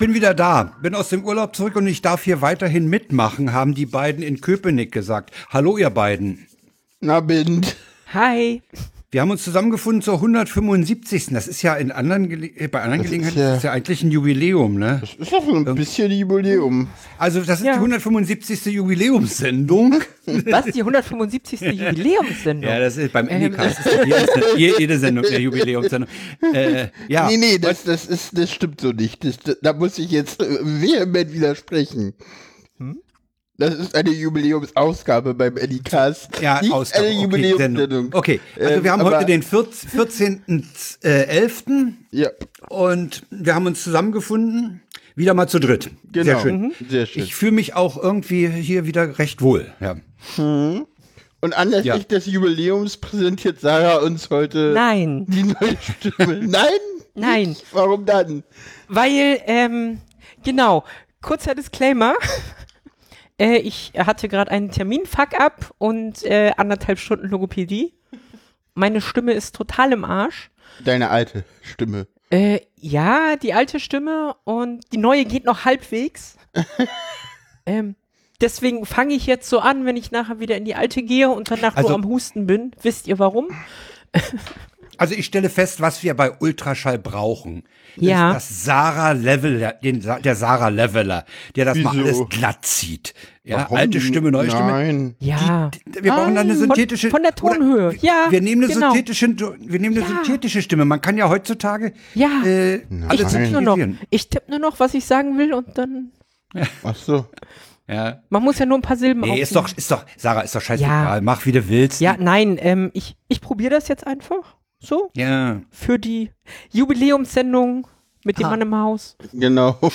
bin wieder da. Bin aus dem Urlaub zurück und ich darf hier weiterhin mitmachen, haben die beiden in Köpenick gesagt. Hallo, ihr beiden. Na, Bind. Hi. Wir haben uns zusammengefunden zur 175. Das ist ja in anderen Gele äh, bei anderen Das Gelegenheiten ist ja- ist ja eigentlich ein Jubiläum, ne? Das ist doch so ein bisschen Jubiläum. Also das ist Ja. die 175. Jubiläumssendung. Was? Die 175. Jubiläumssendung? Ja, das ist beim Ähm. Anycast. ist jede, jede Sendung eine Jubiläumssendung. Äh, ja. Nee, nee, das, das, ist, das stimmt so nicht. Das, das, da muss ich jetzt äh, vehement widersprechen. Das ist eine Jubiläumsausgabe beim Anycast. Ja, nicht Ausgabe. eine Okay, Jubiläumssendung. Sendung. okay, also Ähm, wir haben heute den 14.11. Ja, und wir haben uns zusammengefunden. Wieder mal zu dritt. genau. Sehr schön. Sehr schön. Ich fühle mich auch irgendwie hier wieder recht wohl. Ja. Und anlässlich Ja. des Jubiläums präsentiert Sarah uns heute Nein. die neue Stimme. Nein? Nein. Warum dann? Weil, ähm, genau, kurzer Disclaimer. Äh, ich hatte gerade einen Termin-Fuck-up und äh, anderthalb Stunden Logopädie. Meine Stimme ist total im Arsch. Deine alte Stimme. Äh, ja, die alte Stimme und die neue geht noch halbwegs. ähm, deswegen fange ich jetzt so an, wenn ich nachher wieder in die alte gehe und danach Also- nur am Husten bin. Wisst ihr warum? Also ich stelle fest, was wir bei Ultraschall brauchen. Ja. Ist das Sarah Leveler, den, Sa- der Sarah Leveler, der das mal Wieso? alles glatt zieht. Ja, Warum? alte Stimme, neue Stimme. Nein. Ja. Wir brauchen dann eine Von- synthetische. von der Tonhöhe. Oder Ja, Wir nehmen eine genau. synthetische, wir nehmen eine Ja. synthetische Stimme. Man kann ja heutzutage Ja. äh, ich tippe nur noch. Ich tippe nur noch, was ich sagen will und dann. Ach so. Ja. Man muss ja nur ein paar Silben Nee, ist doch, ist doch, Sarah, ist doch scheißegal. Mach wie du willst. Ja, nein, ähm, ich, ich probiere das jetzt einfach. So. Ja. Für die Jubiläumssendung mit dem Ha. Mann im Haus. Genau.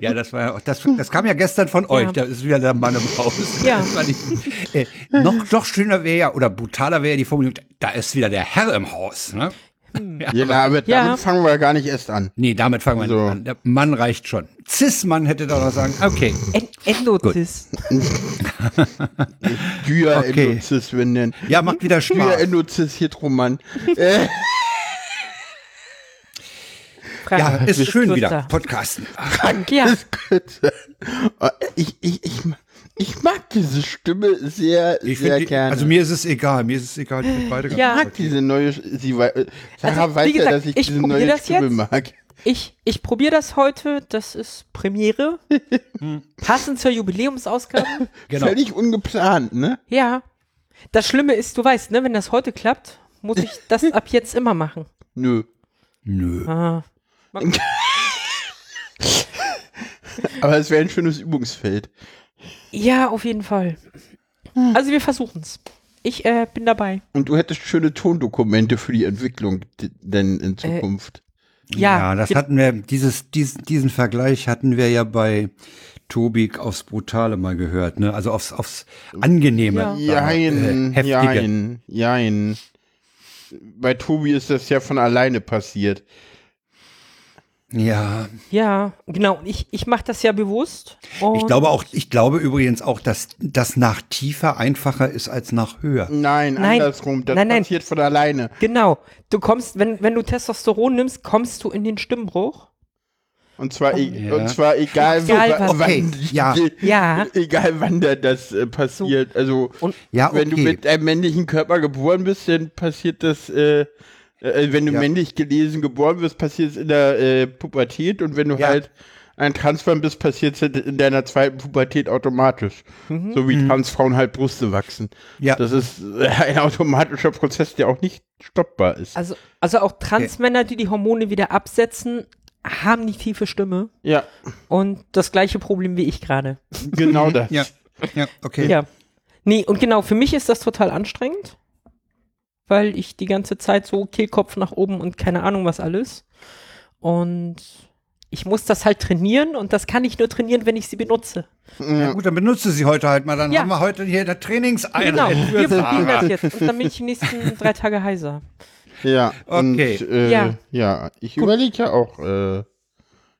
Ja, das war ja auch, das, das kam ja gestern von euch. Da ist wieder der Mann im Haus. Ja. Nicht, äh, noch, noch schöner wäre ja, oder brutaler wäre ja die Formulierung, da ist wieder der Herr im Haus. Ne? Ja, na, aber Ja. damit fangen wir gar nicht erst an. Nee, damit fangen wir So. nicht an. Der Mann reicht schon. Cis-Mann hätte doch noch sagen, okay. En Endozis. Dia Okay. Endozis, wir nennen. Ja, macht wieder Spaß. Endozis Heteroman. äh, Ja, ist schön wieder. Podcasten. Ja, Oh, ich, ich, ich, ich mag diese Stimme sehr, Ich sehr die- gerne. also mir ist es egal. Mir ist es egal. Ich bin beide Ja. ich mag diese neue, sie, äh, Sarah Also, weiß ja, gesagt, dass ich, ich diese neue das Stimme jetzt. mag. ich, ich probiere das heute. Das ist Premiere. Passend zur Jubiläumsausgabe. Genau. Völlig ungeplant, ne? Ja. Das Schlimme ist, du weißt, ne, wenn das heute klappt, muss ich das ab jetzt immer machen. Nö. Nö. Ah. Aber es wäre ein schönes Übungsfeld. Ja, auf jeden Fall. Also wir versuchen's. Ich äh, bin dabei. Und du hättest schöne Tondokumente für die Entwicklung denn Äh, in Zukunft. Ja, Ja, das hatten wir, dieses, diesen, diesen Vergleich hatten wir ja bei Tobi aufs Brutale mal gehört, ne? Also aufs, aufs Angenehme. Ja. Jein, äh, heftige. jein, jein. Bei Tobi ist das ja von alleine passiert. Ja, Ja, genau. Ich, ich mache das ja bewusst. Und ich glaube auch, ich glaube übrigens auch, dass das nach tiefer einfacher ist als nach höher. Nein, Nein. andersrum. Das Nein, nein. passiert von alleine. Genau. Du kommst, wenn, wenn du Testosteron nimmst, kommst du in den Stimmbruch. Und zwar, e Ja. und zwar egal, Egal wo. Okay, ja. Ja. egal wann da das äh, passiert. Also Und Ja, wenn du okay. mit einem männlichen Körper geboren bist, dann passiert das. Äh, äh, wenn du Ja. männlich gelesen geboren wirst, passiert es in der äh, Pubertät und wenn du Ja. halt ein Transmann bist, passiert es in deiner zweiten Pubertät automatisch. So wie Transfrauen halt Brüste wachsen. Mhm. Ja. Das ist äh, ein automatischer Prozess, der auch nicht stoppbar ist. also, also auch Transmänner, die die Hormone wieder absetzen, haben die tiefe Stimme. ja, Und das gleiche Problem wie ich gerade. genau das. Ja, ja, okay. Ja. Nee, und genau, für mich ist das total anstrengend, weil ich die ganze Zeit so Kehlkopf nach oben und keine Ahnung was alles. Und ich muss das halt trainieren und das kann ich nur trainieren, wenn ich sie benutze. Ja, gut, dann benutze sie heute halt mal. Dann Ja. haben wir heute hier eine Trainingseinheit Genau, wir probieren das jetzt. Und dann bin ich die nächsten drei Tage heiser. Ja, Okay. und äh, Ja. ja. ich überlege ja auch, äh,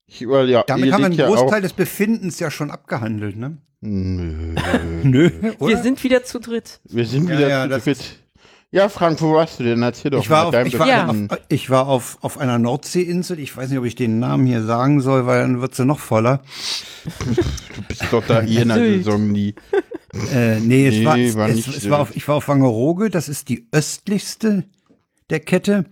ich überlege Damit haben wir einen ja Großteil auch, des Befindens ja schon abgehandelt, ne? Nö, Nö, Wir sind wieder zu dritt. wir sind Ja, wieder ja, zu dritt. Ja, Frank, wo warst du denn? Erzähl doch Ich war, mal auf, dein ich war, Ja. Auf, ich war auf, auf einer Nordseeinsel. Ich weiß nicht, ob ich den Namen hier sagen soll, weil dann wird sie noch voller. Du bist doch da eh in der. Saison nie. Äh, nee, es Nee, war, war es, nicht es war auf, ich war auf Wangerooge. Das ist die östlichste der Kette.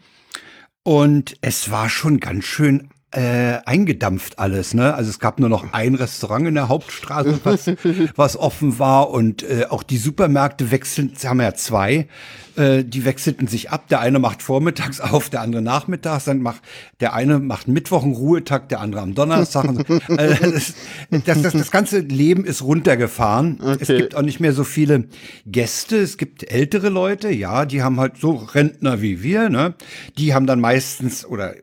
Und es war schon ganz schön äh, eingedampft alles, ne? Also es gab nur noch ein Restaurant in der Hauptstraße, was, was offen war und äh, auch die Supermärkte wechseln, sie haben ja zwei, äh, die wechselten sich ab. Der eine macht vormittags auf, der andere nachmittags, dann macht der eine macht Mittwoch einen Ruhetag, der andere am Donnerstag. Und so. äh, das, das, das, das ganze Leben ist runtergefahren. Es Okay. gibt auch nicht mehr so viele Gäste. Es gibt ältere Leute, ja, die haben halt so Rentner wie wir, ne? Die haben dann meistens oder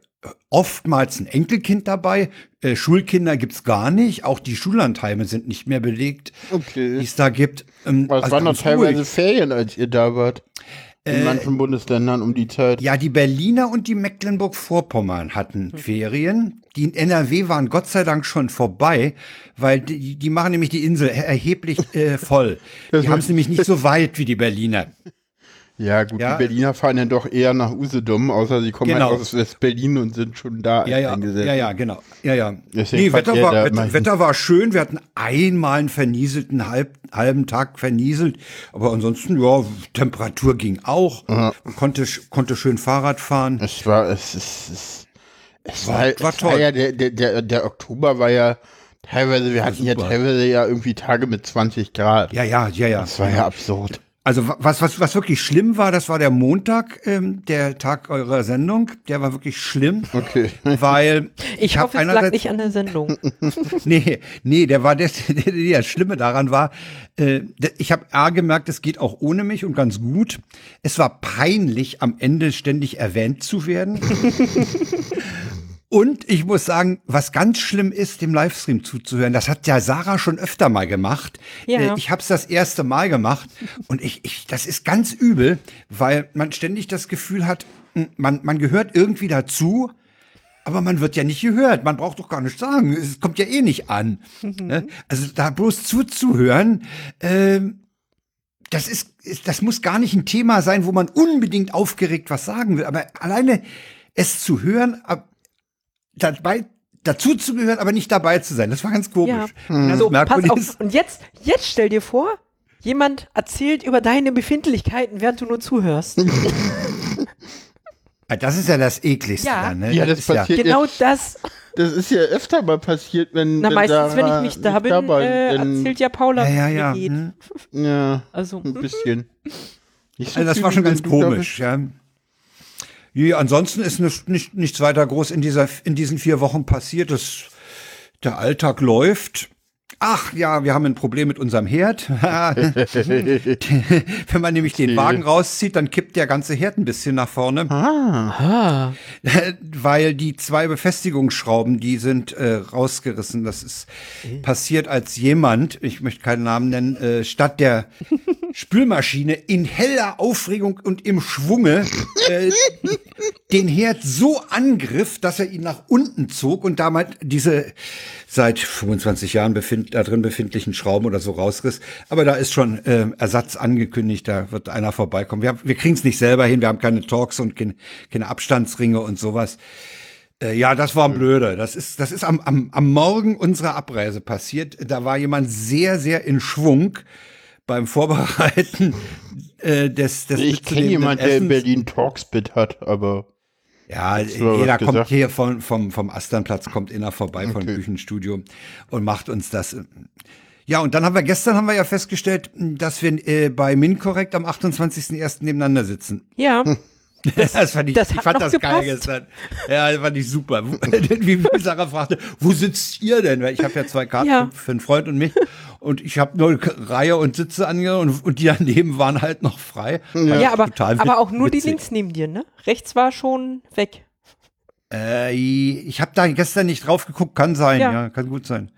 oftmals ein Enkelkind dabei. Äh, Schulkinder gibt's gar nicht. Auch die Schullandheime sind nicht mehr belegt, Okay. die es da gibt. Ähm, Aber es also waren noch teilweise ruhig. Ferien, als ihr da wart. In manchen Bundesländern um die Zeit. Ja, die Berliner und die Mecklenburg-Vorpommern hatten Ferien. Die in NRW waren Gott sei Dank schon vorbei, weil die, die machen nämlich die Insel erheblich äh, voll. Die haben es nämlich nicht so weit wie die Berliner. Ja, gut, Ja. die Berliner fahren ja doch eher nach Usedom, außer sie kommen Genau. halt aus West-Berlin und sind schon da Ja, ja, eingesetzt. ja, ja, genau. Ja, ja. Deswegen Nee, Wetter war, Wetter. Wetter war schön. Wir hatten einmal einen vernieselten halb, halben Tag vernieselt. Aber ansonsten, ja, Temperatur ging auch. Man konnte, konnte schön Fahrrad fahren. Es war, es ist, es, es War- war, war es war toll. ja, der, der, der, Oktober war ja teilweise, wir hatten ja teilweise ja irgendwie Tage mit 20 Grad. Ja, ja, ja, ja. Das war ja absurd. Also wa- was, was, was wirklich schlimm war, das war der Montag, ähm, der Tag eurer Sendung. Der war wirklich schlimm. Okay. Weil Ich hab hoffe, es lag nicht an der Sendung. Nee, nee, der war das, das Schlimme daran war, äh, ich habe A gemerkt, es geht auch ohne mich und ganz gut. Es war peinlich, am Ende ständig erwähnt zu werden. Und ich muss sagen, was ganz schlimm ist, dem Livestream zuzuhören, das hat ja Sarah schon öfter mal gemacht. Ja. Äh, Ich habe es das erste Mal gemacht und ich, ich, das ist ganz übel, weil man ständig das Gefühl hat, m, man, man gehört irgendwie dazu, aber man wird ja nicht gehört. Man braucht doch gar nicht sagen. Es kommt ja eh nicht an. Ne? Also da bloß zuzuhören, ähm, das ist, ist, das muss gar nicht ein Thema sein, wo man unbedingt aufgeregt was sagen will. Aber alleine es zu hören, ab- dabei dazu zu gehören, aber nicht dabei zu sein, das war ganz komisch. Ja. Ganz So, pass merkwürdig. auf. Und jetzt, jetzt stell dir vor, jemand erzählt über deine Befindlichkeiten, während du nur zuhörst. Ah, Das ist ja das ekligste. Ja. dann, ne? Ja, das ist ja, passiert genau das. Das ist ja öfter mal passiert, wenn. Na, wenn meistens, wenn ich nicht da nicht bin, dabei äh, erzählt ja Paula, ja, ja, ja. hm. Ja, Also, ein bisschen. Nicht so Also das viel, war schon ganz komisch, ja. Ja, ansonsten ist nicht, nicht, nichts weiter groß in, dieser, in diesen vier Wochen passiert. Das, der Alltag läuft. Ach ja, wir haben ein Problem mit unserem Herd. Wenn man nämlich den Wagen rauszieht, dann kippt der ganze Herd ein bisschen nach vorne. ah, Weil die zwei Befestigungsschrauben, die sind äh, rausgerissen. Das ist passiert, als jemand, ich möchte keinen Namen nennen, äh, statt der Spülmaschine in heller Aufregung und im Schwunge äh, den Herd so angriff, dass er ihn nach unten zog und damit diese seit 25 Jahren befind, da drin befindlichen Schrauben oder so rausriss. Aber da ist schon äh, Ersatz angekündigt, da wird einer vorbeikommen. Wir, haben- wir kriegen es nicht selber hin, wir haben keine Talks und keine, keine Abstandsringe und sowas. Äh, ja, das war blöde. Das ist, das ist am, am, am Morgen unserer Abreise passiert. Da war jemand sehr, sehr in Schwung beim Vorbereiten äh, des, des Ich kenne jemanden, der in. Berlin Talkspit hat, aber. Ja, mal jeder kommt gesagt? hier von, vom, vom Asternplatz, kommt inner vorbei vom Okay. Küchenstudio und macht uns das. Ja, und dann haben wir, gestern haben wir ja festgestellt, dass wir äh, bei MinCorrect am 28.01. nebeneinander sitzen. ja. Das, fand ich, das ich fand das geil gepasst. gestern. Ja, das fand ich super. Wie Sarah fragte, wo sitzt ihr denn? Weil ich habe ja zwei Karten Ja. für einen Freund und mich. Und ich habe nur Reihe und Sitze angehört und, und die daneben waren halt noch frei. Ja, aber, Total aber auch nur die witzig. links neben dir, ne? Rechts war schon weg. Äh, ich habe da gestern nicht drauf geguckt, kann sein, ja, Ja. kann gut sein.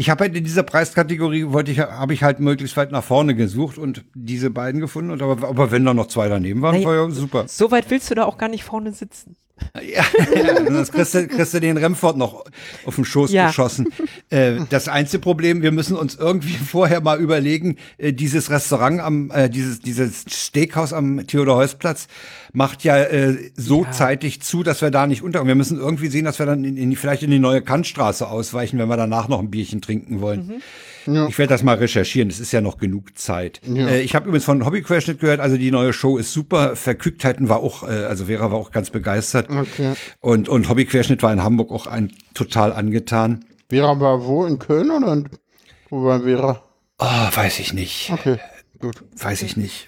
Ich habe halt in dieser Preiskategorie wollte ich, habe ich halt möglichst weit nach vorne gesucht und diese beiden gefunden. Und aber, aber wenn da noch zwei daneben waren, Naja. war ja super. So weit willst du da auch gar nicht vorne sitzen. Ja, ja sonst kriegst du, kriegst du den Remford noch auf den Schoß Ja. geschossen. Äh, das einzige Problem, wir müssen uns irgendwie vorher mal überlegen, äh, dieses Restaurant am, äh, dieses, dieses Steakhouse am Theodor-Heuss-Platz macht ja äh, so Ja. zeitig zu, dass wir da nicht unter. Wir müssen irgendwie sehen, dass wir dann in, in, vielleicht in die neue Kantstraße ausweichen, wenn wir danach noch ein Bierchen trinken wollen. Ich werde das mal recherchieren, es ist ja noch genug Zeit. Äh, ich habe übrigens von Hobbyquerschnitt gehört, also die neue Show ist super. Verkücktheiten war auch, äh, also Vera war auch ganz begeistert. Okay. Und, und Hobbyquerschnitt war in Hamburg auch ein total angetan. Vera war wo? In Köln oder in, wo war Vera? Oh, weiß ich nicht. Okay, gut. Weiß ich nicht.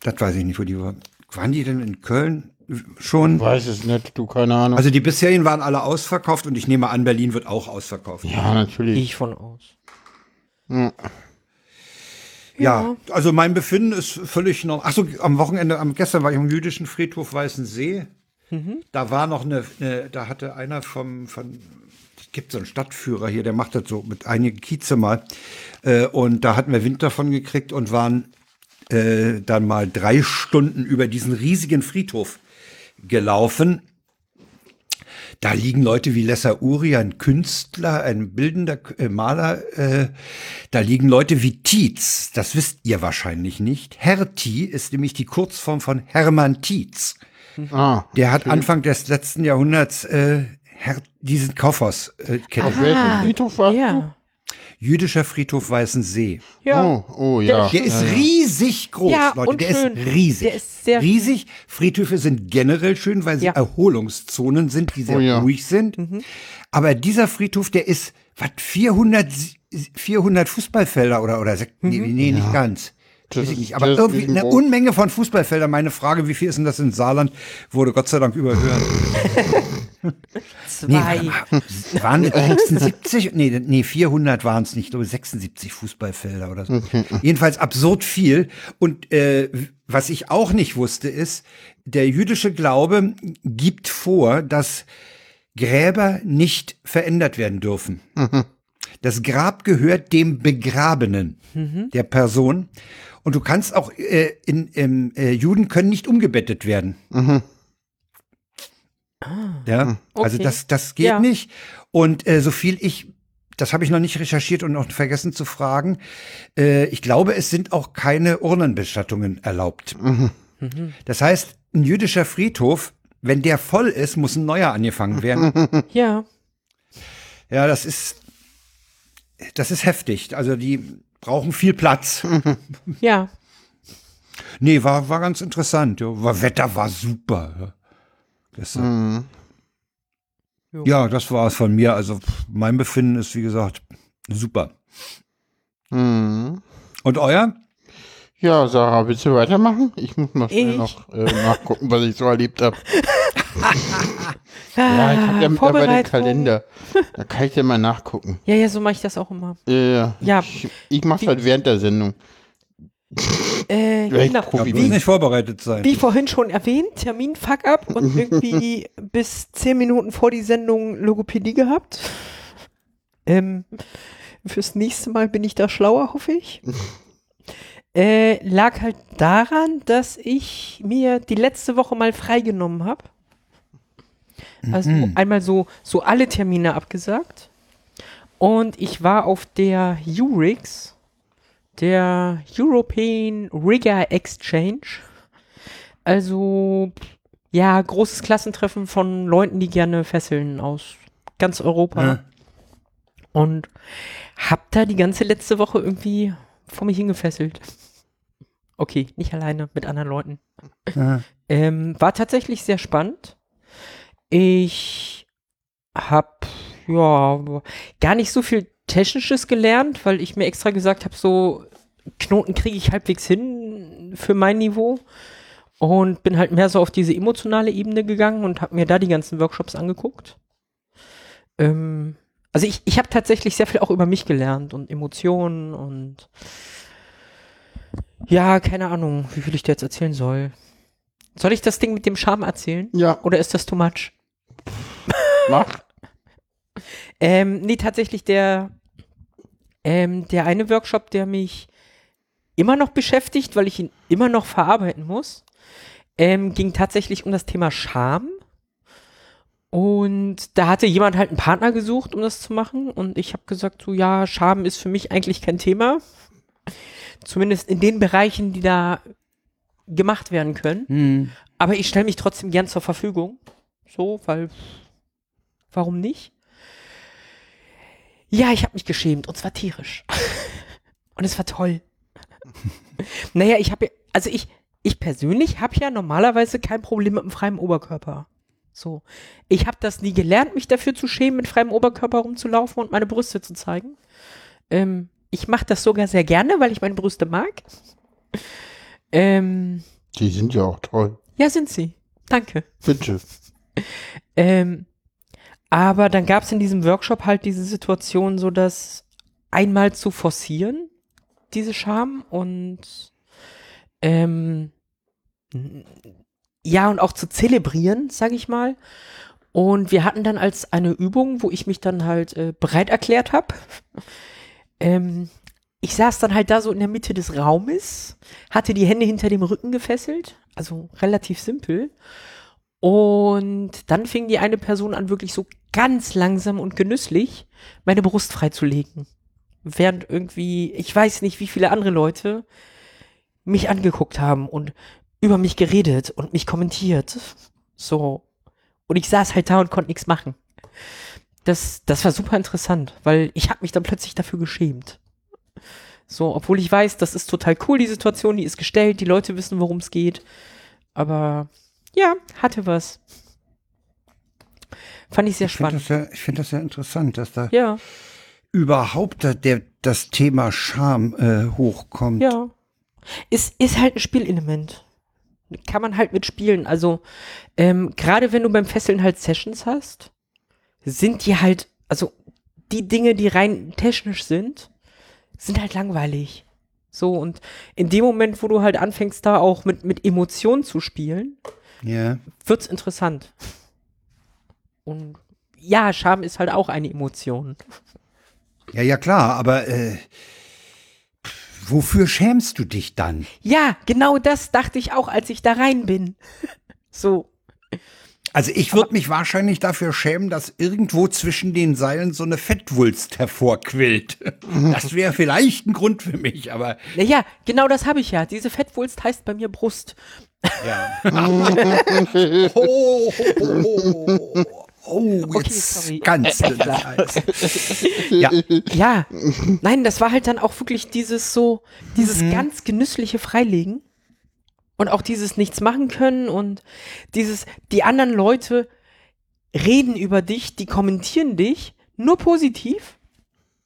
Das weiß ich nicht, wo die waren. Waren die denn in Köln schon? Weiß es nicht, du, keine Ahnung. Also die bisherigen waren alle ausverkauft und ich nehme an, Berlin wird auch ausverkauft. ja, natürlich. Gehe ich von aus. Ja. Ja, also mein Befinden ist völlig noch. Achso, am Wochenende, am gestern war ich am jüdischen Friedhof Weißensee. Da war noch eine, eine, da hatte einer vom, von, es gibt so einen Stadtführer hier, der macht das so mit einigen Kieze mal. Äh, und da hatten wir Wind davon gekriegt und waren äh, dann mal drei Stunden über diesen riesigen Friedhof gelaufen. Da liegen Leute wie Lesser Uri, ein Künstler, ein bildender äh, Maler. Äh, da liegen Leute wie Tietz. Das wisst ihr wahrscheinlich nicht. Hertie ist nämlich die Kurzform von Hermann Tietz. Ah, Der hat Anfang des letzten Jahrhunderts äh, diesen Kaufhaus äh, kennt. auf welchem Friedhof warst Ja. Jüdischer Friedhof Weißensee. Ja. Oh, oh ja. Der ist riesig groß, Ja, Leute. und Der schön. ist riesig. Der ist sehr riesig. Friedhöfe sind generell schön, weil sie Ja. Erholungszonen sind, die sehr Oh ja. ruhig sind. Mhm. Aber dieser Friedhof, der ist, was, 400, 400 Fußballfelder oder, oder, sek- nee, Mhm. nee, nicht ganz. Das Weiß ich nicht. Aber irgendwie eine. Unmenge von Fußballfeldern. Meine Frage, wie viel ist denn das in Saarland, wurde Gott sei Dank überhört. Nee, Zwei. mal. waren es 76? Nee, nee 400 waren es nicht. Ich glaube 76 Fußballfelder oder so. Jedenfalls absurd viel. Und äh, was ich auch nicht wusste, ist, der jüdische Glaube gibt vor, dass Gräber nicht verändert werden dürfen. Das Grab gehört dem Begrabenen, der Person. Und du kannst auch, äh, in, im, äh, Juden können nicht umgebettet werden. Ja, also okay. das, das geht Ja. nicht. Und äh, so viel ich, das habe ich noch nicht recherchiert und noch vergessen zu fragen. Äh, ich glaube, es sind auch keine Urnenbestattungen erlaubt. Das heißt, ein jüdischer Friedhof, wenn der voll ist, muss ein neuer angefangen werden. Ja. ja, das ist, das ist heftig. Also die brauchen viel Platz. Ja. Nee, war, war ganz interessant. Ja, war, Wetter war super. Jo. Ja, das war es von mir. Also mein Befinden ist, wie gesagt, super. Mhm. Und euer? Ja, Sarah, willst du weitermachen? Ich muss mal schnell noch äh, nachgucken, was ich so erlebt habe. Ja, ich habe ja mittlerweile den Vorbereitung. Kalender. Da kann ich ja mal nachgucken. Ja, ja, so mache ich das auch immer. Ja, Ja. ich, ich mache halt während der Sendung. Äh, Echt genau. Musst nicht vorbereitet sein. Wie vorhin schon erwähnt, Termin fuck up und irgendwie bis zehn Minuten vor die Sendung Logopädie gehabt. Ähm, fürs nächste Mal bin ich da schlauer, hoffe ich. Äh, lag halt daran, dass ich mir die letzte Woche mal freigenommen habe. Also einmal so, so alle Termine abgesagt. Und ich war auf der URIX, der European Rigger Exchange. Also, ja, großes Klassentreffen von Leuten, die gerne fesseln aus ganz Europa. Ja. Und hab da die ganze letzte Woche irgendwie vor mich hingefesselt. Okay, nicht alleine, mit anderen Leuten. Ja. Ähm, war tatsächlich sehr spannend. Ich hab ja gar nicht so viel Technisches gelernt, weil ich mir extra gesagt habe, so Knoten kriege ich halbwegs hin für mein Niveau und bin halt mehr so auf diese emotionale Ebene gegangen und habe mir da die ganzen Workshops angeguckt. Ähm, also ich, ich habe tatsächlich sehr viel auch über mich gelernt und Emotionen und ja, keine Ahnung, wie viel ich dir jetzt erzählen soll. Soll ich das Ding mit dem Charme erzählen? Ja, Oder ist das too much? mach. Ähm, nee, tatsächlich der, ähm, der eine Workshop, der mich immer noch beschäftigt, weil ich ihn immer noch verarbeiten muss, ähm, ging tatsächlich um das Thema Scham. Und da hatte jemand halt einen Partner gesucht, um das zu machen. Und ich habe gesagt, so ja, Scham ist für mich eigentlich kein Thema. Zumindest in den Bereichen, die da gemacht werden können. Hm. Aber ich stelle mich trotzdem gern zur Verfügung. So, weil warum nicht? Ja, ich habe mich geschämt und zwar tierisch. und es war toll. naja, ich habe ja, also ich, ich persönlich habe ja normalerweise kein Problem mit dem freien Oberkörper. So. Ich habe das nie gelernt, mich dafür zu schämen, mit freiem Oberkörper rumzulaufen und meine Brüste zu zeigen. Ähm, ich mache das sogar sehr gerne, weil ich meine Brüste mag. Ähm, Die sind ja auch toll. ja, sind sie. Danke. Bitte. Ähm, aber dann gab es in diesem Workshop halt diese Situation, so dass einmal zu forcieren, diese Scham und ähm, ja, und auch zu zelebrieren, sag ich mal. Und wir hatten dann als eine Übung, wo ich mich dann halt äh, bereit erklärt habe. Ähm, ich saß dann halt da so in der Mitte des Raumes, hatte die Hände hinter dem Rücken gefesselt, also relativ simpel. Und dann fing die eine Person an, wirklich so ganz langsam und genüsslich meine Brust freizulegen. Während irgendwie, ich weiß nicht, wie viele andere Leute mich angeguckt haben und über mich geredet und mich kommentiert. So. Und ich saß halt da und konnte nichts machen. Das, das war super interessant, weil ich habe mich dann plötzlich dafür geschämt. So, obwohl ich weiß, das ist total cool, die Situation, die ist gestellt, die Leute wissen, worum es geht. Aber ja, hatte was. Fand ich sehr Ich finde spannend. das, ja, ich find das ja interessant, dass da Ja, überhaupt da der, das Thema Scham äh, hochkommt. ja. Ist, ist halt ein Spielelement. Kann man halt mitspielen. Also, ähm, gerade wenn du beim Fesseln halt Sessions hast, sind die halt, also die Dinge, die rein technisch sind, sind halt langweilig. So, und in dem Moment, wo du halt anfängst, da auch mit, mit Emotionen zu spielen, Ja. wird's interessant. Und ja, Scham ist halt auch eine Emotion. Ja, ja, klar, aber äh, wofür schämst du dich dann? Ja, genau das dachte ich auch, als ich da rein bin. So. Also ich würde mich wahrscheinlich dafür schämen, dass irgendwo zwischen den Seilen so eine Fettwulst hervorquillt. Das wäre vielleicht ein Grund für mich, aber Naja, genau das habe ich ja. Diese Fettwulst heißt bei mir Brust. ja. oh, oh, oh, oh, Okay, jetzt sorry. ganz Äh, dünnes Eis. Ja, Ja. Nein, das war halt dann auch wirklich dieses so, dieses ganz genüssliche Freilegen. Und auch dieses Nichts machen können und dieses, die anderen Leute reden über dich, die kommentieren dich, nur positiv,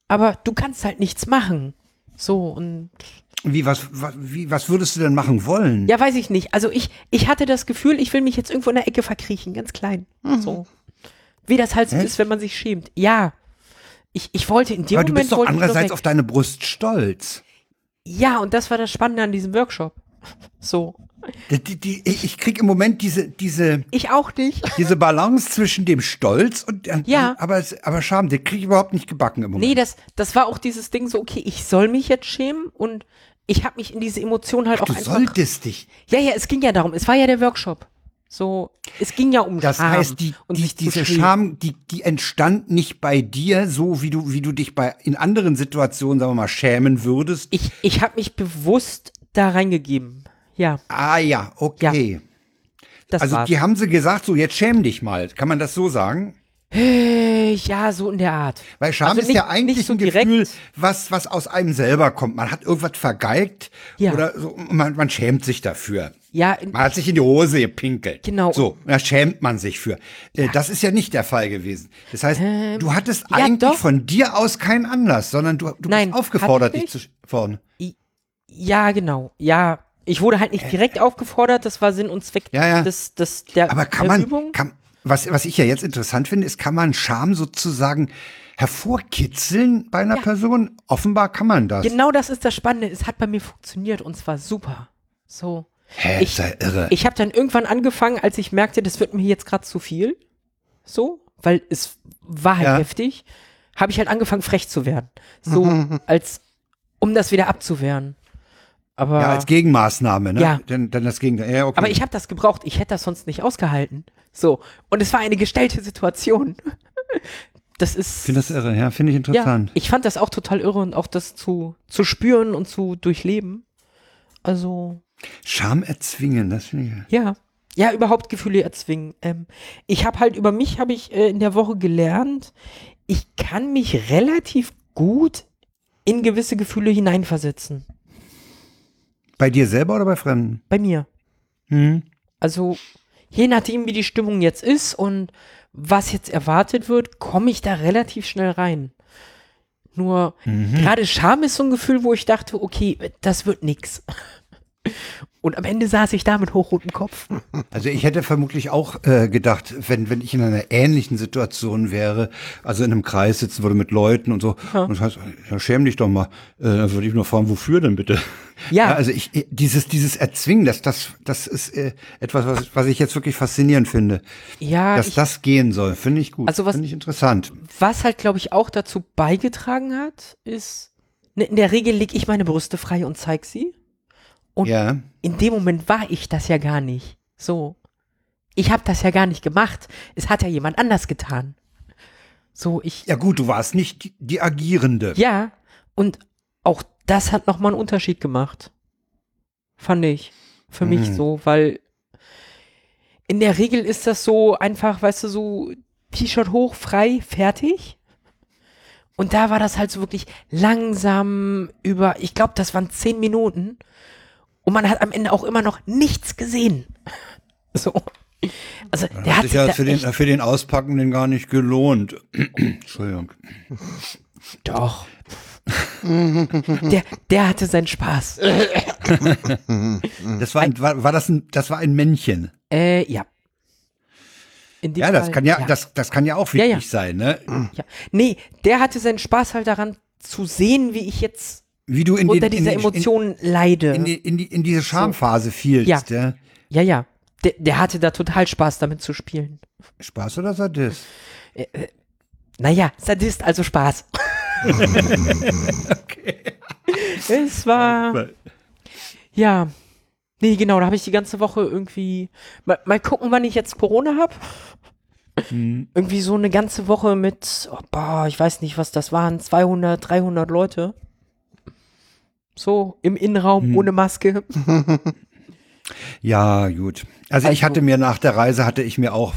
aber du kannst halt nichts machen. So, und wie was, was, wie, was würdest du denn machen wollen? Ja, weiß ich nicht. Also ich, ich hatte das Gefühl, ich will mich jetzt irgendwo in der Ecke verkriechen, ganz klein. So. Wie das halt so Echt? ist, wenn man sich schämt. Ja. Ich, ich wollte in dem aber du Moment bist doch andererseits auf deine Brust stolz. Ja, und das war das Spannende an diesem Workshop. So. Die, die, ich krieg im Moment diese, diese, Ich auch nicht. diese Balance zwischen dem Stolz und, äh, Ja. aber, es- aber Scham, den krieg ich überhaupt nicht gebacken im Moment. Nee, das, das war auch dieses Ding so, okay, ich soll mich jetzt schämen und ich habe mich in diese Emotion halt auch du einfach. solltest dich. Ja, ja, es ging ja darum. Es war ja der Workshop. So, es ging ja um Das Scham heißt, die, die, diese. Scham, die, die entstand nicht bei dir, so wie du, wie du dich bei in anderen Situationen, sagen wir mal, schämen würdest. Ich, ich habe mich bewusst da reingegeben. Ja, Ah ja, okay. das also war's. die haben sie gesagt, so jetzt schäm dich mal. Kann man das so sagen? Äh, ja, so in der Art. Weil Scham Also ist nicht- ja eigentlich so ein direkt. Gefühl, was, was aus einem selber kommt. Man hat irgendwas vergeigt Ja. oder so, man, man schämt sich dafür. Ja, Man hat sich in die Hose gepinkelt. Genau. So, da schämt man sich für. Äh, Das ist ja nicht der Fall gewesen. Das heißt, du hattest ja, eigentlich doch. von dir aus keinen Anlass, sondern du, du Nein, bist aufgefordert, dich ich zu vorne. ja, genau. Ja, ich wurde halt nicht direkt aufgefordert. Das war Sinn und Zweck Ja, ja. Des, des, der, Aber kann der man, Übung. kann, was, was ich ja jetzt interessant finde, ist, kann man Scham sozusagen hervorkitzeln bei einer Ja. Person? Offenbar kann man das. Genau das ist das Spannende. Es hat bei mir funktioniert und zwar super. So. Hä, Ich- ja irre. Ich habe dann irgendwann angefangen, als ich merkte, das wird mir jetzt gerade zu viel. So, weil es war halt Ja. heftig, habe ich halt angefangen, frech zu werden. So, als um das wieder abzuwehren. Aber, Ja, als Gegenmaßnahme, ne? Ja. Denn, denn das Gegenteil. Ja, okay. aber ich habe das gebraucht. Ich hätte das sonst nicht ausgehalten. So. Und es war eine gestellte Situation. Das ist. finde das irre, ja, finde ich ja, interessant. ich fand das auch total irre und auch das zu, zu spüren und zu durchleben. Also, Scham erzwingen, das finde ich. ja. Ja, überhaupt Gefühle erzwingen. Ähm, ich habe halt über mich, habe ich äh, in der Woche gelernt, ich kann mich relativ gut in gewisse Gefühle hineinversetzen. Bei dir selber oder bei Fremden? Bei mir. Hm. Also, je nachdem, wie die Stimmung jetzt ist und was jetzt erwartet wird, komme ich da relativ schnell rein. Nur, gerade Scham ist so ein Gefühl, wo ich dachte, okay, das wird nix. Und am Ende saß ich da mit hochrotem Kopf. Also ich hätte vermutlich auch äh, gedacht, wenn, wenn ich in einer ähnlichen Situation wäre, also in einem Kreis sitzen würde mit Leuten und so, und das heißt, ja, schäm dich doch mal, äh, dann würde ich nur fragen, wofür denn bitte? Ja. also ich, äh, dieses, dieses Erzwingen, das, das, das ist äh, etwas, was, was ich jetzt wirklich faszinierend finde. Ja, dass ich, das gehen soll, finde ich gut. Also was- finde ich interessant. was halt, glaube ich, auch dazu beigetragen hat, ist, ne, in der Regel lege ich meine Brüste frei und zeig sie. Und Ja. in dem Moment war ich das ja gar nicht. So. Ich habe das ja gar nicht gemacht. Es hat ja jemand anders getan. So, ich. Ja gut, du warst nicht die, Agierende. Ja, und auch das hat nochmal einen Unterschied gemacht. Fand ich. Für mich Mhm. so, weil in der Regel ist das so einfach, weißt du, so T-Shirt hoch, frei, fertig. Und da war das halt so wirklich langsam über, ich glaube, das waren zehn Minuten. Und man hat am Ende auch immer noch nichts gesehen. So. Also, der Hat hat sich ja für den, für den Auspackenden gar nicht gelohnt. Entschuldigung. Doch. der, der hatte seinen Spaß. Das war, ein, war, war das ein, das war ein Männchen. Äh, ja. Ja, das Fall, kann ja, Das, das kann ja auch Ja, wichtig ja. sein, ne? ja. Nee, der hatte seinen Spaß halt daran zu sehen, wie ich jetzt Wie du in unter dieser in, Emotion leide. in, die, in, die, in diese Schamphase fielst, Ja. ja. ja. Der, der hatte da total Spaß damit zu spielen. Spaß oder Sadist? Naja, Sadist, also Spaß. Es war. Ja. Nee, genau, da habe ich die ganze Woche irgendwie. Mal, mal gucken, wann ich jetzt Corona habe. Irgendwie so eine ganze Woche mit, oh, boah, ich weiß nicht, was das waren, 200, 300 Leute. So im Innenraum ohne Maske. Ja, gut. Also, ich Also- hatte mir nach der Reise, hatte ich mir auch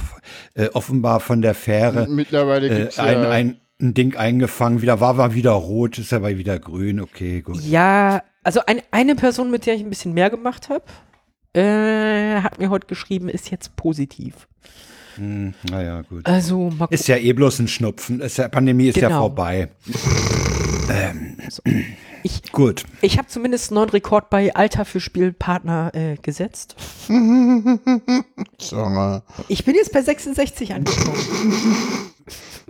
äh, offenbar von der Fähre Mittlerweile äh, ein, ja, ein, ein Ding eingefangen. Wieder war, war wieder rot, ist aber wieder grün. Okay, gut. Ja, also ein, eine Person, mit der ich ein bisschen mehr gemacht habe, äh, hat mir heute geschrieben, ist jetzt positiv. Hm, naja, gut. Also mal Ist ja eh bloß ein Schnupfen. Ist ja, Pandemie ist ja Genau. vorbei. Ich, Gut. ich habe zumindest einen neuen Rekord bei Alter für Spielpartner äh, gesetzt. Sorry. Ich bin jetzt bei 66 angekommen.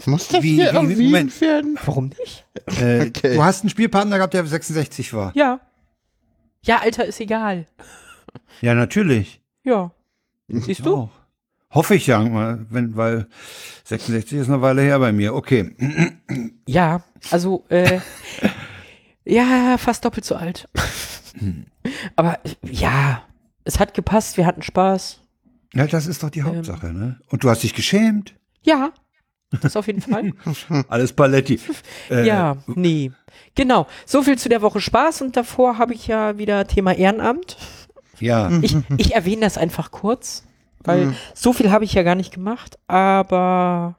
Muss das Wie- hier wie- erwähnt Moment. werden? Warum nicht? Äh, Okay. Du hast einen Spielpartner gehabt, der 66 war. Ja. Ja, Alter ist egal. Ja, natürlich. Ja. Siehst du? Auch. Hoffe ich ja mal, wenn, weil 66 ist eine Weile her bei mir. Okay. Ja, also, äh, ja, fast doppelt so alt. Aber ja, es hat gepasst, wir hatten Spaß. Ja, das ist doch Ähm. die Hauptsache, ne? Und du hast dich geschämt. Ja, das auf jeden Fall. Alles Paletti. Äh, Ja, nee. Genau. So viel zu der Woche Spaß und davor habe ich ja wieder Thema Ehrenamt. Ja. Ich, ich erwähne das einfach kurz, weil so viel habe ich ja gar nicht gemacht, aber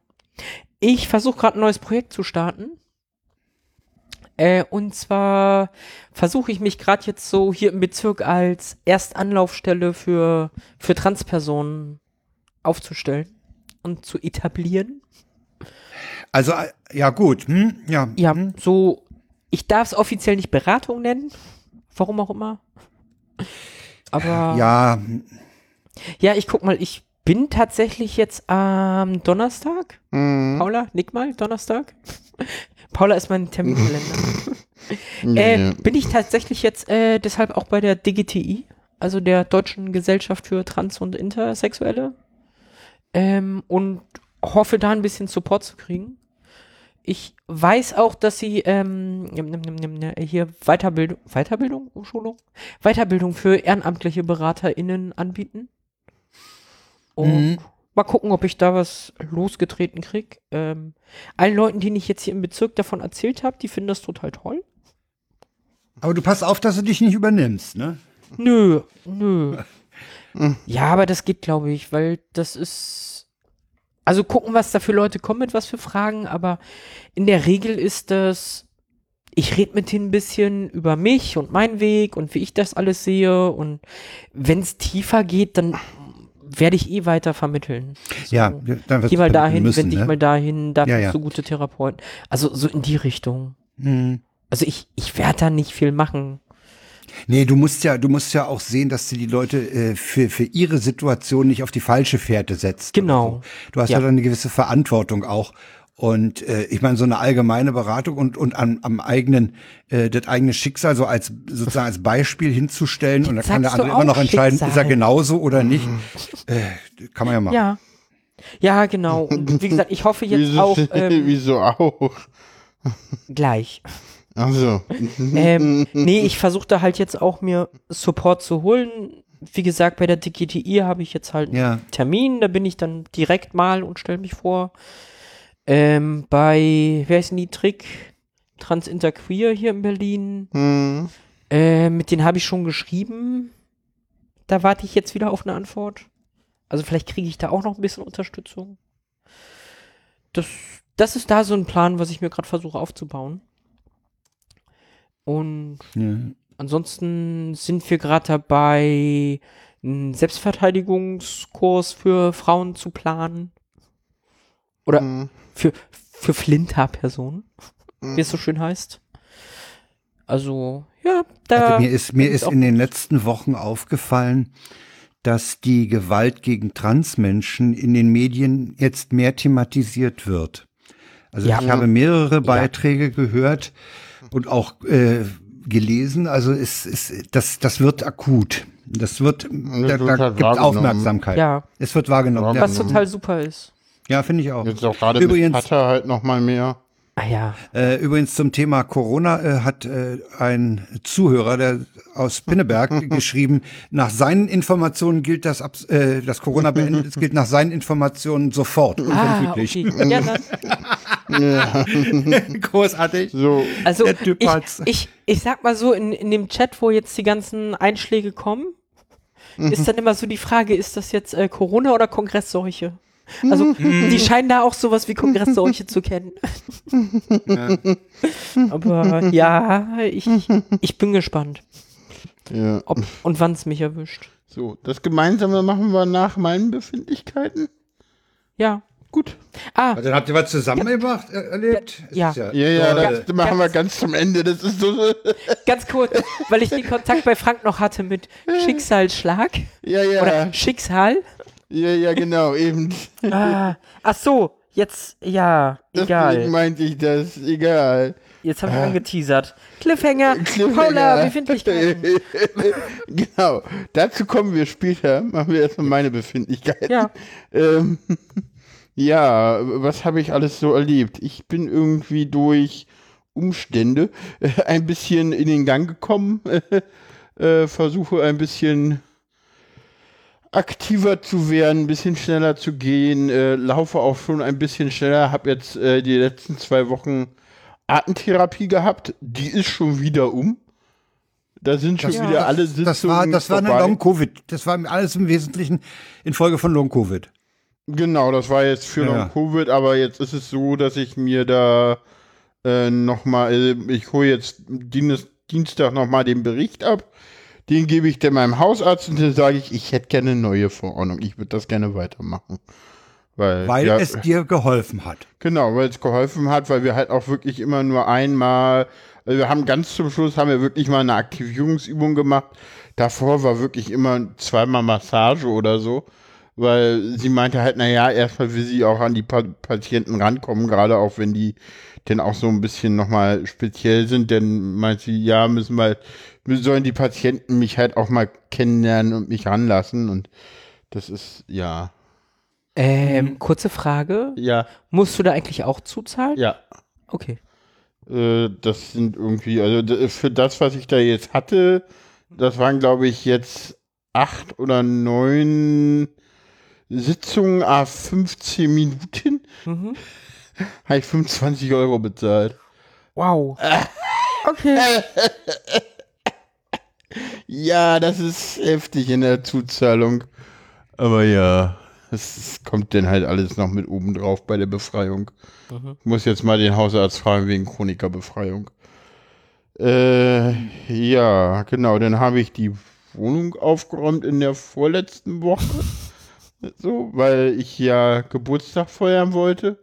ich versuche gerade ein neues Projekt zu starten. Äh, und zwar versuche ich mich gerade jetzt so hier im Bezirk als Erstanlaufstelle für, für Transpersonen aufzustellen und zu etablieren. Also, äh, ja, gut. Hm? Ja. Ja, Hm? so, ich darf es offiziell nicht Beratung nennen, warum auch immer. Aber Ja, Ja, ich guck mal, ich bin tatsächlich jetzt am Donnerstag. Mhm. Paula, nick mal, Donnerstag. Paula ist mein Terminkalender. Äh. Bin ich tatsächlich jetzt äh, deshalb auch bei der DGTI, also der Deutschen Gesellschaft für Trans- und Intersexuelle. Ähm, und hoffe da ein bisschen Support zu kriegen. Ich weiß auch, dass sie ähm, hier Weiterbildung, Weiterbildung, Schulung, Weiterbildung für ehrenamtliche BeraterInnen anbieten. Und Mhm. Mal gucken, ob ich da was losgetreten krieg. Ähm, allen Leuten, denen ich jetzt hier im Bezirk davon erzählt habe, die finden das total toll. Aber du passt auf, dass du dich nicht übernimmst, ne? Nö, nö. Ja, aber das geht, glaube ich, weil das ist. Also gucken, was da für Leute kommen, mit was für Fragen, aber in der Regel ist das. Ich rede mit denen ein bisschen über mich und meinen Weg und wie ich das alles sehe. Und wenn es tiefer geht, dann werde ich eh weiter vermitteln. So. Ja, dann Geh mal dahin, müssen, wend dich ne? mal dahin, da Ja, bist ja. du gute Therapeuten. Also so in die Richtung. Mhm. Also ich, ich werde da nicht viel machen. Nee, du musst ja, du musst ja auch sehen, dass du die Leute äh, für, für ihre Situation nicht auf die falsche Fährte setzt. Genau. So. Du hast ja. Ja. dann eine gewisse Verantwortung auch. Und äh, ich meine, so eine allgemeine Beratung und, und am, am eigenen, äh, das eigene Schicksal so als sozusagen als Beispiel hinzustellen und dann kann der andere immer noch entscheiden, ist er Schicksal. genauso genauso oder nicht. Äh, kann man ja machen. Ja. Ja, genau. Und wie gesagt, ich hoffe jetzt Wieso, auch ähm, wieso auch? gleich. Also, ähm, nee, ich versuche da halt jetzt auch mir Support zu holen. Wie gesagt, bei der DGTI habe ich jetzt halt einen Ja. Termin, da bin ich dann direkt mal und stelle mich vor. Ähm, bei, wer ist denn die Trick? Transinterqueer hier in Berlin. hm, Äh, mit denen habe ich schon geschrieben. Da warte ich jetzt wieder auf eine Antwort. Also vielleicht kriege ich da auch noch ein bisschen Unterstützung. Das, das ist da so ein Plan, was ich mir gerade versuche aufzubauen. Und Ja. ansonsten sind wir gerade dabei, einen Selbstverteidigungskurs für Frauen zu planen. Oder hm. Für, für Flinter-Personen, wie es so schön heißt. Also, ja, da. Also mir ist, mir ist in den letzten Wochen aufgefallen, dass die Gewalt gegen Transmenschen in den Medien jetzt mehr thematisiert wird. Also Ja. ich habe mehrere Beiträge gehört und auch äh, gelesen. Also es ist, das, das wird akut. Das wird, da, wird da halt gibt. Aufmerksamkeit. Ja. Es wird wahrgenommen. Ja, Was total super ist. Ja finde ich auch. Jetzt auch gerade mit Übrigens, Vater halt noch mal mehr. Ah ja. Äh, übrigens zum Thema Corona äh, hat äh, ein Zuhörer, der aus Pinneberg geschrieben, nach seinen Informationen gilt das, abs- äh, das Corona beendet ist, gilt nach seinen Informationen sofort. Ah, okay. Ja, dann, Großartig. So, also Der Typ ich, ich, ich sag mal so, in, in dem Chat, wo jetzt die ganzen Einschläge kommen, ist dann immer so die Frage, ist das jetzt äh, Corona oder Kongressseuche? Also, die scheinen da auch sowas wie Kongressseuche zu kennen. Aber ja, ich, ich bin gespannt, ja. ob und wann es mich erwischt. So, das Gemeinsame machen wir nach meinen Befindlichkeiten. Ja, gut. Ah, Also, habt ihr was zusammen gemacht, er erlebt? Ja. Ja, ja, toll. das machen wir ganz zum Ende. Das ist so. ganz kurz, weil ich den Kontakt bei Frank noch hatte mit Schicksalsschlag Ja, ja. oder Schicksal. Ja, ja, genau, eben. Ah, ach so, jetzt, ja, Deswegen egal. meinte ich das, egal. Jetzt habe ich angeteasert. Cliffhanger, Cliffhanger. Paula, Befindlichkeiten. genau, dazu kommen wir später. Machen wir erstmal meine Befindlichkeiten. Ja, Ähm, ja, was habe ich alles so erlebt? Ich bin irgendwie durch Umstände äh, ein bisschen in den Gang gekommen, äh, versuche ein bisschen aktiver zu werden, ein bisschen schneller zu gehen, äh, laufe auch schon ein bisschen schneller, habe jetzt äh, die letzten zwei Wochen Atemtherapie gehabt, die ist schon wieder um. Da sind schon Ja. wieder alle Das Sitzungen war, das war eine vorbei. Long-Covid. Das war alles im Wesentlichen infolge von Long-Covid. Genau, das war jetzt für Ja. Long Covid, aber jetzt ist es so, dass ich mir da äh, nochmal, äh, ich hole jetzt Dienst, Dienstag nochmal den Bericht ab. Den gebe ich dann meinem Hausarzt und dann sage ich, ich hätte gerne eine neue Verordnung. Ich würde das gerne weitermachen. Weil, Weil ja, es dir geholfen hat. Genau, weil es geholfen hat, weil wir halt auch wirklich immer nur einmal, also wir haben ganz zum Schluss haben wir wirklich mal eine Aktivierungsübung gemacht. Davor war wirklich immer zweimal Massage oder so, weil sie meinte halt, naja, erstmal will sie auch an die pa Patienten rankommen, gerade auch wenn die denn auch so ein bisschen nochmal speziell sind, dann meint sie, ja, müssen wir, sollen die Patienten mich halt auch mal kennenlernen und mich ranlassen und das ist, ja, ähm, kurze Frage. ja, Musst du da eigentlich auch zuzahlen? ja. Okay. Äh, das sind irgendwie, also für das, was ich da jetzt hatte, das waren, glaube ich, jetzt acht oder neun Sitzungen, a 15 Minuten, Mhm. habe ich 25 Euro bezahlt. Wow. Okay. Ja, das ist heftig in der Zuzahlung. Aber ja, es kommt dann halt alles noch mit oben drauf bei der Befreiung. Mhm. Ich muss jetzt mal den Hausarzt fragen wegen Chronikerbefreiung. Äh, ja, genau, dann habe ich die Wohnung aufgeräumt in der vorletzten Woche. So, weil ich ja Geburtstag feiern wollte.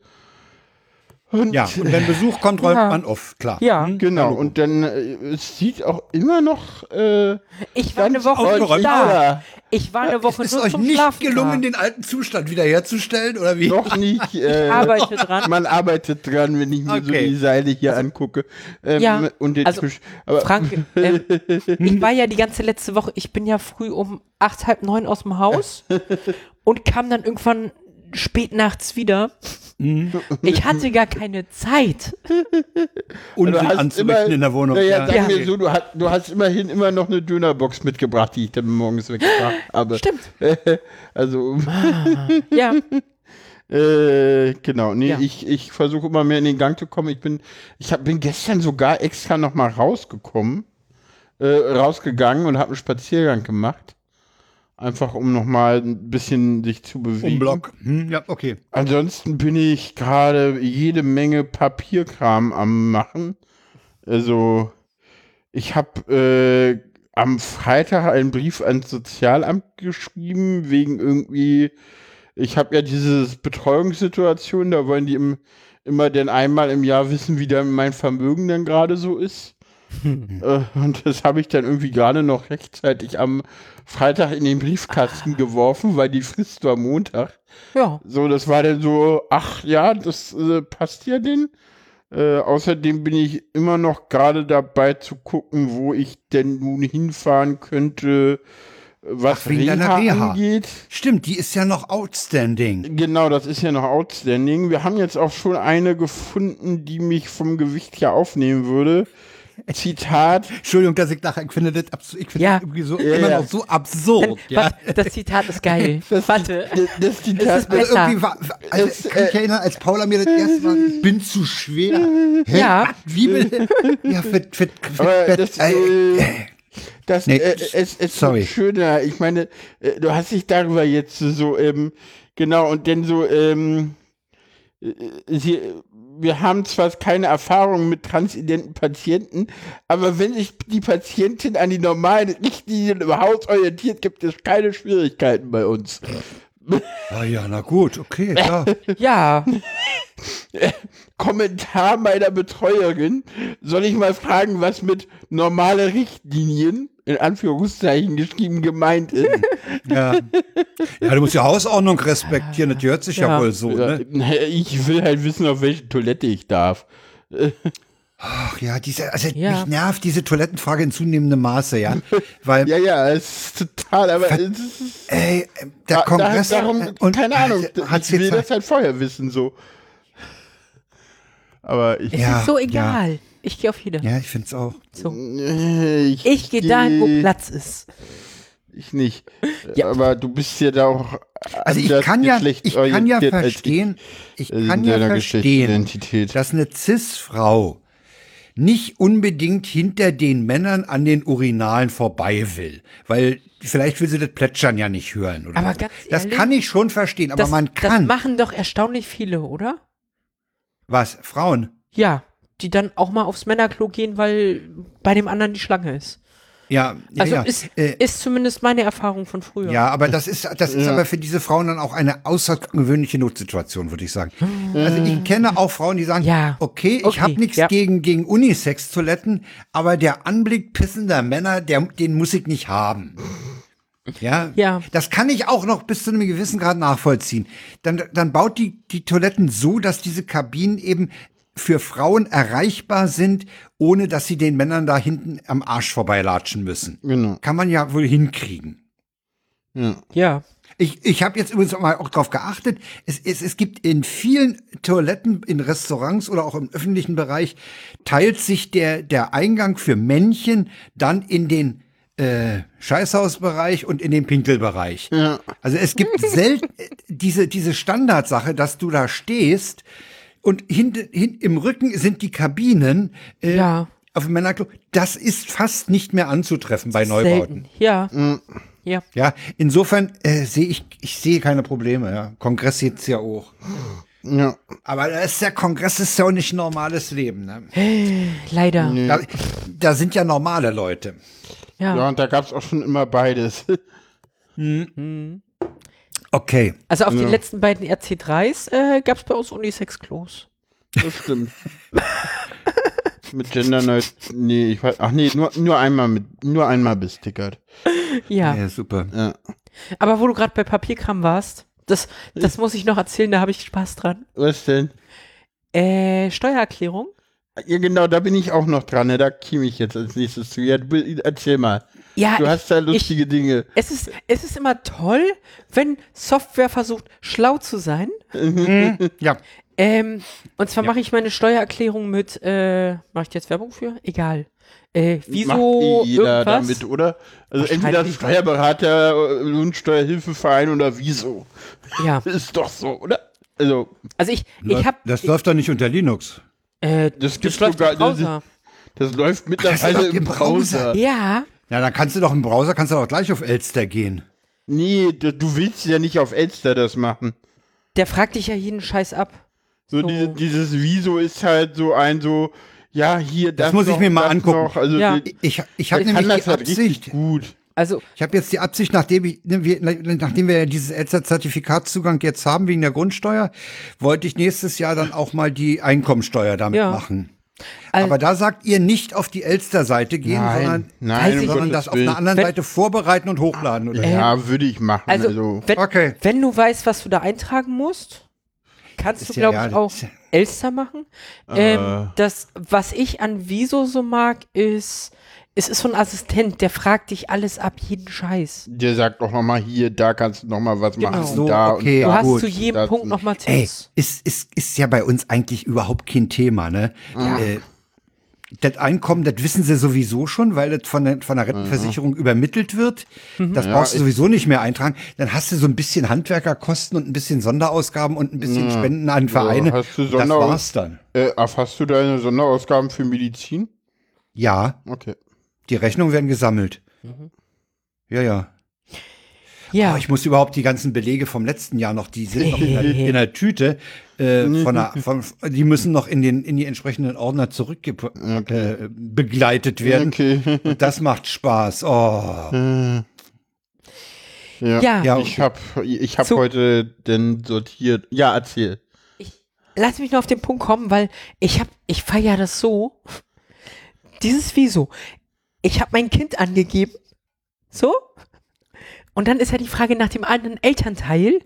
Und Ja, und wenn Besuch kommt, räumt Ja. man auf, klar. Ja. Hm? Genau, und dann, äh, es sieht auch immer noch äh, Ich war eine Woche nicht da. Ja, Ich war eine Woche Ist nur euch zum nicht Schlafen gelungen, da. den alten Zustand wiederherzustellen, oder wie? noch nicht. Äh, Ich arbeite dran. Man arbeitet dran, wenn ich mir so Okay. die Seile hier angucke. Ähm, Ja, und den also, Tisch. Aber Frank, ähm, ich war ja die ganze letzte Woche, ich bin ja früh um acht, halb neun aus dem Haus und kam dann irgendwann spät nachts wieder. Mhm. Ich hatte gar keine Zeit. Unsinn du hast anzurichten immer- in der Wohnung. Naja, sag Ja. mir so, du hast, du hast immerhin immer noch eine Dönerbox mitgebracht, die ich dann morgens weggebracht habe. Stimmt. Also, Ja, äh, genau. Nee, Ja. ich, ich versuche immer mehr in den Gang zu kommen. Ich bin, ich hab, bin gestern sogar extra noch mal rausgekommen, äh, rausgegangen und habe einen Spaziergang gemacht. Einfach um noch mal ein bisschen sich zu bewegen. Um Block. Hm, ja, okay. Ansonsten bin ich gerade jede Menge Papierkram am machen. Also ich habe äh, am Freitag einen Brief ans Sozialamt geschrieben wegen irgendwie. Ich habe ja diese Betreuungssituation, da wollen die im, immer denn einmal im Jahr wissen, wie dann mein Vermögen denn gerade so ist. Äh, und das habe ich dann irgendwie gerade noch rechtzeitig am Freitag in den Briefkasten geworfen, weil die Frist war Montag. ja. So, das war dann so, ach ja, das äh, passt ja denn. Äh, außerdem bin ich immer noch gerade dabei zu gucken, wo ich denn nun hinfahren könnte, was Ach, wegen Reha Reha. angeht. Stimmt, die ist ja noch outstanding. Genau, das ist ja noch outstanding. Wir haben jetzt auch schon eine gefunden, die mich vom Gewicht her aufnehmen würde. Zitat, Entschuldigung, dass ich nachher, ich finde das, abs- ich finde Ja. das irgendwie so, Ja, immer ja. noch so absurd. Ja. Das Zitat ist geil. das, Warte. das, das Zitat, ist Also besser. irgendwie war, also ich kann mich äh, erinnern, als Paula mir das erste Mal, ich bin zu schwer. Hä? Ja. Wie bitte? Ja, für, Aber für das, äh, Das Nee, äh, es, es sorry. wird schöner. Ich meine, äh, du hast dich darüber jetzt so, ähm, genau, und dann so, ähm, äh, sie, wir haben zwar keine Erfahrung mit transidenten Patienten, aber wenn sich die Patientin an die normalen Richtlinien im Haus orientiert, gibt es keine Schwierigkeiten bei uns. ah ja, na gut, okay, ja. Ja, Kommentar meiner Betreuerin. Soll ich mal fragen, was mit normale Richtlinien in Anführungszeichen geschrieben gemeint ist? ja. Ja, du musst die Hausordnung respektieren, das gehört sich ja, Ja. wohl so, Ja, ne? ich will halt wissen, auf welche Toilette ich darf. Ach ja, diese, also Ja. mich nervt diese Toilettenfrage in zunehmendem Maße, ja. Weil, Ja, ja, es ist total, aber es ist, ey, der da, Kongress da, darum, und keine Ahnung, ich will jetzt das halt vorher wissen, so. Aber ich, es Ja, ist so egal. Ich gehe auf jede. Ja, ich find's auch. So. äh, ich, Ich gehe dahin, wo geh- Platz ist. Ich nicht. Ja. Aber du bist ja da auch. Also ich kann ja, ich kann ja verstehen, ich äh, kann ja verstehen, dass eine Cis-Frau nicht unbedingt hinter den Männern an den Urinalen vorbei will, weil vielleicht will sie das Plätschern ja nicht hören. Oder Aber so. ganz das ehrlich, kann ich schon verstehen, aber Das, man das kann. machen doch erstaunlich viele, oder? Was? Frauen? Ja, die dann auch mal aufs Männerklo gehen, weil bei dem anderen die Schlange ist. Ja, ja, Also ja. ist, Äh, ist zumindest meine Erfahrung von früher. Ja, aber das ist, das ist aber für diese Frauen dann auch eine außergewöhnliche Notsituation, würde ich sagen. Also ich kenne auch Frauen, die sagen, Ja. okay, ich Okay, habe nichts ja. gegen, gegen Unisex-Toiletten, aber der Anblick pissender Männer, der, den muss ich nicht haben. Ja, Ja. das kann ich auch noch bis zu einem gewissen Grad nachvollziehen. Dann, dann baut die, die Toiletten so, dass diese Kabinen eben für Frauen erreichbar sind, ohne dass sie den Männern da hinten am Arsch vorbeilatschen müssen. Genau. Kann man ja wohl hinkriegen. Ja. Ja. Ich, ich habe jetzt übrigens auch mal auch drauf geachtet. Es, es, es gibt in vielen Toiletten, in Restaurants oder auch im öffentlichen Bereich, teilt sich der, der Eingang für Männchen dann in den äh, Scheißhausbereich und in den Pinkelbereich. Ja. Also es gibt selten äh, diese, diese Standardsache, dass du da stehst und hinten hin, im Rücken sind die Kabinen. Äh, Ja. Auf dem Männerklo. Das ist fast nicht mehr anzutreffen bei Neubauten. Selten. Ja. Ja. Ja, insofern äh, sehe ich, ich sehe keine Probleme. Ja. Kongress jetzt ja auch. Ja. Aber das ist der Kongress ist ja auch nicht ein normales Leben. Ne? Leider. Da, da sind ja normale Leute. Ja. ja, und da gab es auch schon immer beides. Okay. Also auf Ja. den letzten beiden RC3s äh, gab es bei uns Unisex-Klos. Das stimmt. mit Gender Night. Nee, ich weiß. Ach nee, nur, nur einmal mit, nur einmal bestickert. Ja. Ja, super. Ja. Aber wo du gerade bei Papierkram warst, das, das muss ich noch erzählen, da habe ich Spaß dran. Was denn? Äh, Steuererklärung? Ja, genau, da bin ich auch noch dran. Ne? Da käme ich jetzt als nächstes zu. Ja, erzähl mal. Ja, Du ich- hast da lustige Dinge. es ist, es ist immer toll, wenn Software versucht, schlau zu sein. Ja. Ähm, und zwar mache ich meine Steuererklärung mit, äh, mache ich jetzt Werbung für? Egal. Äh, wieso Macht eh jeder irgendwas? damit, oder? Also entweder. Steuerberater, Lohnsteuerhilfeverein oder wieso. Ja, Ist doch so, oder? Also, also ich, ich habe, das läuft doch nicht unter Linux. äh, das gibt läuft sogar, im Browser. das läuft das mittlerweile läuft im im Browser. Browser. Ja, Ja, dann kannst du doch im Browser, kannst du doch gleich auf Elster gehen. Nee, du, willst ja nicht auf Elster das machen. der fragt dich ja jeden Scheiß ab. So, So. Diese, dieses Wieso ist halt so ein so, ja, hier, das, muss ich noch, mir mal das angucken. Noch. Also, Ja. die- Ich, ich habe ich nämlich das die halt Absicht, gut. Also, ich habe jetzt die Absicht, nachdem, ich, ne, wir, nachdem wir ja dieses Elster-Zertifikatszugang jetzt haben wegen der Grundsteuer, wollte ich nächstes Jahr dann auch mal die Einkommensteuer damit Ja. machen. Also- Aber da sagt ihr nicht auf die Elster-Seite gehen, sondern, Nein, um ich- sondern Gottes das auf einer Willen. anderen Wenn- Seite vorbereiten und hochladen. Oder? Ja, würde ich machen. also, Also, wenn, Okay. wenn du weißt, was du da eintragen musst, kannst du, ja- glaube ich, auch Elster machen. Äh. Ähm, das, was ich an Wieso so mag, ist, es ist so ein Assistent, der fragt dich alles ab, jeden Scheiß. der sagt doch nochmal hier, da kannst du nochmal was Genau. machen. So, da okay. und Du da. Ja, hast gut, zu jedem das- Punkt nochmal Ey, Tipps. ist, ist, ist ja bei uns eigentlich überhaupt kein Thema, ne? Äh, das Einkommen, das wissen sie sowieso schon, weil das von der, von der Rentenversicherung übermittelt wird. Das brauchst du sowieso nicht mehr eintragen. Dann hast du so ein bisschen Handwerkerkosten und ein bisschen Sonderausgaben und ein bisschen Spenden an Vereine. hast du Und das Sonderaus- war's dann. Äh, ach, hast du deine Sonderausgaben für Medizin? Ja, Okay. Die Rechnungen werden gesammelt. Ja, ja. Ja, Oh, ich muss überhaupt die ganzen Belege vom letzten Jahr noch, die sind noch in der, in der Tüte, äh, von der, von, die müssen noch in den in die entsprechenden Ordner zurück äh, begleitet werden. Okay. Und das macht Spaß. Oh. ja. ja. Ja, Ich habe ich hab So. heute denn sortiert. Ja, erzähl. lass mich nur auf den Punkt kommen, weil ich hab, ich feiere das so. Dieses Wieso. Ich habe mein Kind angegeben. So. Und dann ist ja die Frage nach dem anderen Elternteil.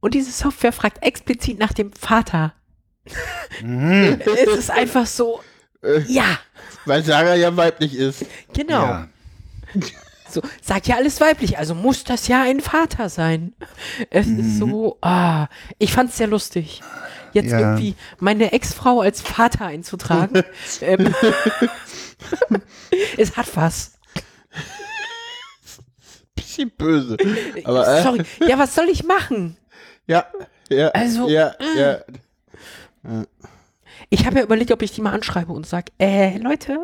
Und diese Software fragt explizit nach dem Vater. es ist einfach so. Ja, Weil Sarah ja weiblich ist. genau. Ja. So, sagt ja alles weiblich, also muss das ja ein Vater sein. Es ist so, ah, ich fand's sehr lustig. Jetzt Ja. irgendwie meine Ex-Frau als Vater einzutragen. ähm, es hat was. Bisschen böse. Aber äh, Sorry. Ja, was soll ich machen? ja, ja, Also, ja, ja. Ich habe ja überlegt, ob ich die mal anschreibe und sag, äh, Leute,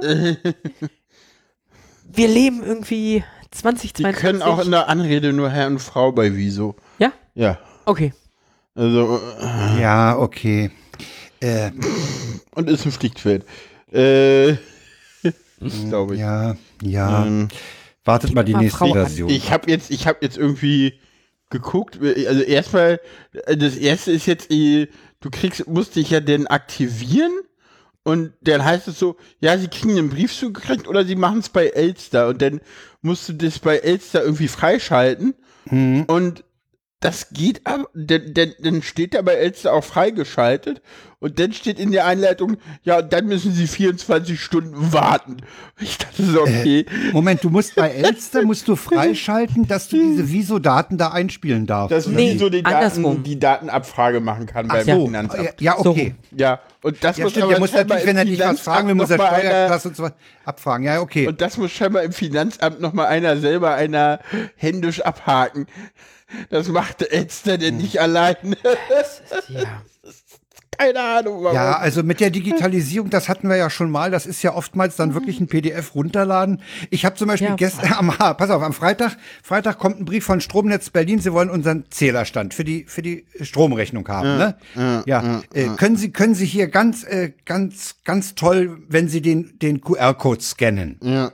wir leben irgendwie Die 2022. können auch in der Anrede nur Herr und Frau bei Wieso. Ja? Ja. Okay. Also, äh, Ja, okay. Äh, und ist ein Pflichtfeld. Äh, glaube ich. ja, ja. Ähm, Wartet mal die mal nächste Frau. Version. Ich habe jetzt, ich habe jetzt irgendwie geguckt. Also erstmal, das erste ist jetzt, äh, du kriegst, musst dich ja denn aktivieren und dann heißt es so, ja, sie kriegen einen Brief zugekriegt oder sie machen es bei Elster und dann musst du das bei Elster irgendwie freischalten und das geht aber, dann, dann, dann steht da bei Elster auch freigeschaltet Und dann steht in der Einleitung, ja, dann müssen sie 24 Stunden warten. Ich dachte so, okay. Äh, Moment, du musst bei Elster musst du freischalten, dass du diese Viso-Daten da einspielen darfst. dass Nee, Wieso die, Daten, andersrum. die Datenabfrage machen kann beim so, Finanzamt. ja, okay. Ja, und das Ja, muss stimmt, aber der muss natürlich, wenn er nicht was fragen will, muss er Steuerklasse und so abfragen. Ja, okay. Und das muss scheinbar im Finanzamt nochmal einer selber einer händisch abhaken. Das machte Elster Hm. denn nicht alleine. Ja. Keine Ahnung warum. Ja, also mit der Digitalisierung, das hatten wir ja schon mal, das ist ja oftmals dann wirklich ein PDF runterladen. Ich habe zum Beispiel Ja. gestern, am, pass auf, am Freitag, Freitag kommt ein Brief von Stromnetz Berlin, sie wollen unseren Zählerstand für die, für die Stromrechnung haben, ne? Ja, äh, können Sie, können Sie hier ganz, äh, ganz, ganz toll, wenn Sie den, den QR-Code scannen. Ja.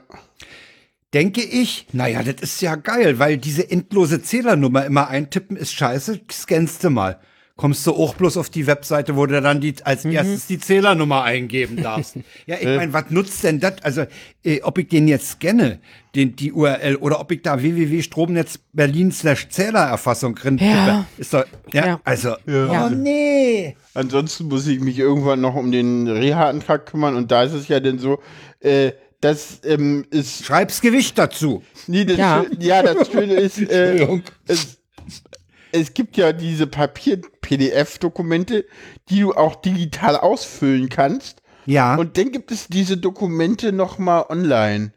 Denke ich, naja, das ist ja geil, weil diese endlose Zählernummer immer eintippen ist scheiße, scannst du mal. Kommst du auch bloß auf die Webseite, wo du dann die, als erstes die Zählernummer eingeben darfst. ja, ich meine, was nutzt denn das? Also, äh, ob ich den jetzt scanne, den, die URL, oder ob ich da www.stromnetz Berlin slash Zählererfassung drin Ja. tippe, ist doch, ja, Ja. also, Ja. oh nee. Ansonsten muss ich mich irgendwann noch um den Reha-Antrag kümmern und da ist es ja dann so, äh, das ähm, ist. Schreib's Gewicht dazu. Nee, das Ja. Ja, das Schöne ist, äh, es, es gibt ja diese Papier-PDF-Dokumente, die du auch digital ausfüllen kannst. Ja. Und dann gibt es diese Dokumente nochmal online.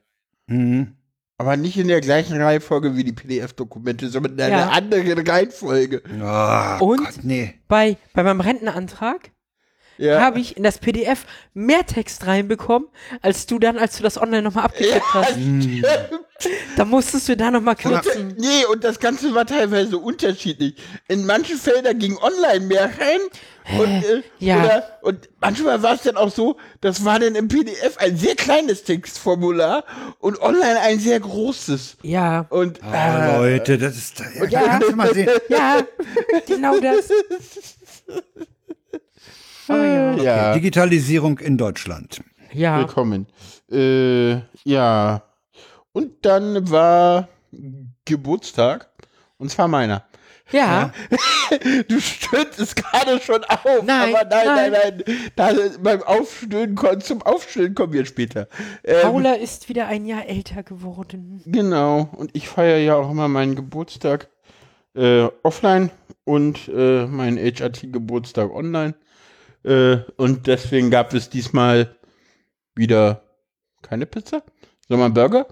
Mhm. Aber nicht in der gleichen Reihenfolge wie die PDF-Dokumente, sondern in einer Ja. anderen Reihenfolge. Oh, Und? Gott, nee. Bei, bei meinem Rentenantrag Ja. habe ich in das PDF mehr Text reinbekommen, als du dann, als du das online nochmal abgetippt hast. Da musstest du da nochmal kürzen. Nee, und das Ganze war teilweise unterschiedlich. In manchen Feldern ging online mehr rein. Und, äh, Ja. oder, und manchmal war es dann auch so, das war dann im PDF ein sehr kleines Textformular und online ein sehr großes. Ja, Und Oh, äh, Leute, das ist, ja, Ja. kannst du mal sehen. ja, genau das. Oh, ja. ja, Digitalisierung in Deutschland. ja. willkommen. Äh, ja. Und dann war Geburtstag. Und zwar meiner. Ja, Du stöhnst es gerade schon auf. Nein, aber nein, nein, nein. nein. Da, beim Aufstöhnen, kommen- zum Aufstöhnen kommen wir später. Ähm, Paula ist wieder ein Jahr älter geworden. Genau. Und ich feiere ja auch immer meinen Geburtstag äh, offline und äh, meinen HRT-Geburtstag online. Äh, und deswegen gab es diesmal wieder keine Pizza, sondern Burger.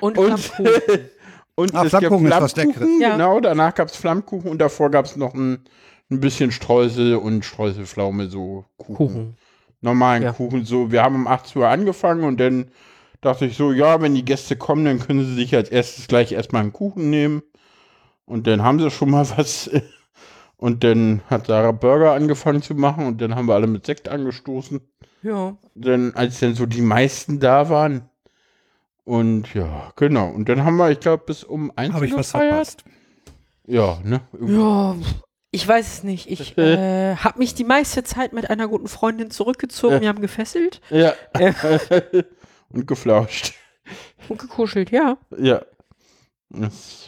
Und, Und, Flammkuchen. und Ah, es gab Flammkuchen ist was Flammkuchen, Leckeres. Ja. genau. Danach gab es Flammkuchen und davor gab es noch ein, ein bisschen Streusel und Streuselpflaume, so Kuchen. Kuchen. Normalen Ja. Kuchen. So, wir haben um 8 Uhr angefangen und dann dachte ich so, ja, wenn die Gäste kommen, dann können sie sich als erstes gleich erstmal einen Kuchen nehmen. Und dann haben sie schon mal was. Und dann hat Sarah Burger angefangen zu machen und dann haben wir alle mit Sekt angestoßen. Ja. Dann, als dann so die meisten da waren. Und ja, genau. Und dann haben wir, ich glaube, bis um eins Habe ich was gefeiert. verpasst. Ja, ne? Ja, ich weiß es nicht. Ich äh, habe mich die meiste Zeit mit einer guten Freundin zurückgezogen. Wir haben gefesselt Ja. Äh. und geflauscht. und gekuschelt, ja. Ja.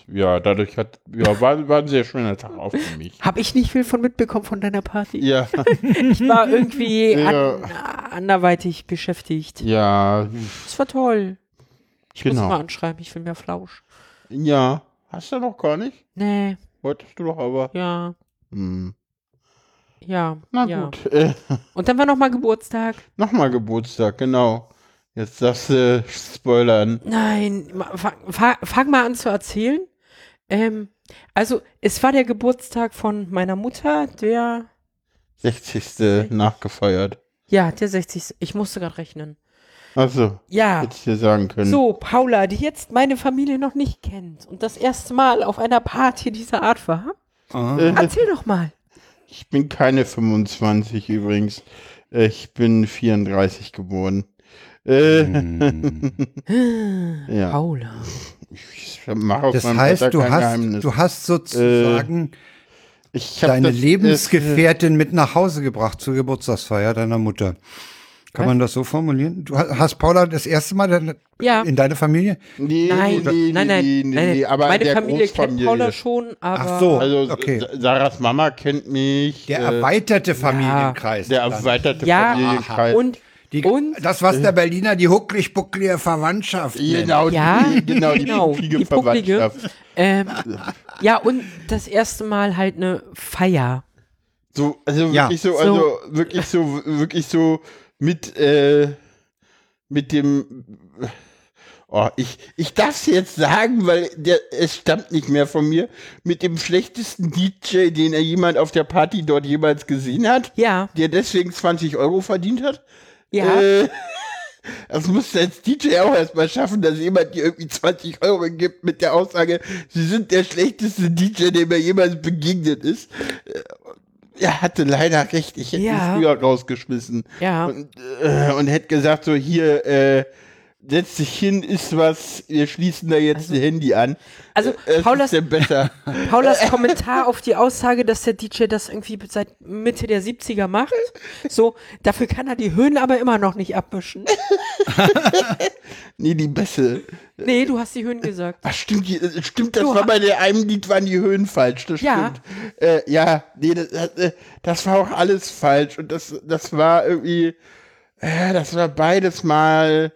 Ja, dadurch hat, ja, war, war ein sehr schöner Tag auch für mich. Habe ich nicht viel von mitbekommen von deiner Party. Ja, Ich war irgendwie Ja. an, anderweitig beschäftigt. ja, Das war toll. Ich muss Genau. mal anschreiben, ich will mehr Flausch. ja. Hast du noch gar nicht? Nee, Wolltest du doch aber. ja, Hm. ja, Na ja. gut. Und dann war nochmal Geburtstag. Nochmal Geburtstag, genau. Jetzt darfst du spoilern. Nein, fang, fang, fang mal an zu erzählen. Ähm, also, es war der Geburtstag von meiner Mutter, der, 60. nachgefeiert. ja, der 60. Ich musste gerade rechnen. Achso, Ja, hätte ich dir sagen können. so, Paula, die jetzt meine Familie noch nicht kennt und das erste Mal auf einer Party dieser Art war. Ah. Erzähl doch mal. Ich bin keine 25 übrigens. Äh, Ich bin 34 geboren. Äh, ja, Paula. ich mache aus Das heißt, du hast, Geheimnis. du hast sozusagen ich hab deine das, äh, Lebensgefährtin mit nach Hause gebracht zur Geburtstagsfeier deiner Mutter. Kann man das so formulieren? Du ha- hast Paula das erste Mal deine, Ja. in deine Familie? Nee, Nein, nee, nee, nein, nein, nee, nein, nee, nein. nee, aber Meine der Familie kennt. Paula schon, aber Ach so. Also Okay. Sa- Sarahs Mama kennt mich. Der äh, erweiterte Familienkreis. der dann. erweiterte ja Familienkreis. und die, und das, was der Berliner die hucklig-bucklige Verwandtschaft nennt. Genau, Ja, die, genau, die genau, bucklige die bucklige. Verwandtschaft. ähm, ja und das erste Mal halt eine Feier. So, also Ja. wirklich so, So. also wirklich so, wirklich so mit, äh, mit dem, oh, ich, ich darf es jetzt sagen, weil der, es stammt nicht mehr von mir, mit dem schlechtesten DJ, den er jemand auf der Party dort jemals gesehen hat, Ja, der deswegen 20 Euro verdient hat. Ja. Äh, das musst du als DJ auch erstmal schaffen, dass jemand dir irgendwie 20 Euro gibt mit der Aussage, sie sind der schlechteste DJ, der mir jemals begegnet ist. Äh, Er hatte leider recht, ich hätte Ja. ihn früher rausgeschmissen. Ja. Und, äh, und hätte gesagt, so hier, äh, setz dich hin, ist was, wir schließen da jetzt ein Handy an. Also, Äh, es Paulas-. Paulas Kommentar auf die Aussage, dass der DJ das irgendwie seit Mitte der 70er macht. So, dafür kann er die Höhen aber immer noch nicht abwischen. nee, die Bässe. Nee, du hast die Höhen gesagt. Ach, stimmt, die, äh, stimmt, das Du war bei der einem Lied waren die Höhen falsch, das Ja. stimmt. Äh, ja, nee, das, äh, das war auch alles falsch und das, das war irgendwie, äh, das war beides mal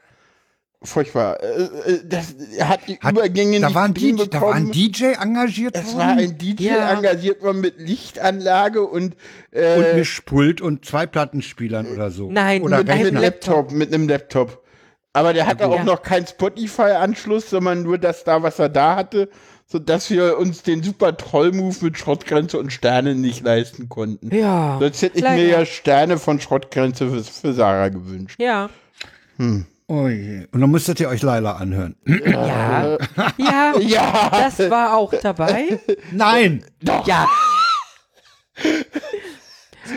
furchtbar. Äh, äh, das, er hat die Hat- Übergänge da nicht war, ein DJ, hinbekommen. da war ein DJ engagiert es worden war ein DJ Ja. engagiert worden mit Lichtanlage und, äh, und Mischpult und zwei Plattenspielern oder so. Nein, oder mit mit einem. Laptop, mit einem Laptop. Aber der hatte auch Ja. noch keinen Spotify-Anschluss, sondern nur das da, was er da hatte, sodass wir uns den super Troll-Move mit Schrottgrenze und Sternen nicht leisten konnten. Ja. Sonst hätte ich leider. mir ja Sterne von Schrottgrenze für, für Sarah gewünscht. Ja. Oh je. Und dann müsstet ihr euch Laila anhören. Ja. Ja. Ja, Das war auch dabei. Nein! Ja.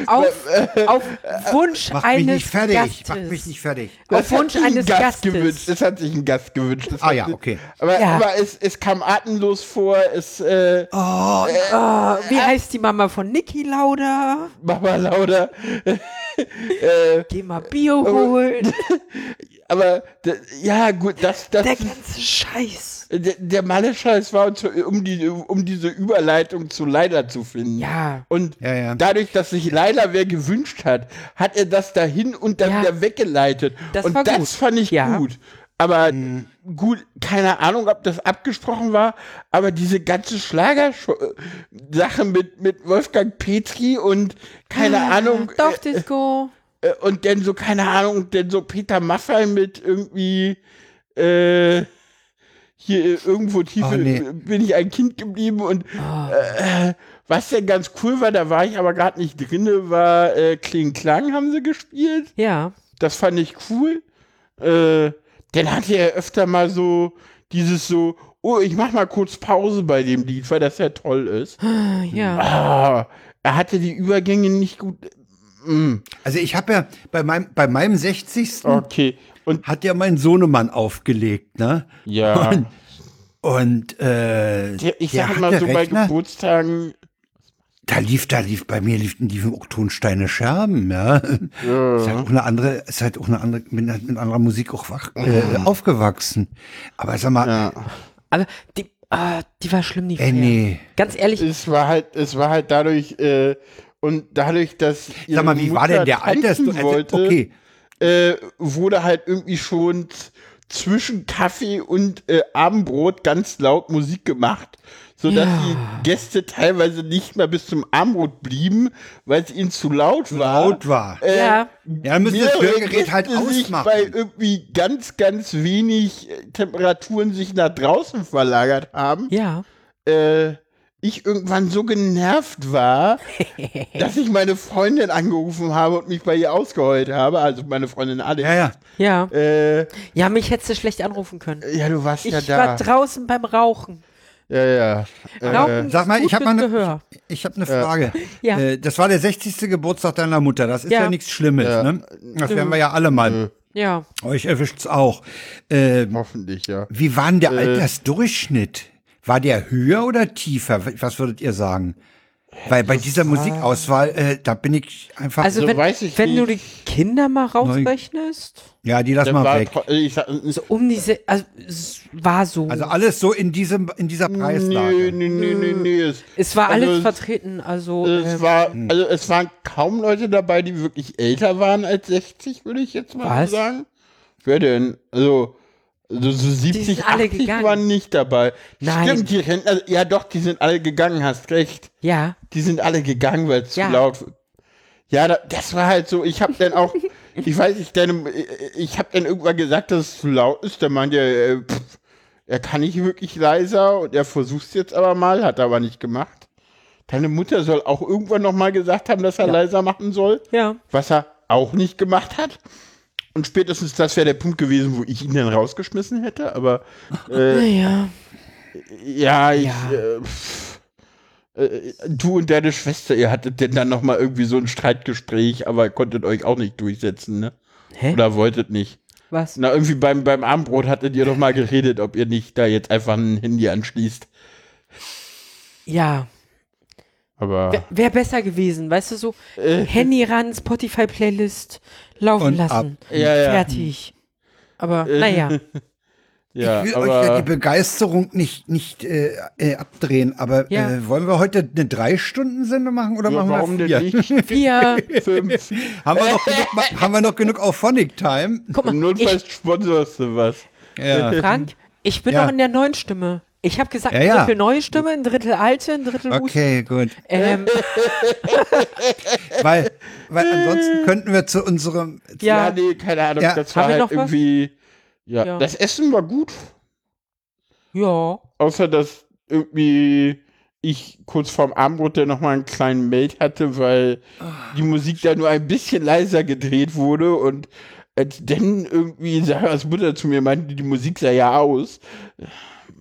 Auf, auf Wunsch Mach mich eines nicht fertig. Gastes. Mach mich nicht fertig. Auf Wunsch eines Gast Gastes. gewünscht. Es hat sich ein Gast gewünscht. Das Ah ja, okay. Aber, Ja. aber es, es kam atemlos vor. Es äh, Oh, wie heißt die Mama von Niki Lauda? Mama Lauda. Geh mal Bio holen. Aber ja, gut, das, das Der ganze Scheiß. Der, der Malle-Scheiß war, um, die, um diese Überleitung zu Leider zu finden. Ja. Und Ja, ja. dadurch, dass sich Leider wer gewünscht hat, hat er das dahin und dann Ja. wieder weggeleitet. Das und war das gut. fand ich Ja. gut. Aber gut, keine Ahnung, ob das abgesprochen war, aber diese ganze Schlagersache mit, mit Wolfgang Petri und keine Ahnung. Dorf Disco. Äh, und dann so, keine Ahnung, dann so Peter Maffay mit irgendwie, äh, hier irgendwo tief Oh, nee. bin ich ein Kind geblieben und äh, was denn ganz cool war, da war ich aber gerade nicht drinne, war äh, Kling Klang haben sie gespielt. Ja. Das fand ich cool. Äh, dann hatte er öfter mal so dieses so, oh, ich mach mal kurz Pause bei dem Lied, weil das ja toll ist. Ja. Ah, er hatte die Übergänge nicht gut. Mm, Also ich habe ja bei meinem, bei meinem 60. okay. Und hat ja mein Sohnemann aufgelegt, ne? ja. Und, und äh, Der, ich sag mal so bei Rechner, Geburtstagen, da lief, da lief, bei mir liefen, liefen auch Tonsteine Scherben, ja. Ist halt auch eine andere, ist halt auch eine andere, mit, mit anderer Musik auch wach, äh, aufgewachsen. Aber sag mal, ja. Aber die, ah, die war schlimm, die ey, nee. Ganz ehrlich, es war halt, es war halt dadurch, äh, und dadurch, dass ihre Sag mal, wie war Mutter denn der Alters? tanzen Also, wollte, okay. äh, wurde halt irgendwie schon zwischen Kaffee und äh, Abendbrot ganz laut Musik gemacht, sodass Ja. die Gäste teilweise nicht mehr bis zum Abendbrot blieben, weil es ihnen zu laut war. Laut war. Äh, ja. Ja, dann müssen das Hörgerät halt ausmachen. bei irgendwie ganz, ganz wenig äh, Temperaturen sich nach draußen verlagert haben. Ja. Äh, ich irgendwann so genervt war, dass ich meine Freundin angerufen habe und mich bei ihr ausgeheult habe. Also meine Freundin Alex. Ja, ja. Ja. Äh, Ja, mich hättest du schlecht anrufen können. ja, du warst Ich ja war da. draußen beim Rauchen. Ja, ja. Rauchen Sag mal, ist ich gut habe mal fürs eine, Gehör. ich hab eine Frage. Ja. Äh, das war der 60. Geburtstag deiner Mutter. Das ist ja, Ja. nichts Schlimmes, Ja. ne? Das werden wir ja alle mal. Ja. Euch erwischt's auch. Ähm, Hoffentlich, ja. wie war denn der Altersdurchschnitt? War der höher oder tiefer? Was würdet ihr sagen? Weil bei dieser Musikauswahl, äh, da bin ich einfach. Also So wenn, weiß ich wenn du die. Kinder mal rausrechnest, ja, die lass mal weg. ich sag, so um diese, also es war so. Also alles so in diesem, in dieser Preislage. Nee, nee, nee, nee, nee. Es, es war also alles es- vertreten, also es ähm, war, also es waren kaum Leute dabei, die wirklich älter waren als 60, würde ich jetzt mal Was? sagen. Wer denn? Also, also so 70, sind alle 80 gegangen. waren nicht dabei. Nein. Stimmt, die Rentner, ja doch, die sind alle gegangen, hast recht. ja, Die sind alle gegangen, weil es Ja. zu laut. Ja, da, das war halt so, ich habe dann auch, ich weiß nicht, dann, ich habe dann irgendwann gesagt, dass es zu laut ist. Der meinte, äh, pff, er kann nicht wirklich leiser und er versucht es jetzt aber mal, hat er aber nicht gemacht. Deine Mutter soll auch irgendwann noch mal gesagt haben, dass er leiser machen soll, ja. was er auch nicht gemacht hat. Und spätestens das wäre der Punkt gewesen, wo ich ihn dann rausgeschmissen hätte. Aber äh, Naja, ja, ich, Ja. Äh, äh, du und deine Schwester, ihr hattet denn dann noch mal irgendwie so ein Streitgespräch, aber konntet euch auch nicht durchsetzen, ne? hä? Oder wolltet nicht? Was? Na, irgendwie beim, beim Abendbrot hattet ihr doch mal geredet, ob ihr nicht da jetzt einfach ein Handy anschließt. Ja, Aber wäre wär besser gewesen, weißt du, so Äh. Handy ran, Spotify-Playlist laufen Und lassen. Ja, ja. Fertig. Aber Äh. naja, ja, ich will euch ja die Begeisterung nicht, nicht äh, äh, abdrehen, aber Ja. äh, wollen wir heute eine Drei-Stunden-Sendung machen oder ja, machen warum wir denn vier? nicht? vier. Fünf. Haben wir noch genug, ma- haben wir noch genug Auphonic Time? Guck mal, Notfalls ich, sponsorst du was. Ja. Frank, ich bin Ja. noch in der neuen Stimme. Ich habe gesagt, Ja, ein ja. Drittel neue Stimme, ein Drittel alte, ein Drittel Husten. Okay, gut. Ähm, Weil, weil ansonsten könnten wir zu unserem. Ja, ja, nee, keine Ahnung, Ja. das war halt irgendwie. Ja, Ja. das Essen war gut. ja. Außer dass irgendwie ich kurz vorm Abendbrot dann nochmal einen kleinen Meld hatte, weil die Musik da nur ein bisschen leiser gedreht wurde und als dann irgendwie Sarahs Mutter zu mir meinte, die Musik sei ja aus,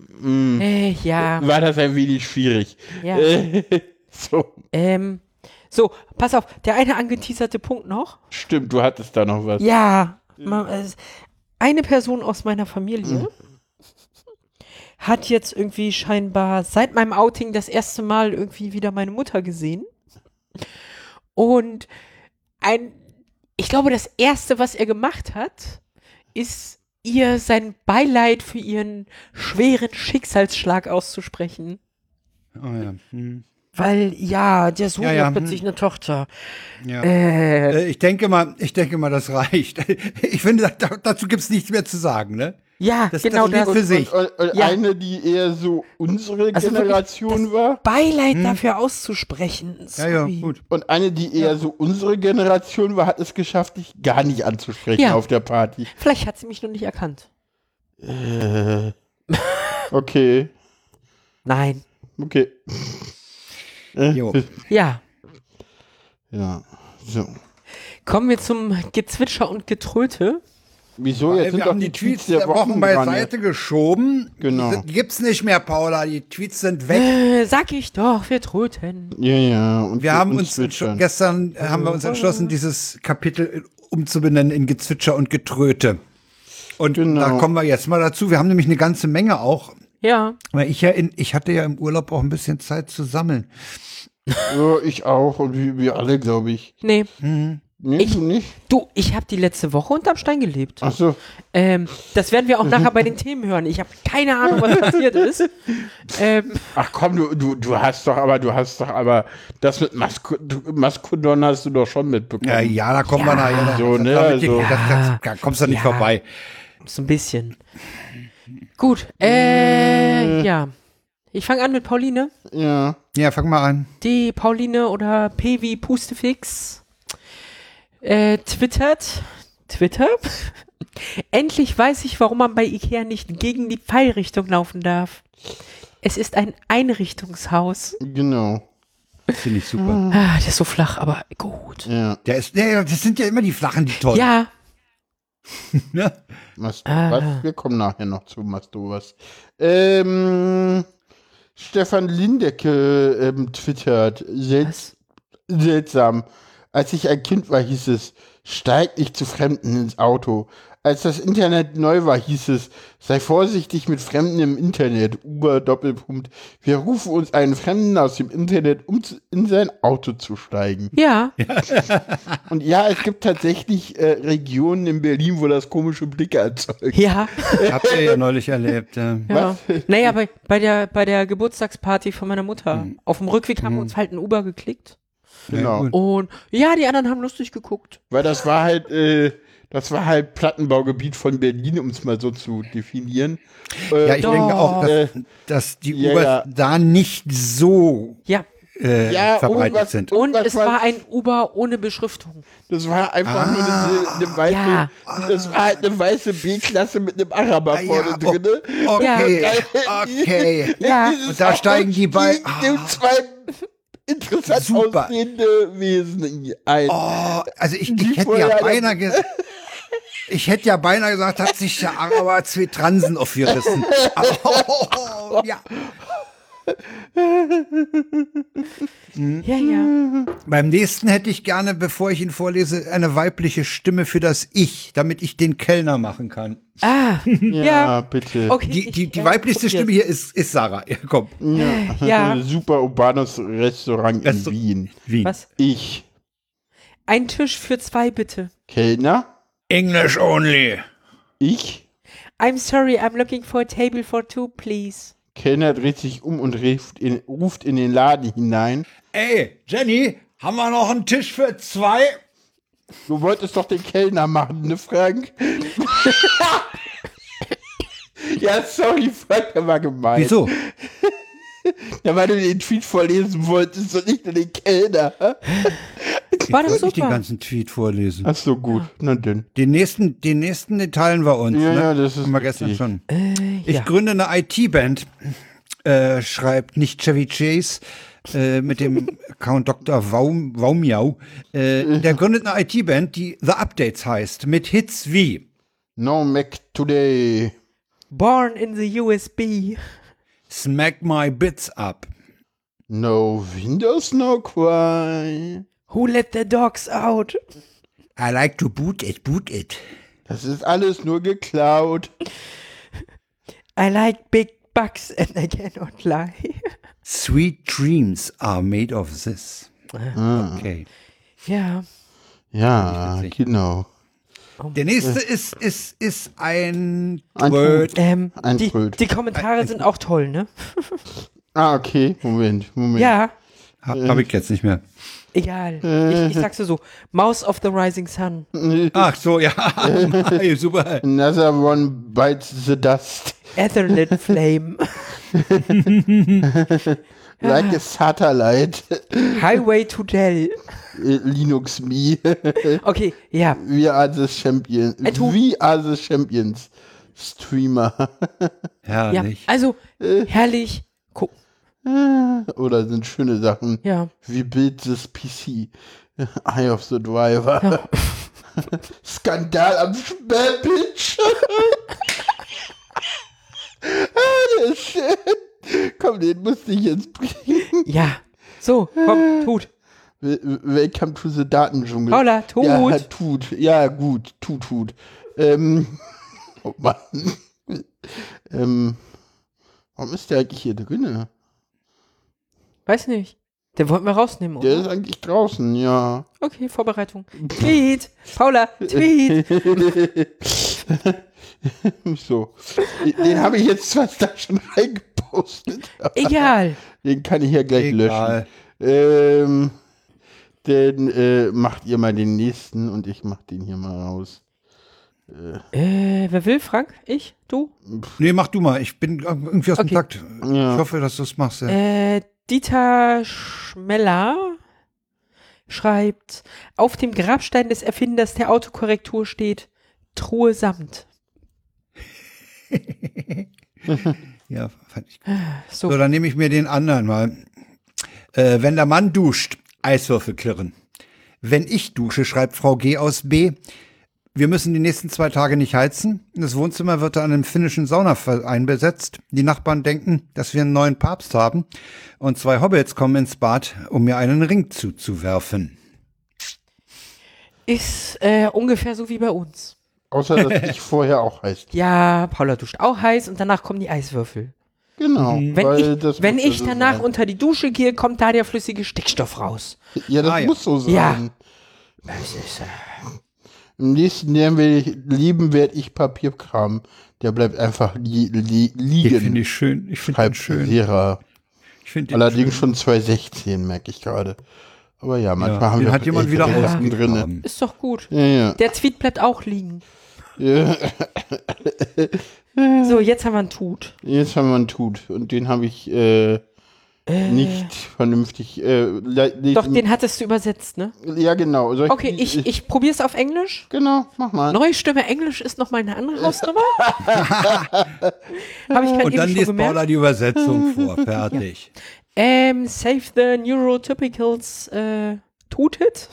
mm, Äh, ja, war das ein wenig schwierig. ja. Äh, so, Ähm, so, pass auf, der eine angeteaserte Punkt noch. stimmt, du hattest da noch was. Ja, ma- es- eine Person aus meiner Familie hat jetzt irgendwie scheinbar seit meinem Outing das erste Mal irgendwie wieder meine Mutter gesehen. Und ein, ich glaube, das erste, was er gemacht hat, ist ihr sein Beileid für ihren schweren Schicksalsschlag auszusprechen. Oh ja. Hm. Weil, ja, der Sohn Ja, ja, hat plötzlich eine Tochter. ja. Äh, Äh, ich denke mal, ich denke mal, das reicht. Ich finde, da, dazu gibt's nichts mehr zu sagen, ne? Ja, Das- genau das das. für sich. Und, und Ja. eine, die eher so unsere Also Generation war. Beileid dafür auszusprechen. Hm. Ja, ja, Sorry. gut. Und eine, die eher so unsere Generation war, hat es geschafft, dich gar nicht anzusprechen Ja. auf der Party. Vielleicht hat sie mich noch nicht erkannt. Äh, okay, Nein. okay. Jo. Ja. Ja, so. Kommen wir zum Gezwitscher und Getröte. Wieso? Jetzt sind wir doch haben die Tweets der der Wochen beiseite geschoben. Genau. Die gibt's nicht mehr, Paula. Die Tweets sind weg. Äh, sag ich doch, wir tröten. Ja, ja. Und Wir haben uns zwitschern. gestern äh, haben wir uns entschlossen, dieses Kapitel umzubenennen in Gezwitscher und Getröte. Und Genau. da kommen wir jetzt mal dazu. Wir haben nämlich eine ganze Menge auch, Ja. weil ich ja in, ich hatte ja im Urlaub auch ein bisschen Zeit zu sammeln. Ja, ich auch und wir, wir alle, glaube ich. Nee. Nee, Ich- du nicht? Du, ich habe die letzte Woche unterm Stein gelebt. Ach so. Ähm, das werden wir auch nachher bei den Themen hören. Ich habe keine Ahnung, was passiert ist. Ähm, Ach komm, du, du, du hast doch aber, du hast doch aber, das mit Masko Maskodon hast du doch schon mitbekommen. Ja, ja, da kommen wir Ja. nachher noch. So, ne, da, also- das, da kommst du nicht Ja. vorbei. so ein bisschen. Gut. Äh, ja. Ich fange an mit Pauline. Ja. Ja, fang mal an. Die Pauline oder P wie Pustefix äh, twittert. Twitter? Endlich weiß ich, warum man bei Ikea nicht gegen die Pfeilrichtung laufen darf. Es ist ein Einrichtungshaus. Genau. Finde ich super. Ah, der ist so flach, aber gut. Ja. Der ist, ja, ja, das sind ja immer die flachen, die toll. Ja, Ne? Was, Ah. was? Wir kommen nachher noch zu Mastovas. Ähm, Stefan Lindecke ähm, twittert. Sel Was? seltsam. Als ich ein Kind war, hieß es, steig nicht zu Fremden ins Auto. als das Internet neu war, hieß es, sei vorsichtig mit Fremden im Internet. Uber Doppelpunkt. Wir rufen uns einen Fremden aus dem Internet, um zu, in sein Auto zu steigen. Ja, Und ja, es gibt tatsächlich äh, Regionen in Berlin, wo das komische Blicke erzeugt. ja, Habt ihr ja neulich erlebt. Ja. ja. Naja, bei, bei, der, bei der Geburtstagsparty von meiner Mutter. Mhm. Auf dem Rückweg haben wir uns halt ein Uber geklickt. Genau. gut. Und ja, die anderen haben lustig geguckt. Weil das war halt, äh, das war halt Plattenbaugebiet von Berlin, um es mal so zu definieren. Äh, Ja, ich denke auch, dass, Äh, dass die ja, Ubers ja. da nicht so Ja. äh, Ja, verbreitet irgendwas- sind. Und Was es war- war ein Uber ohne Beschriftung. Das war einfach nur eine, eine weiße, Ja. das war halt eine weiße B-Klasse mit einem Araber Ah, vorne ja, drin. oh, okay, Ja. okay. Ja. Und da steigen die bei- Die, die zwei interessant Super. aussehende Wesen ein. Oh, also ich, ich hätte ja beinahe ge ich hätte ja beinahe gesagt, hat sich der Araber zwei Transen aufgerissen. Aber, oh, ja. Ja, ja. Beim nächsten hätte ich gerne, bevor ich ihn vorlese, eine weibliche Stimme für das Ich, damit ich den Kellner machen kann. Ah, ja, ja. bitte. okay. Die, ich, die, die äh, weiblichste probier's. Stimme hier ist, ist Sarah. Ja, komm. Ja. Super urbanes Restaurant in Wien. Wie? Was? Ich, Ein Tisch für zwei, bitte. Kellner, English only. ich, I'm sorry, I'm looking for a table for two, please. Kellner dreht sich um und ruft in, ruft in den Laden hinein. Ey, Jenny, haben wir noch einen Tisch für zwei? Du wolltest doch den Kellner machen, ne, Frank? ja, sorry, Frank, der war gemein. Wieso? Ja, weil du den Tweet vorlesen wolltest und nicht nur den Kellner. War doch Ich wollte den super. ganzen Tweet vorlesen. Ach so, gut. Na denn. Den nächsten, den nächsten den teilen wir uns. Ja, ne? ja, das ist Haben wir gestern richtig. schon. Äh, Ich ja. gründe eine IT-Band, äh, schreibt nicht Chevy Chase äh, mit dem Account Dr. Waum, Waumiau. Äh, der gründet eine IT-Band, die The Updates heißt, mit Hits wie No Mac Today. Born in the USB. Smack My Bits Up, No Windows, no Cry. Who let the dogs out? I like to boot it, boot it. Das ist alles nur geklaut. I like big bucks and I cannot lie. Sweet dreams are made of this. Okay. ja. Ja, genau. Der nächste ist, ist, ist ein Ein Word. Ähm, Ein die, Bröt. die Kommentare sind auch toll, ne? Ah, okay. Moment, Moment. Ja, Ha, Hab ich jetzt nicht mehr. egal. Ich, ich sag's dir so. Mouse of the Rising Sun. Ach so, ja. Super. Another one bites the dust. Ethernet Flame. Like a satellite. Highway to Dell. Linux Me. Okay, ja. We are the champions. Äh, We are the champions. Streamer. Ja, Herrlich. also herrlich. Guck. Oder sind schöne Sachen. Ja. We build this PC. Eye of the Driver. Skandal am Sperrbitch. ah, der ist schön. Komm, den musste ich jetzt bringen. Ja. So, komm, tut. Wel- Welcome to the Datendschungel. Paula, tut. Ja, tut. Ja, gut. Tut, tut. Ähm, oh Mann. ähm, warum ist der eigentlich hier drin? Weiß nicht. Den wollten wir rausnehmen, Der oder? ist eigentlich draußen, ja. Okay, Vorbereitung. Tweet. Paula, Tweet. So. Den habe ich jetzt zwar da schon reingepostet, aber Egal. den kann ich ja gleich Egal. löschen. Ähm, dann äh, macht ihr mal den nächsten und ich mach den hier mal raus. Äh, wer will? Frank? Ich? Du? Nee, mach du mal. Ich bin irgendwie aus dem Okay. Takt. Ja. Ich hoffe, dass du es machst. Ja. Äh, Dieter Schmeller schreibt, auf dem Grabstein des Erfinders der Autokorrektur steht Truhe Samt. ja, fand ich. So, So, dann nehme ich mir den anderen mal. Äh, wenn der Mann duscht, Eiswürfel klirren. Wenn ich dusche, schreibt Frau G aus B. Wir müssen die nächsten zwei Tage nicht heizen. Das Wohnzimmer wird an einem finnischen Saunaverein besetzt. Die Nachbarn denken, dass wir einen neuen Papst haben. Und zwei Hobbits kommen ins Bad, um mir einen Ring zuzuwerfen. ist äh, ungefähr so wie bei uns. Außer, dass ich vorher auch heiß. Ja, Paula duscht auch heiß und danach kommen die Eiswürfel. Genau. Wenn weil ich, das wenn ich danach sein. unter die Dusche gehe, kommt da der flüssige Stickstoff raus. Ja, das Ah, ja. muss so sein. Ja. Ist, äh, Im nächsten Jahr werde ich, lieben werde ich Papierkram. Der bleibt einfach li li Den finde liegen. ich schön. Ich finde den schön. Vera. Ich finde den Allerdings schön. schon 2016, merke ich gerade. Aber ja, manchmal Ja, haben wir hat jemand wieder drin. ist doch gut. Ja, ja. Der Tweet bleibt auch liegen. Ja. So, jetzt haben wir einen Tut. Jetzt haben wir einen Tut. Und den habe ich äh, nicht vernünftig. Äh, Doch, den hattest du übersetzt, ne? Ja, genau. Soll Okay, ich, ich probier's auf Englisch. Genau, mach mal. Neue Stimme Englisch ist noch mal eine andere Hausnummer. Habe ich gerade Und eben dann schon liest gemerkt. Paula die Übersetzung vor. Fertig. Um, save the neurotypicals uh, tooted.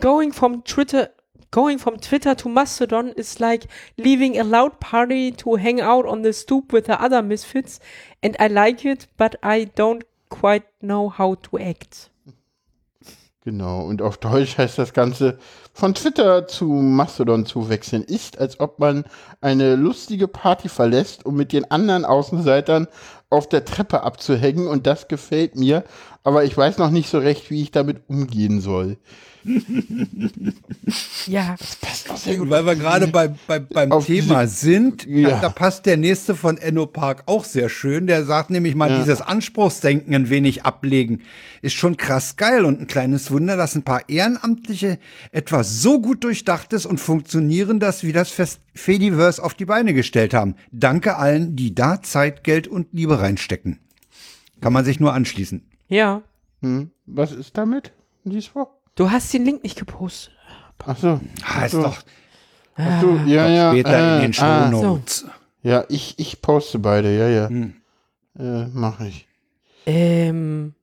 Going from Twitter going from Twitter to Mastodon is like leaving a loud party to hang out on the stoop with the other misfits and I like it, but I don't quite know how to act. Genau. Und auf Deutsch heißt das Ganze, von Twitter zu Mastodon zu wechseln, ist, als ob man eine lustige Party verlässt, um mit den anderen Außenseitern auf der Treppe abzuhängen. Und das gefällt mir. Aber ich weiß noch nicht so recht, wie ich damit umgehen soll. Ja, Passt auch sehr Und weil wir gerade bei, bei, beim Auf Thema sind, Ja. da, da passt der nächste von Enno Park auch sehr schön. Der sagt nämlich mal, dieses Anspruchsdenken ein wenig ablegen. Ist schon krass geil und ein kleines Wunder, dass ein paar Ehrenamtliche etwas so gut durchdachtes und funktionierendes wie das Fest Fediverse auf die Beine gestellt haben. Danke allen, die da Zeit, Geld und Liebe reinstecken. Kann man sich nur anschließen. ja. Hm. Was ist damit? Du hast den Link nicht gepostet. Achso. Ah, ist so. doch Achso, ja, ja. später in äh, den Show ah, Notes. Ja, ich, ich poste beide, ja, ja. Hm. Äh, mach ich. Ähm,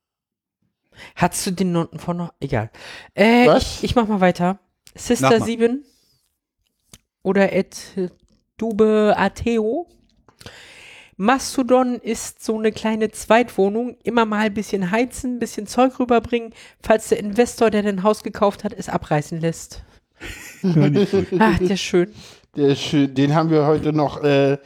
hast du den Noten von noch? Egal. Äh, Was? Ich, ich mach mal weiter. Mach Sister mal. 7 oder et Dube Ateo. Mastodon ist so eine kleine Zweitwohnung. Immer mal ein bisschen heizen, ein bisschen Zeug rüberbringen, falls der Investor, der dein Haus gekauft hat, es abreißen lässt. Ach, der ist schön. Der ist schön. Den haben wir heute noch äh,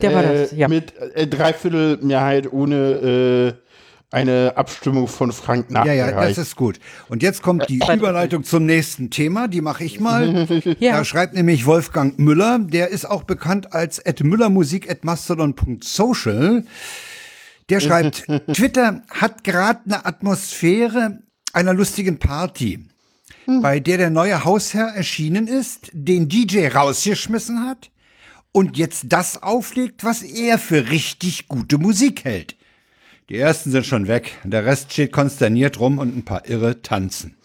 Der war äh, das, ja. mit äh, Dreiviertelmehrheit ohne äh, eine Abstimmung von Frank Ja, nachgereicht. ja, das ist gut. Und jetzt kommt die Überleitung zum nächsten Thema, die mache ich mal. Ja. Da schreibt nämlich Wolfgang Müller, der ist auch bekannt als at müllermusik at mastodon.social. Der schreibt, Twitter hat gerade eine Atmosphäre einer lustigen Party, bei der der neue Hausherr erschienen ist, den DJ rausgeschmissen hat und jetzt das auflegt, was er für richtig gute Musik hält. Die ersten sind schon weg, der Rest steht konsterniert rum und ein paar Irre tanzen.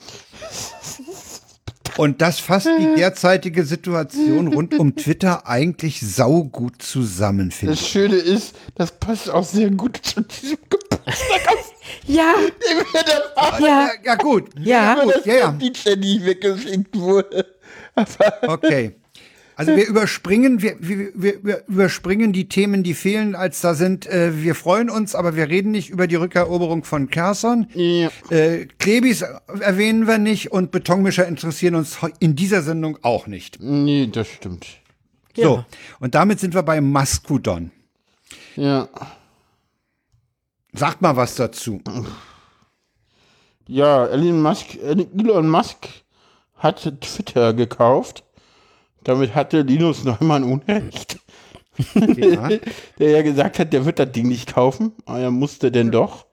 Und das fasst die derzeitige Situation rund um Twitter eigentlich saugut zusammen, finde Das ich. Schöne ist, das passt auch sehr gut zu diesem Geburtstag Ja, ja, Ja, gut. ja. dass ja, ja. DJ nicht weggeschickt wurde. Aber Okay. Also wir überspringen, wir, wir, wir, überspringen die Themen, die fehlen, als da sind. Äh, wir freuen uns, aber wir reden nicht über die Rückeroberung von Kherson. ja. Äh, Klebis erwähnen wir nicht und Betonmischer interessieren uns in dieser Sendung auch nicht. Nee, das stimmt. So, Ja. und damit sind wir bei Mastodon. Ja. Sagt mal was dazu. Ja, Elon Musk, Elon Musk hat Twitter gekauft. Damit hatte Linus Neumann Unrecht. Ja. der ja gesagt hat, der wird das Ding nicht kaufen, aber er musste denn doch.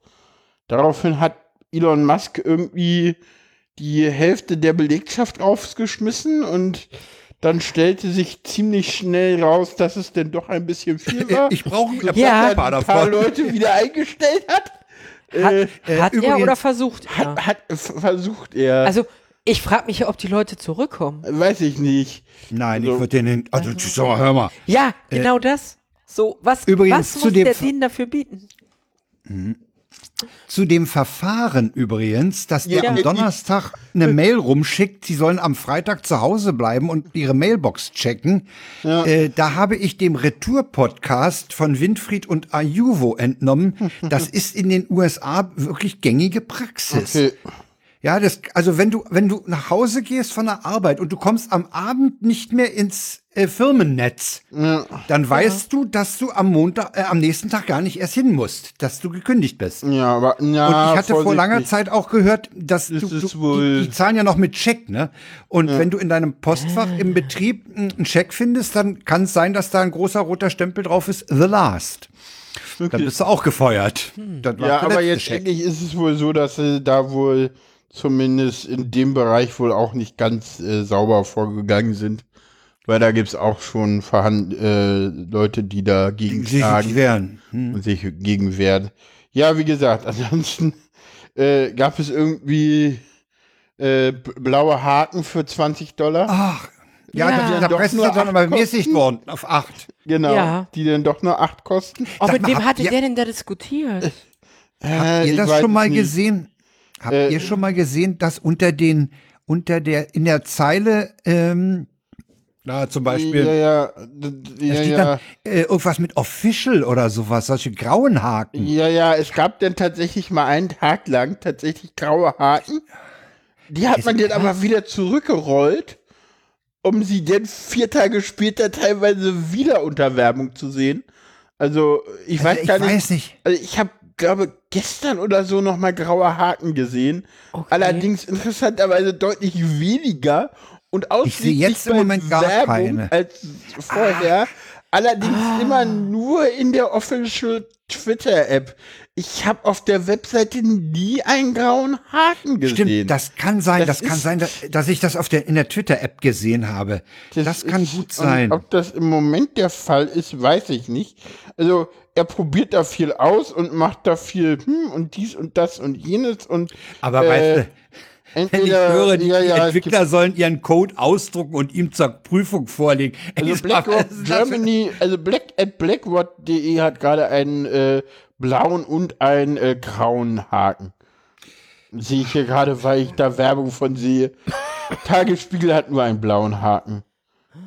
Daraufhin hat Elon Musk irgendwie die Hälfte der Belegschaft rausgeschmissen und dann stellte sich ziemlich schnell raus, dass es denn doch ein bisschen viel war. Ich brauche ein Ja. paar ein paar. Leute wieder eingestellt hat. Hat, Äh, hat er übrigens- oder versucht er? hat, hat f- versucht er. Also, ich frage mich ja, ob die Leute zurückkommen. weiß ich nicht. Nein, So. ich würde den. Also, sag mal, hör mal. Ja, genau das. So, was, übrigens was zu muss dem der denen dafür bieten? Zu dem Verfahren übrigens, dass der Ja. am Donnerstag eine Mail rumschickt, sie sollen am Freitag zu Hause bleiben und ihre Mailbox checken. Äh, da habe ich dem Retour-Podcast von Winfried und Ayuvo entnommen. Das ist in den USA wirklich gängige Praxis. Okay. Ja, das, also wenn du, wenn du nach Hause gehst von der Arbeit und du kommst am Abend nicht mehr ins äh, Firmennetz, Ja. dann weißt du, dass du am Montag, äh, am nächsten Tag gar nicht erst hin musst, dass du gekündigt bist. Ja, aber ja, Und ich hatte vor langer. Zeit auch gehört, dass Das du, du wohl- die, die zahlen ja noch mit Scheck, ne? Und wenn du in deinem Postfach im Betrieb einen Scheck findest, dann kann es sein, dass da ein großer roter Stempel drauf ist, The Last. Dann bist du auch gefeuert. War Ja, aber jetzt Scheck. endlich ist es wohl so, dass sie da wohl zumindest in dem Bereich wohl auch nicht ganz äh, sauber vorgegangen sind. Weil da gibt's auch schon vorhanden äh, Leute, die dagegen sich wehren. Hm. und sich gegen wehren. Ja, wie gesagt, ansonsten äh, gab es irgendwie äh, blaue Haken für 20 Dollar. Ach, ja, Ja. Doch presst nur du dann aber mäßigt worden auf acht. Genau, Ja. die dann doch nur 8 kosten. Oh, Sag mit wem habt hatte ihr- der denn da diskutiert? Habt Äh, ihr ich das schon es mal nicht. gesehen? Habt Äh, ihr schon mal gesehen, dass unter den, unter der, in der Zeile, ähm, na, zum Beispiel, Ja, ja, d- da ja, steht ja. dann äh, irgendwas mit Official oder sowas, solche grauen Haken. Ja, ja, es gab dann tatsächlich mal einen Tag lang tatsächlich graue Haken. Die hat man dann aber wieder zurückgerollt, um sie dann vier Tage später teilweise wieder unter Werbung zu sehen. Also ich Also weiß ich gar nicht. weiß nicht. Also ich habe, glaube gestern oder so noch mal graue Haken gesehen. Okay. Allerdings interessanterweise deutlich weniger und ausschließlich jetzt im Moment gar Werbung keine. Ah. als vorher. Allerdings immer nur in der Official Twitter-App. Ich habe auf der Webseite nie einen grauen Haken gesehen. Stimmt, das kann sein, das, Das kann sein, dass, dass ich das auf der, in der Twitter-App gesehen habe. Das, kann ist- gut sein. Ob das im Moment der Fall ist, weiß ich nicht. Also er probiert da viel aus und macht da viel hm, und dies und das und jenes und Aber äh, weißt du, wenn ich entweder- höre, die ja, ja, Entwickler sollen ihren Code ausdrucken und ihm zur Prüfung vorlegen. Also das für- Germany, also Black at blackrod.de hat gerade einen äh, blauen und einen äh, grauen Haken. Sehe ich hier gerade, weil ich da Werbung von sehe. Tagesspiegel hat nur einen blauen Haken.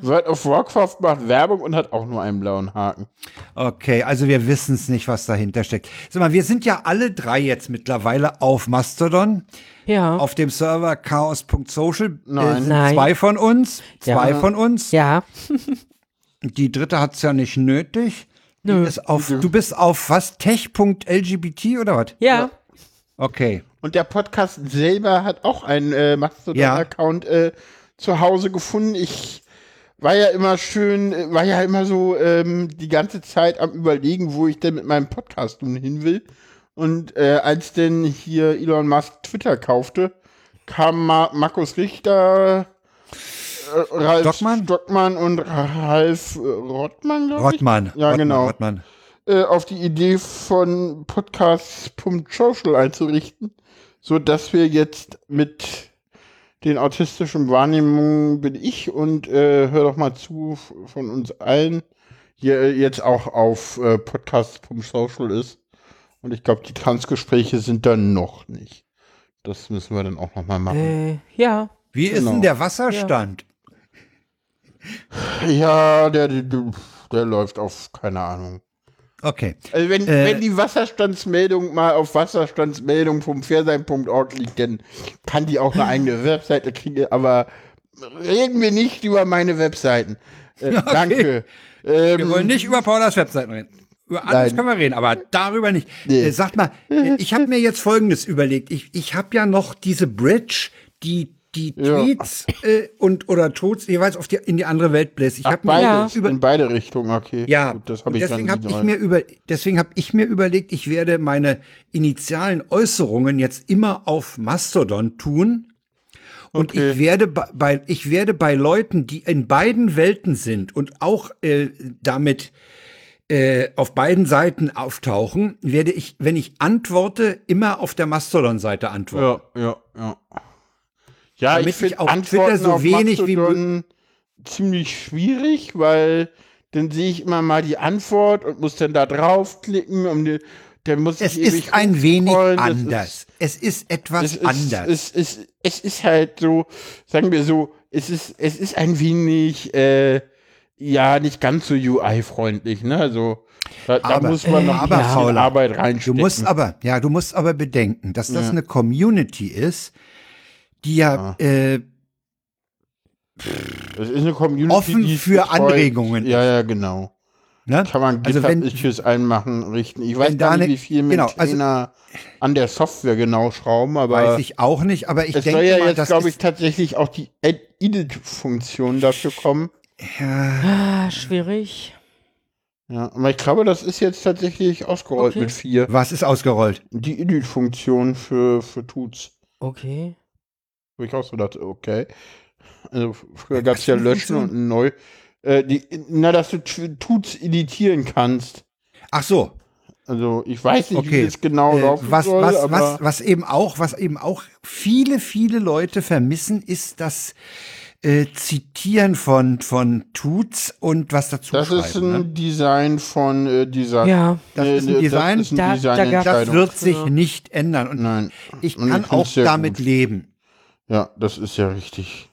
World of Warcraft macht Werbung und hat auch nur einen blauen Haken. Okay, also wir wissen es nicht, was dahinter steckt. Sag mal, wir sind ja alle drei jetzt mittlerweile auf Mastodon, Ja. auf dem Server chaos.social. Nein. Äh, Nein. Zwei von uns, zwei Ja. von uns. ja. Die dritte hat's ja nicht nötig. Nö. Ist auf, du bist auf was? Tech.lgbt oder was? Ja. Okay. Und der Podcast selber hat auch einen äh, Mastodon-Account äh, zu Hause gefunden. Ich war ja immer schön, war ja immer so ähm, die ganze Zeit am überlegen, wo ich denn mit meinem Podcast nun hin will. Und äh, als denn hier Elon Musk Twitter kaufte, kam Ma Markus Richter, äh, Ralf Stockmann? Stockmann und Ralf äh, Rottmann, glaube ich. Rottmann. Ja, Rottmann, genau. Rottmann. Äh, auf die Idee von Podcast.social einzurichten, so dass wir jetzt mit den autistischen Wahrnehmungen bin ich und äh, hör doch mal zu von uns allen hier äh, jetzt auch auf äh, Podcast.social ist. Und ich glaube, die Transgespräche sind da noch nicht. Das müssen wir dann auch noch mal machen. Äh, ja. Wie ist Genau. denn der Wasserstand? Ja, der, der, der läuft auf, keine Ahnung. Okay. Also wenn, Äh, wenn die Wasserstandsmeldung mal auf Wasserstandsmeldung vom Fairsein.org liegt, dann kann die auch eine eigene Webseite kriegen, aber reden wir nicht über meine Webseiten. Äh, Danke. Wir Ähm, wollen nicht über Paulas Webseiten reden. Über alles Nein. können wir reden, aber darüber nicht. Nee. Äh, sagt mal, äh, ich habe mir jetzt Folgendes überlegt. Ich, ich habe ja noch diese Bridge, die die Ja. Tweets äh, und oder Tweets jeweils auf die, in die andere Welt bläst. Ich habe mir über, in beide Richtungen, okay. ja, Gut, das habe ich deswegen habe ich mir über, deswegen habe ich mir überlegt, ich werde meine initialen Äußerungen jetzt immer auf Mastodon tun. Und Okay. ich werde bei, bei, ich werde bei Leuten, die in beiden Welten sind und auch äh, damit äh, auf beiden Seiten auftauchen, werde ich, wenn ich antworte, immer auf der Mastodon-Seite antworten. Ja, ja, ja. Ja, Damit ich finde auf Antworten Twitter so wenig wie ziemlich schwierig, weil dann sehe ich immer mal die Antwort und muss dann da draufklicken und die, dann muss Es ich ist ein wenig anders. es ist etwas es ist, anders. Es ist, es ist halt so, sagen wir so, es ist, es ist ein wenig, äh, ja, nicht ganz so UI-freundlich, ne? Also, da, da Aber- muss man noch aber, ein bisschen Arbeit Du reinstecken. musst aber, ja, du musst aber bedenken, dass das Ja. eine Community ist, die ja äh, Das ist eine Community, Offen die es für betreut. Anregungen. Ja, ja, genau. ne? Kann man Also wenn- GitHub-Issues einmachen, richten. Ich weiß gar nicht, eine- wie viel genau, also- an der Software genau schrauben, aber weiß ich auch nicht, aber ich es denke soll ja mal, jetzt, glaube ich, tatsächlich auch die Edit-Funktion dafür kommen. Ah, schwierig. Ja, aber ich glaube, das ist jetzt tatsächlich ausgerollt Okay. mit vier. was ist ausgerollt? Die Edit-Funktion für, für Tuts. Okay. Wo ich auch so dachte, okay. Also früher gab es ja Löschen und neu. Äh, die, na, dass du Tuts editieren kannst. Ach so, Also ich weiß nicht, wie Okay. das genau äh, laufen was, soll, was, aber was, was eben auch, was eben auch viele, viele Leute vermissen, ist das äh, Zitieren von, von Tuts und was dazu das ist ein ne? Design von äh, dieser. Ja. Das ist ein äh, Design, Das ist da- eine da Das wird sich Ja. nicht ändern und Nein. ich Und kann ich find's auch damit gut. leben. Ja, das ist ja richtig.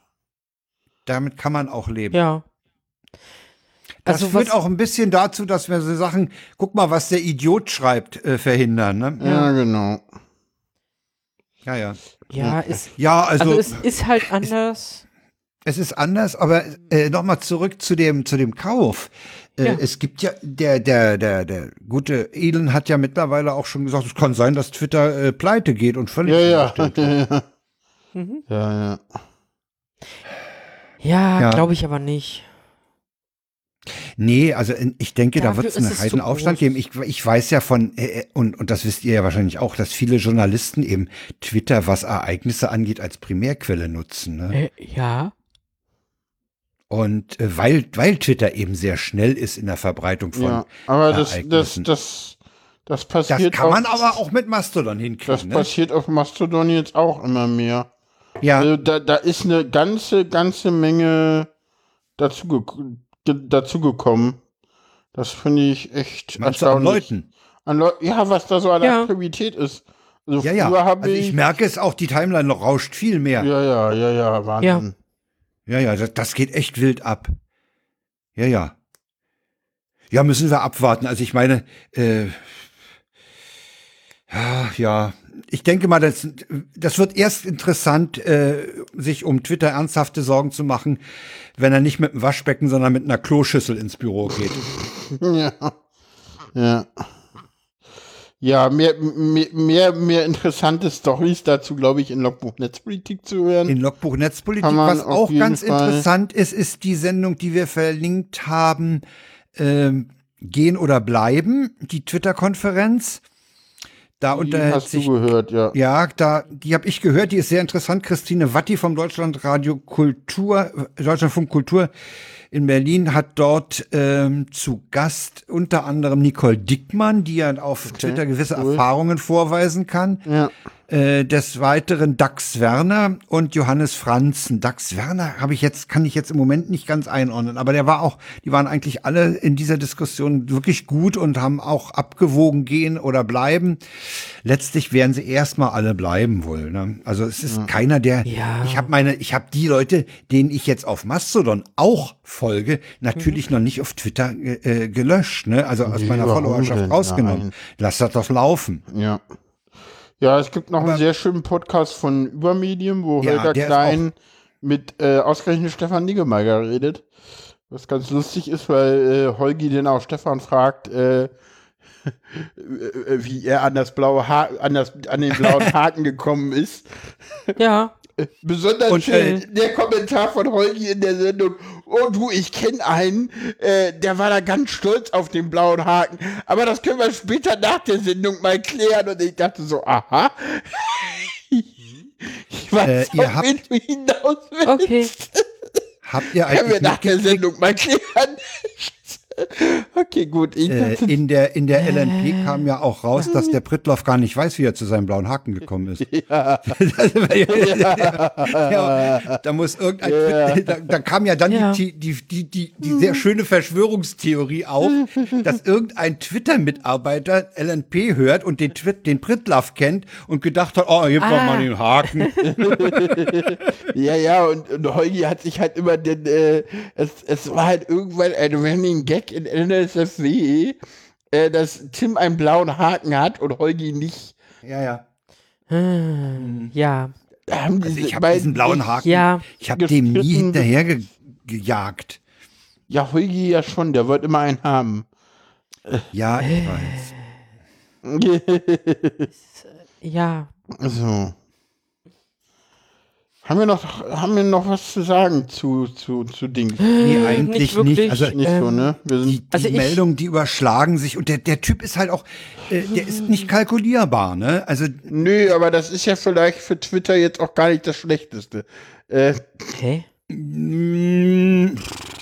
Damit kann man auch leben. Ja. Das Also führt auch ein bisschen dazu, dass wir so Sachen, guck mal, was der Idiot schreibt, äh, verhindern. Ne? Ja, genau. Ja, ja. Ja, ist, Ja, also, also es ist halt anders. es ist anders, aber äh, nochmal zurück zu dem, zu dem Kauf. Äh, Ja. Es gibt ja, der, der, der, der gute Elon hat ja mittlerweile auch schon gesagt, es kann sein, dass Twitter äh, pleite geht und völlig Ja, ja. ja. Mhm. ja, ja. Ja, Ja. glaube ich aber nicht. Nee, also in- ich denke, da Dafür wird es einen Heidenaufstand geben. Ich, ich weiß ja von, äh, und, und das wisst ihr ja wahrscheinlich auch, dass viele Journalisten eben Twitter, was Ereignisse angeht, als Primärquelle nutzen. Ne? Äh, ja. Und äh, weil, weil Twitter eben sehr schnell ist in der Verbreitung von. ja. Aber das, das, Ereignissen. das, das Das passiert kann man auf, aber auch mit Mastodon Das hinkriegen. Ne? passiert auf Mastodon jetzt auch immer mehr. Ja, Also da, da ist eine ganze, ganze Menge dazu, dazu gekommen. Das finde ich echt meinst du an erstaunlich. Leuten. An Leu ja, was da so an Ja. Aktivität ist. Also Ja, ja. Also ich, ich merke es auch, die Timeline noch rauscht viel mehr. ja, ja, ja, ja, Wahnsinn. Ja, ja, das, das geht echt wild ab. Ja, ja. Ja, müssen wir abwarten. Also ich meine, äh, ja, ja, ich denke mal, das, das wird erst interessant, äh, sich um Twitter ernsthafte Sorgen zu machen, wenn er nicht mit einem Waschbecken, sondern mit einer Kloschüssel ins Büro geht. Ja. Ja. Ja, mehr, mehr, mehr, mehr interessante Stories dazu, glaube ich, in Logbuch Netzpolitik zu hören. In Logbuch Netzpolitik, was auch ganz Fall- interessant ist, ist die Sendung, die wir verlinkt haben, ähm, Gehen oder Bleiben, die Twitter-Konferenz. Da Die unterhält hast sich du gehört, ja. Ja, da, die habe ich gehört, die ist sehr interessant. Christine Watti vom Deutschlandradio Kultur, Deutschlandfunk Kultur in Berlin hat dort ähm, zu Gast unter anderem Nicole Dickmann, die ja auf Twitter gewisse cool. Erfahrungen vorweisen kann. Ja. Äh, des Weiteren Dax Werner und Johannes Franzen. Dax Werner habe ich jetzt, kann ich jetzt im Moment nicht ganz einordnen, aber der war auch, die waren eigentlich alle in dieser Diskussion wirklich gut und haben auch abgewogen gehen oder bleiben. Letztlich werden sie erstmal alle bleiben wohl. Ne? Also es ist keiner, der. Ja. Ich habe meine, ich habe die Leute, denen ich jetzt auf Mastodon auch folge, natürlich noch nicht auf Twitter äh, gelöscht, ne? Also aus meiner Followerschaft rausgenommen. Nein. Lass das doch laufen. Ja. Ja, es gibt noch Aber- einen sehr schönen Podcast von Übermedium, wo Ja, ist Klein mit äh, ausgerechnet Stefan Niggemeier redet. Was ganz lustig ist, weil äh, Holgi den auch Stefan fragt, äh, wie er an das blaue ha an, das, an den blauen Haken gekommen ist. Ja. Besonders Und, schön äh, der Kommentar von Holgi in der Sendung. Oh du, ich kenne einen, äh, der war da ganz stolz auf den blauen Haken. Aber das können wir später nach der Sendung mal klären. Und ich dachte so, aha. ich weiß, Äh, ihr habt- du hinaus willst. Okay. Habt ihr Können wir eigentlich nach der Sendung mal klären. okay, gut. Ich äh, in der, in der LNP kam ja auch raus, dass der Prittloff gar nicht weiß, wie er zu seinem blauen Haken gekommen ist. ja, ja, da muss irgendein, da, da kam ja dann Ja. die, die, die, die, die sehr schöne Verschwörungstheorie auf, dass irgendein Twitter-Mitarbeiter LNP hört und den, Twit, den Prittlaff kennt und gedacht hat, oh, hier Ah. mal den Haken. ja, ja, und, und Holgi hat sich halt immer den, äh, es, es war halt irgendwann ein Running Gag in NSFW, äh, dass Tim einen blauen Haken hat und Holgi nicht. Ja, ja. Hm, Ja. haben Also diese ich habe beiden diesen blauen Haken, Ja. ich habe dem nie hinterher ge gejagt. Ja, Holgi ja schon, der wird immer einen haben. Ja, Äh. ich weiß. Ja. so. Haben wir noch, haben wir noch was zu sagen zu, zu, zu Dings? Nee, eigentlich nicht nicht. Also Nicht so, Ähm, ne? Wir sind, die, Also die ich- Meldungen, die überschlagen sich und der, der Typ ist halt auch, äh, der ist nicht kalkulierbar, ne? Also nö, aber das ist ja vielleicht für Twitter jetzt auch gar nicht das Schlechteste. Äh, Hä? mh,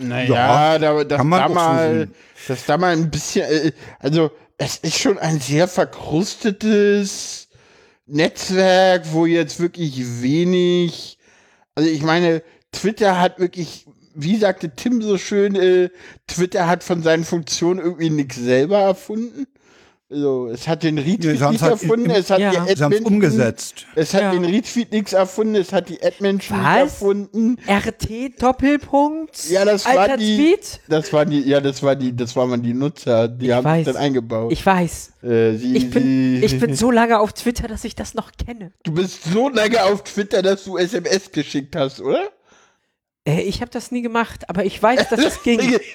naja, Ja, da, dass, da so mal, dass da mal ein bisschen, äh, also es ist schon ein sehr verkrustetes Netzwerk, wo jetzt wirklich wenig, also ich meine, Twitter hat wirklich, wie sagte Tim so schön, äh, Twitter hat von seinen Funktionen irgendwie nichts selber erfunden. Also, es hat den Retweet haben's nicht halt erfunden, es hat Ja. die sie haben es Admin umgesetzt. Es hat Ja. den Retweet nichts erfunden, es hat die nicht Was? erfunden. RT Doppelpunkt? Ja, das Alter war die. Tweet? Das waren die, ja, das war die, das waren die Nutzer, die Ich haben weiß. es dann eingebaut. Ich weiß. äh, sie, Ich bin, sie, ich bin so lange auf Twitter, dass ich das noch kenne. du bist so lange auf Twitter, dass du SMS geschickt hast, oder? Äh, ich habe das nie gemacht, aber ich weiß, dass es ging.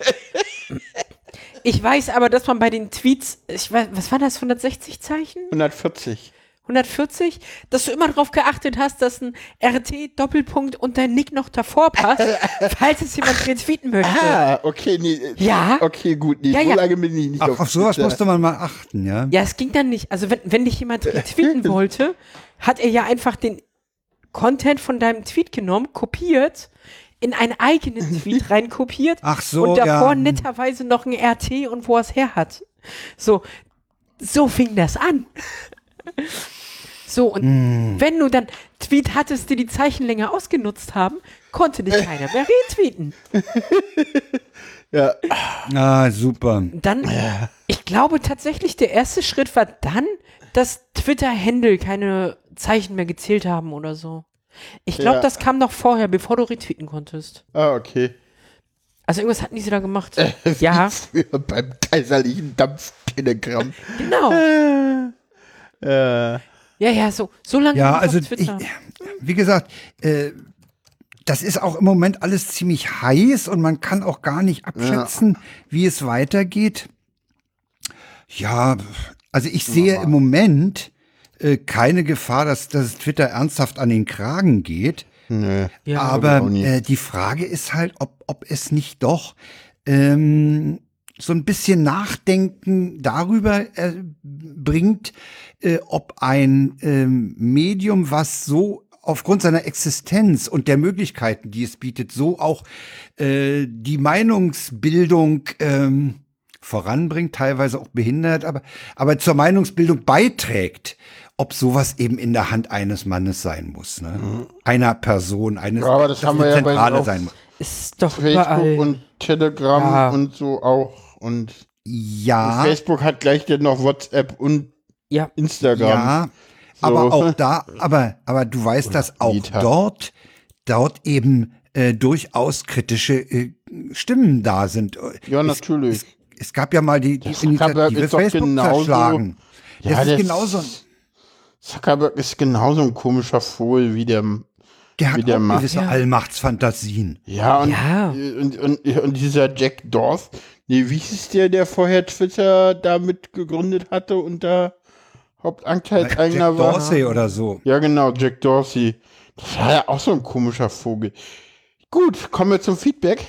Ich weiß aber, dass man bei den Tweets, ich weiß, was war das, 160 Zeichen? 140. 140? Dass du immer darauf geachtet hast, dass ein RT-Doppelpunkt und dein Nick noch davor passt, falls es jemand retweeten möchte. Ah, okay, nee. äh, Ja. Okay, gut, nee, Ja, so ja. lange bin ich nicht Ach, auf auf sowas Twitter. musste man mal achten, ja. Ja, es ging dann nicht. Also wenn, wenn dich jemand retweeten wollte, hat er ja einfach den Content von deinem Tweet genommen, kopiert, in einen eigenen Tweet reinkopiert Ach so, und davor ja. netterweise noch ein RT und wo er es her hat. So, so fing das an. So, und Hm. wenn du dann Tweet hattest, die die Zeichenlänge ausgenutzt haben, konnte dich keiner mehr retweeten. Ja, Ah, super. Dann, ich glaube tatsächlich, der erste Schritt war dann, dass Twitter-Händel keine Zeichen mehr gezählt haben oder so. Ich glaube, Ja. das kam noch vorher, bevor du retweeten konntest. ah, okay. Also irgendwas hatten die sie da gemacht. Äh, ja, früher beim kaiserlichen Dampftelegramm. genau. äh, Ja, ja, so, so lange Ja, also auf ich, Twitter. wie gesagt, äh, das ist auch im Moment alles ziemlich heiß und man kann auch gar nicht abschätzen, wie es weitergeht. Ja, also ich sehe im Moment äh, keine Gefahr, dass, dass Twitter ernsthaft an den Kragen geht. nö. ja, Aber äh, die Frage ist halt, ob, ob es nicht doch ähm, so ein bisschen Nachdenken darüber äh, bringt, äh, ob ein ähm, Medium, was so aufgrund seiner Existenz und der Möglichkeiten, die es bietet, so auch äh, die Meinungsbildung ähm, voranbringt, teilweise auch behindert, aber, aber zur Meinungsbildung beiträgt, ob sowas eben in der Hand eines Mannes sein muss, ne? Einer Person, eines Ja, aber das haben wir ja bei- Zentrale auf- sein muss. ist doch Facebook überall. und Telegram Ja. und so auch. Und Ja, Facebook hat gleich dann noch WhatsApp und ja, Instagram. ja, aber auch da, aber, aber du weißt, dass auch Meta. dort, dort eben äh, durchaus kritische äh, Stimmen da sind. Ja, es, natürlich. Es, es gab ja mal die, die Initiative ist Facebook genauso- zerschlagen. Ja, das ist das- genauso. Zuckerberg ist genauso ein komischer Vogel wie der. Der hat der auch macht. gewisse Ja. Allmachtsfantasien. Ja, und, Ja. Und, und, und dieser Jack Dorf, nee, wie hieß der, der vorher Twitter damit gegründet hatte und da Hauptanteilseigner Jack war? Dorsey oder so. Ja, genau, Jack Dorsey. Das war ja auch so ein komischer Vogel. Gut, kommen wir zum Feedback.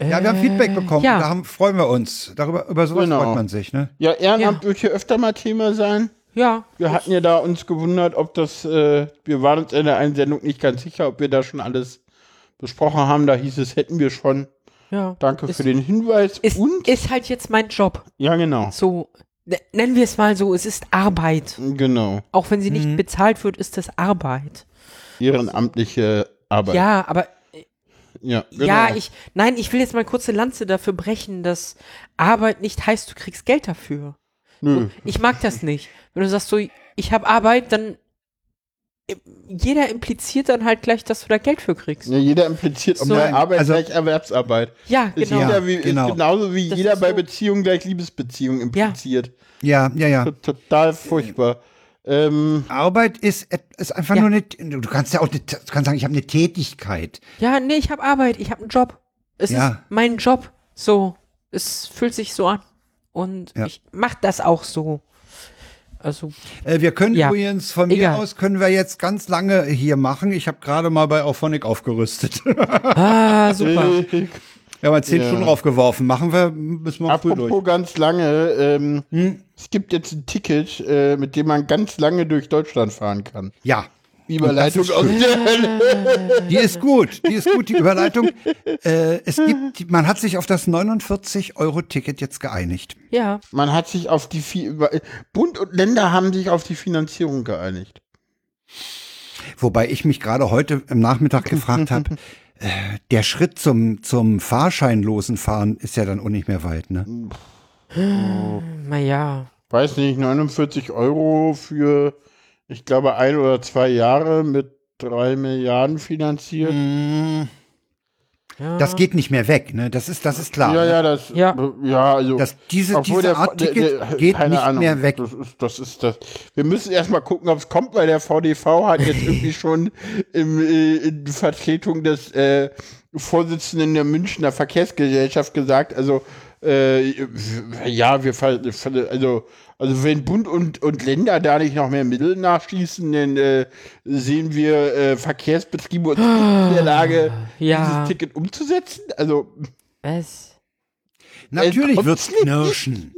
Ja, wir haben Feedback bekommen. ja. Da haben, freuen wir uns. Darüber, über sowas Genau. freut man sich, ne? Ja, Ehrenamt wird hier öfter mal Thema sein. Ja. Wir hatten ja da uns gewundert, ob das, äh, wir waren uns in der einen Sendung nicht ganz sicher, ob wir da schon alles besprochen haben. Da hieß es, hätten wir schon. ja. Danke Ist- für den Hinweis. Ist, Und, ist halt jetzt mein Job. ja, genau. So, ne- nennen wir es mal so, es ist Arbeit. Genau. Auch wenn sie nicht Mhm. bezahlt wird, ist das Arbeit. Ehrenamtliche Arbeit. Ja, aber ja, genau. ja, ich, nein, ich will jetzt mal kurze Lanze dafür brechen, dass Arbeit nicht heißt, du kriegst Geld dafür. Nö. Ich mag das nicht. Wenn du sagst so, ich habe Arbeit, dann äh, jeder impliziert dann halt gleich, dass du da Geld für kriegst. Ja, jeder impliziert So. bei Arbeit Also- gleich Erwerbsarbeit. Ja, Ist, genau. jeder wie, genau. ist genauso wie Das jeder ist bei so. Beziehungen gleich Liebesbeziehung impliziert. Ja, ja, ja. T- Total furchtbar. Ähm, Arbeit ist, ist einfach Ja. nur eine, du kannst ja auch, eine, du kannst sagen, ich habe eine Tätigkeit. Ja, nee, ich habe Arbeit, ich habe einen Job. Es Ja. ist mein Job. So, es fühlt sich so an. Und Ja. ich mach das auch so. Also, Äh, wir können Ja. übrigens von mir Egal. aus können wir jetzt ganz lange hier machen. Ich habe gerade mal bei Auphonic aufgerüstet. ah, super. Wir haben mal zehn Ja. Stunden draufgeworfen. Machen wir, müssen wir früh apropos durch. ganz lange, ähm, Hm? es gibt jetzt ein Ticket, äh, mit dem man ganz lange durch Deutschland fahren kann. Ja, Überleitung ist aus der Hölle. die ist gut. Die ist gut, die Überleitung. Äh, es gibt, man hat sich auf das 49-Euro-Ticket jetzt geeinigt. Ja. Man hat sich auf die Bund und Länder haben sich auf die Finanzierung geeinigt. Wobei ich mich gerade heute im Nachmittag gefragt habe, äh, der Schritt zum, zum fahrscheinlosen Fahren ist ja dann auch nicht mehr weit, ne? Naja. Weiß nicht, 49 Euro für, ich glaube, ein oder zwei Jahre mit drei Milliarden finanziert. Mm, Ja. Das geht nicht mehr weg, ne? Das ist, das ist klar. Ja, ne? ja, das, Ja. ja, also. Das, diese, Obwohl diese der, Art der, Ticket der, geht keine nicht Ahnung, mehr weg. Das ist, das ist das. Wir müssen erstmal gucken, ob es kommt, weil der VDV hat jetzt irgendwie schon im, äh, in Vertretung des äh, Vorsitzenden der Münchner Verkehrsgesellschaft gesagt, also äh, ja, wir ver- also also wenn Bund und, und Länder da nicht noch mehr Mittel nachschießen, dann äh, sehen wir äh, Verkehrsbetriebe uns nicht in der Lage, Ja. dieses Ticket umzusetzen. Also Was? Natürlich kommt's wird's nicht. knirschen.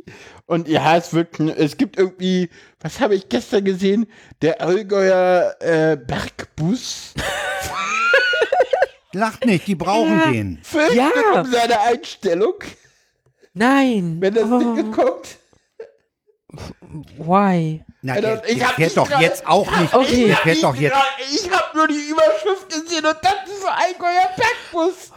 Und ja, es wird, es gibt irgendwie, was habe ich gestern gesehen? Der Allgäuer äh, Bergbus Lacht nicht, die brauchen Ja. den. fürchtet Ja. um seine Einstellung, Nein. wenn das oh, Ding kommt. Why? Na, Also, der, ich der hab fährt nicht doch grad- jetzt auch nicht. Okay. Der fährt doch jetzt. Ich habe nur die Überschrift gesehen und das ist so Allgäuer Bergbus.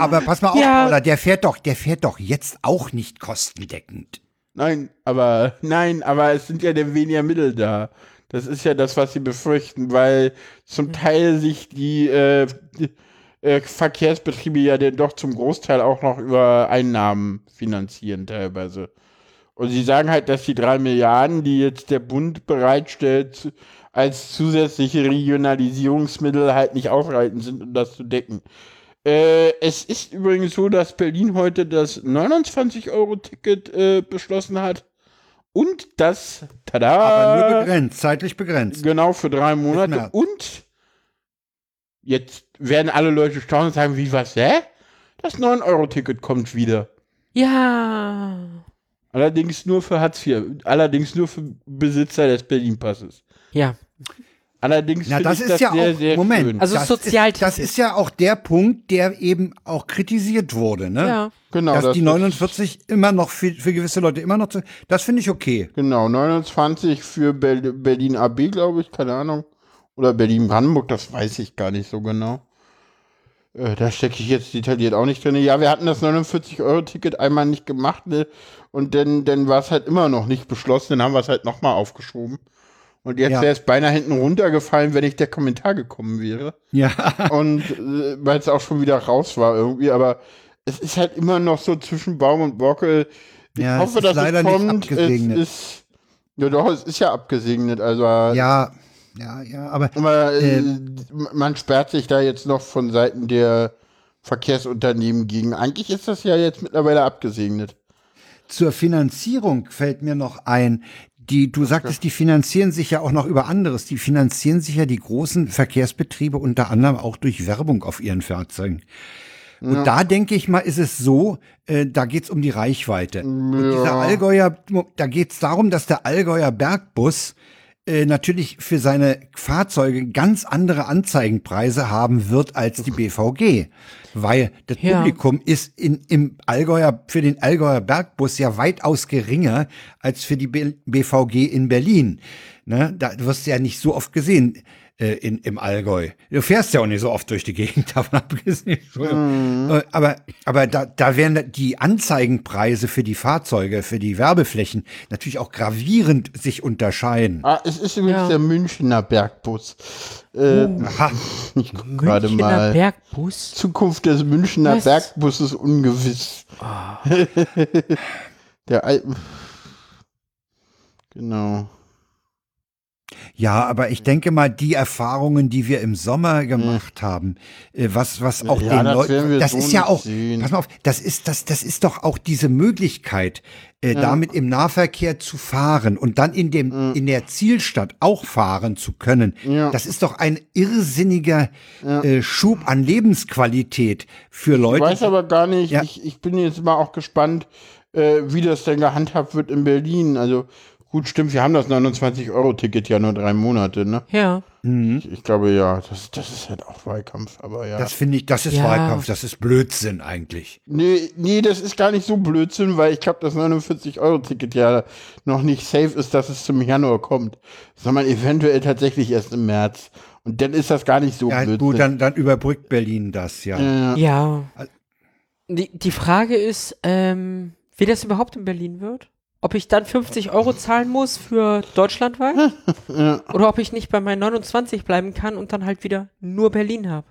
Aber pass mal auf, Ja. Paula, der fährt doch, der fährt doch jetzt auch nicht kostendeckend. Nein, aber, nein, aber es sind ja weniger Mittel da. Das ist ja das, was sie befürchten, weil zum Teil sich die, äh, die äh, Verkehrsbetriebe ja dann doch zum Großteil auch noch über Einnahmen finanzieren teilweise. Und sie sagen halt, dass die drei Milliarden, die jetzt der Bund bereitstellt, als zusätzliche Regionalisierungsmittel halt nicht ausreichend sind, um das zu decken. Äh, es ist übrigens so, dass Berlin heute das 29-Euro-Ticket äh, beschlossen hat. Und das, tada, Aber nur begrenzt, zeitlich begrenzt. genau für drei Monate. Und jetzt werden alle Leute staunen und sagen, wie was, hä? Das 9-Euro-Ticket kommt wieder. Ja. Allerdings nur für Hartz IV. Allerdings nur für Besitzer des Berlin-Passes. Ja. Allerdings Na, finde das ich ist das ja sehr, auch, sehr Moment, schön. Also das. Ist, das ist ja auch der Punkt, der eben auch kritisiert wurde, ne? Ja. genau, Dass das die ist- 49 immer noch für, für gewisse Leute immer noch zu, das finde ich okay. Genau, 29 für Ber Berlin AB, glaube ich, keine Ahnung. Oder Berlin-Brandenburg, das weiß ich gar nicht so genau. Äh, da stecke ich jetzt detailliert auch nicht drin. Ja, wir hatten das 49-Euro-Ticket einmal nicht gemacht, ne? Und dann, dann war es halt immer noch nicht beschlossen, dann haben wir es halt nochmal aufgeschoben. Und jetzt Ja. wäre es beinahe hinten runtergefallen, wenn nicht der Kommentar gekommen wäre. Ja. Und äh, weil es auch schon wieder raus war irgendwie, aber es ist halt immer noch so zwischen Baum und Borke. Ich Ja, es hoffe, ist dass es nicht kommt. abgesegnet. Es ist, ja doch, es ist ja abgesegnet. Also Ja, ja, ja, aber aber, äh, Ähm. man sperrt sich da jetzt noch von Seiten der Verkehrsunternehmen gegen. Eigentlich ist das ja jetzt mittlerweile abgesegnet. zur Finanzierung fällt mir noch ein, die, du sagtest, die finanzieren sich ja auch noch über anderes. Die finanzieren sich ja die großen Verkehrsbetriebe unter anderem auch durch Werbung auf ihren Fahrzeugen. Und da denke ich mal, ist es so, äh, da geht's um die Reichweite. Und dieser Allgäuer, da geht's darum, dass der Allgäuer Bergbus äh, natürlich für seine Fahrzeuge ganz andere Anzeigenpreise haben wird als die BVG. Weil das Ja. Publikum ist in, im Allgäuer, für den Allgäuer Bergbus ja weitaus geringer als für die BVG in Berlin. Ne? Da wirst du ja nicht so oft gesehen äh, in, im Allgäu. Du fährst ja auch nicht so oft durch die Gegend, davon abgesehen. Entschuldigung. Äh, Aber, aber da, da werden die Anzeigenpreise für die Fahrzeuge, für die Werbeflächen natürlich auch gravierend sich unterscheiden. Ah, es ist übrigens Ja. der Münchner Bergbus. Äh, Aha. Ich guck gerade Münchner mal. Bergbus. Zukunft des Münchner Was? Bergbusses ungewiss. Der Al genau. Ja, aber ich denke mal, die Erfahrungen, die wir im Sommer gemacht haben, äh, was, was auch Ja, den Leuten, das ist ja auch, sehen. pass mal auf, das ist, das, das ist doch auch diese Möglichkeit, äh, damit im Nahverkehr zu fahren und dann in dem, in der Zielstadt auch fahren zu können. Ja. Das ist doch ein irrsinniger äh, Schub an Lebensqualität für Ich Leute. weiß aber gar nicht, Ja. ich, ich bin jetzt mal auch gespannt, äh, wie das denn gehandhabt wird in Berlin. Also gut, stimmt, wir haben das 29-Euro-Ticket ja nur drei Monate, ne? Ja. Ich, ich glaube ja, das, das ist halt auch Wahlkampf, aber ja. das finde ich, das ist Ja. Wahlkampf, das ist Blödsinn eigentlich. nee, nee, das ist gar nicht so Blödsinn, weil ich glaube, das 49-Euro-Ticket ja noch nicht safe ist, dass es zum Januar kommt, sondern eventuell tatsächlich erst im März. Und dann ist das gar nicht so Ja, Blödsinn. gut, dann, dann überbrückt Berlin das, ja. ja. Ja. Die, die Frage ist, ähm, wie das überhaupt in Berlin wird? Ob ich dann 50 Euro zahlen muss für deutschlandweit? Oder ob ich nicht bei meinen 29 bleiben kann und dann halt wieder nur Berlin habe.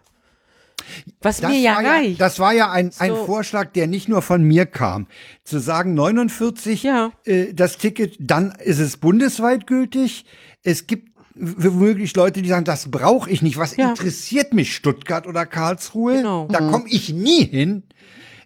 Was Das mir ja war reicht. das war ja ein, ein So. Vorschlag, der nicht nur von mir kam. Zu sagen, 49, Ja. äh, das Ticket, dann ist es bundesweit gültig. Es gibt womöglich Leute, die sagen, das brauche ich nicht. Was Ja. interessiert mich Stuttgart oder Karlsruhe? Genau. Da komme ich nie hin.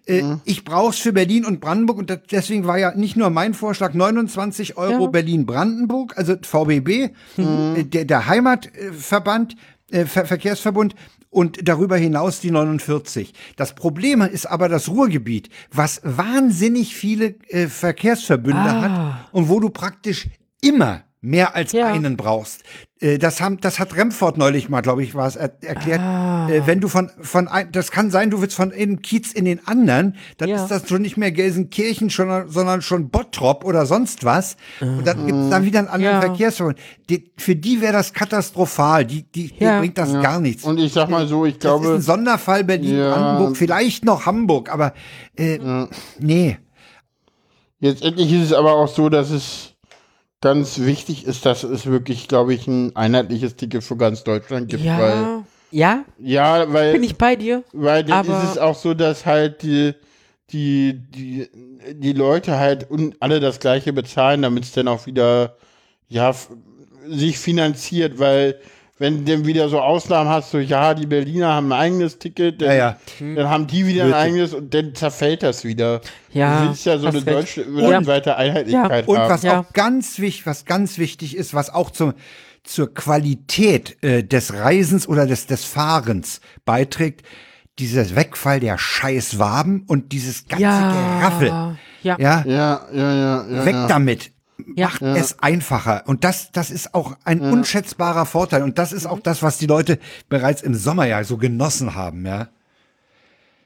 Äh, Ich brauche es für Berlin und Brandenburg und das, deswegen war ja nicht nur mein Vorschlag 29 Euro Ja. Berlin-Brandenburg, also VBB, äh, der, der Heimatverband, äh, Ver Verkehrsverbund und darüber hinaus die 49. Das Problem ist aber das Ruhrgebiet, was wahnsinnig viele äh, Verkehrsverbünde Ah. hat und wo du praktisch immer mehr als Ja. einen brauchst. Äh, Das, haben, das hat Remford neulich mal, glaube ich, war es er erklärt. Ah. Äh, Wenn du von, von ein, das kann sein, du willst von einem Kiez in den anderen, dann Ja. ist das schon nicht mehr Gelsenkirchen, schon, sondern schon Bottrop oder sonst was. Und dann gibt's dann wieder einen anderen Ja. Verkehrsverbund. Die, für die wäre das katastrophal. Die, die, die bringt das gar nichts. Und ich sag mal so, ich das ist ein glaube, Sonderfall Berlin, Ja. Brandenburg, vielleicht noch Hamburg, aber äh, nee. Jetzt endlich ist es aber auch so, dass es ganz wichtig ist, dass es wirklich, glaube ich, ein einheitliches Ticket für ganz Deutschland gibt. Weil, ja. Ja, ja, weil, bin ich bei dir. weil dann ist es auch so, dass halt die, die, die, die Leute halt un, alle das Gleiche bezahlen, damit es dann auch wieder, ja, sich finanziert, weil wenn du dann wieder so Ausnahmen hast, so, ja, die Berliner haben ein eigenes Ticket, dann, Ja, ja. dann haben die wieder ein eigenes und dann zerfällt das wieder. Ja, Du willst ja so eine deutsche, weltweite Einheitlichkeit Und haben. was Ja. auch ganz wichtig, was ganz wichtig ist, was auch zum, zur Qualität äh, des Reisens oder des, des Fahrens beiträgt, dieser Wegfall der scheiß Waben und dieses ganze Ja. Geraffel. Ja. Ja, Ja, ja, ja, ja. weg ja. damit. Ja. Macht es einfacher. Und das, das ist auch ein unschätzbarer Vorteil. Und das ist auch das, was die Leute bereits im Sommer ja so genossen haben, ja.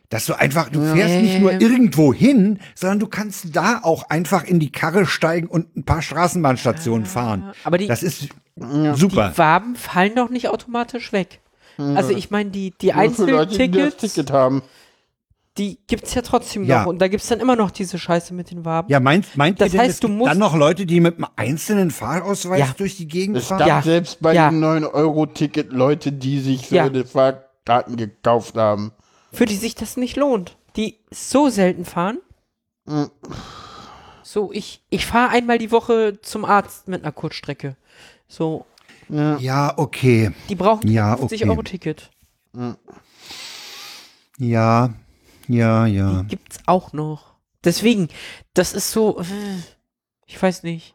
Dass du einfach, du fährst nicht nur irgendwo hin, sondern du kannst da auch einfach in die Karre steigen und ein paar Straßenbahnstationen fahren. aber die- das ist super. Die Waben fallen doch nicht automatisch weg. Also ich meine, die, die für Leute, die das Einzeltickets, Ticket haben. Die gibt's ja trotzdem Ja. noch. Und da gibt's dann immer noch diese Scheiße mit den Waben. ja, meint, meint Das ihr denn, heißt, es du gibt musst- dann noch Leute, die mit einem einzelnen Fahrausweis Ja. durch die Gegend Es fahren? gab Ja. selbst bei Ja. dem 9-Euro-Ticket Leute, die sich so Ja. eine Fahrkarten gekauft haben. Für die sich das nicht lohnt. Die so selten fahren. Mhm. So, ich, ich fahre einmal die Woche zum Arzt mit einer Kurzstrecke. So, Ja, okay. die brauchen Ja, ein 50 okay. Euro Ticket. Ja, ja, ja. Gibt's auch noch. Deswegen, das ist so, äh, ich weiß nicht.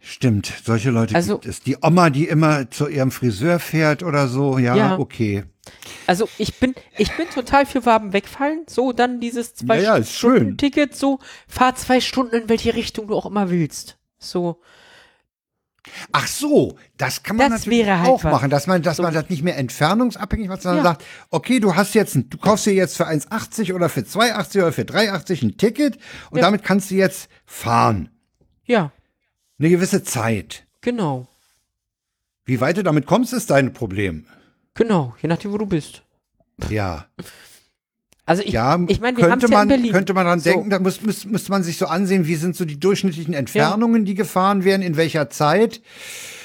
Stimmt, solche Leute Also- gibt es. Die Oma, die immer zu ihrem Friseur fährt oder so, ja, Ja. okay. Also ich bin, ich bin total für Waben wegfallen. So, dann dieses zwei Ja, ja, ist Stunden schön. Ticket, so, fahr zwei Stunden in welche Richtung du auch immer willst. So, Ach so, das kann man Das natürlich halt auch was. machen, dass man, dass So. man das nicht mehr entfernungsabhängig macht, sondern Ja. sagt, okay, du hast jetzt, ein, du kaufst dir jetzt für 1,80 oder für 2,80 oder für 3,80 ein Ticket und Ja. damit kannst du jetzt fahren. ja, Eine gewisse Zeit. genau. Wie weit du damit kommst, ist dein Problem. Genau, je nachdem, wo du bist. Ja. Also ich, Ja, ich meine, wir haben könnte ja in man, Berlin. könnte man dran So. denken, da muss, muss, müsste man sich so ansehen, wie sind so die durchschnittlichen Entfernungen, die gefahren werden, in welcher Zeit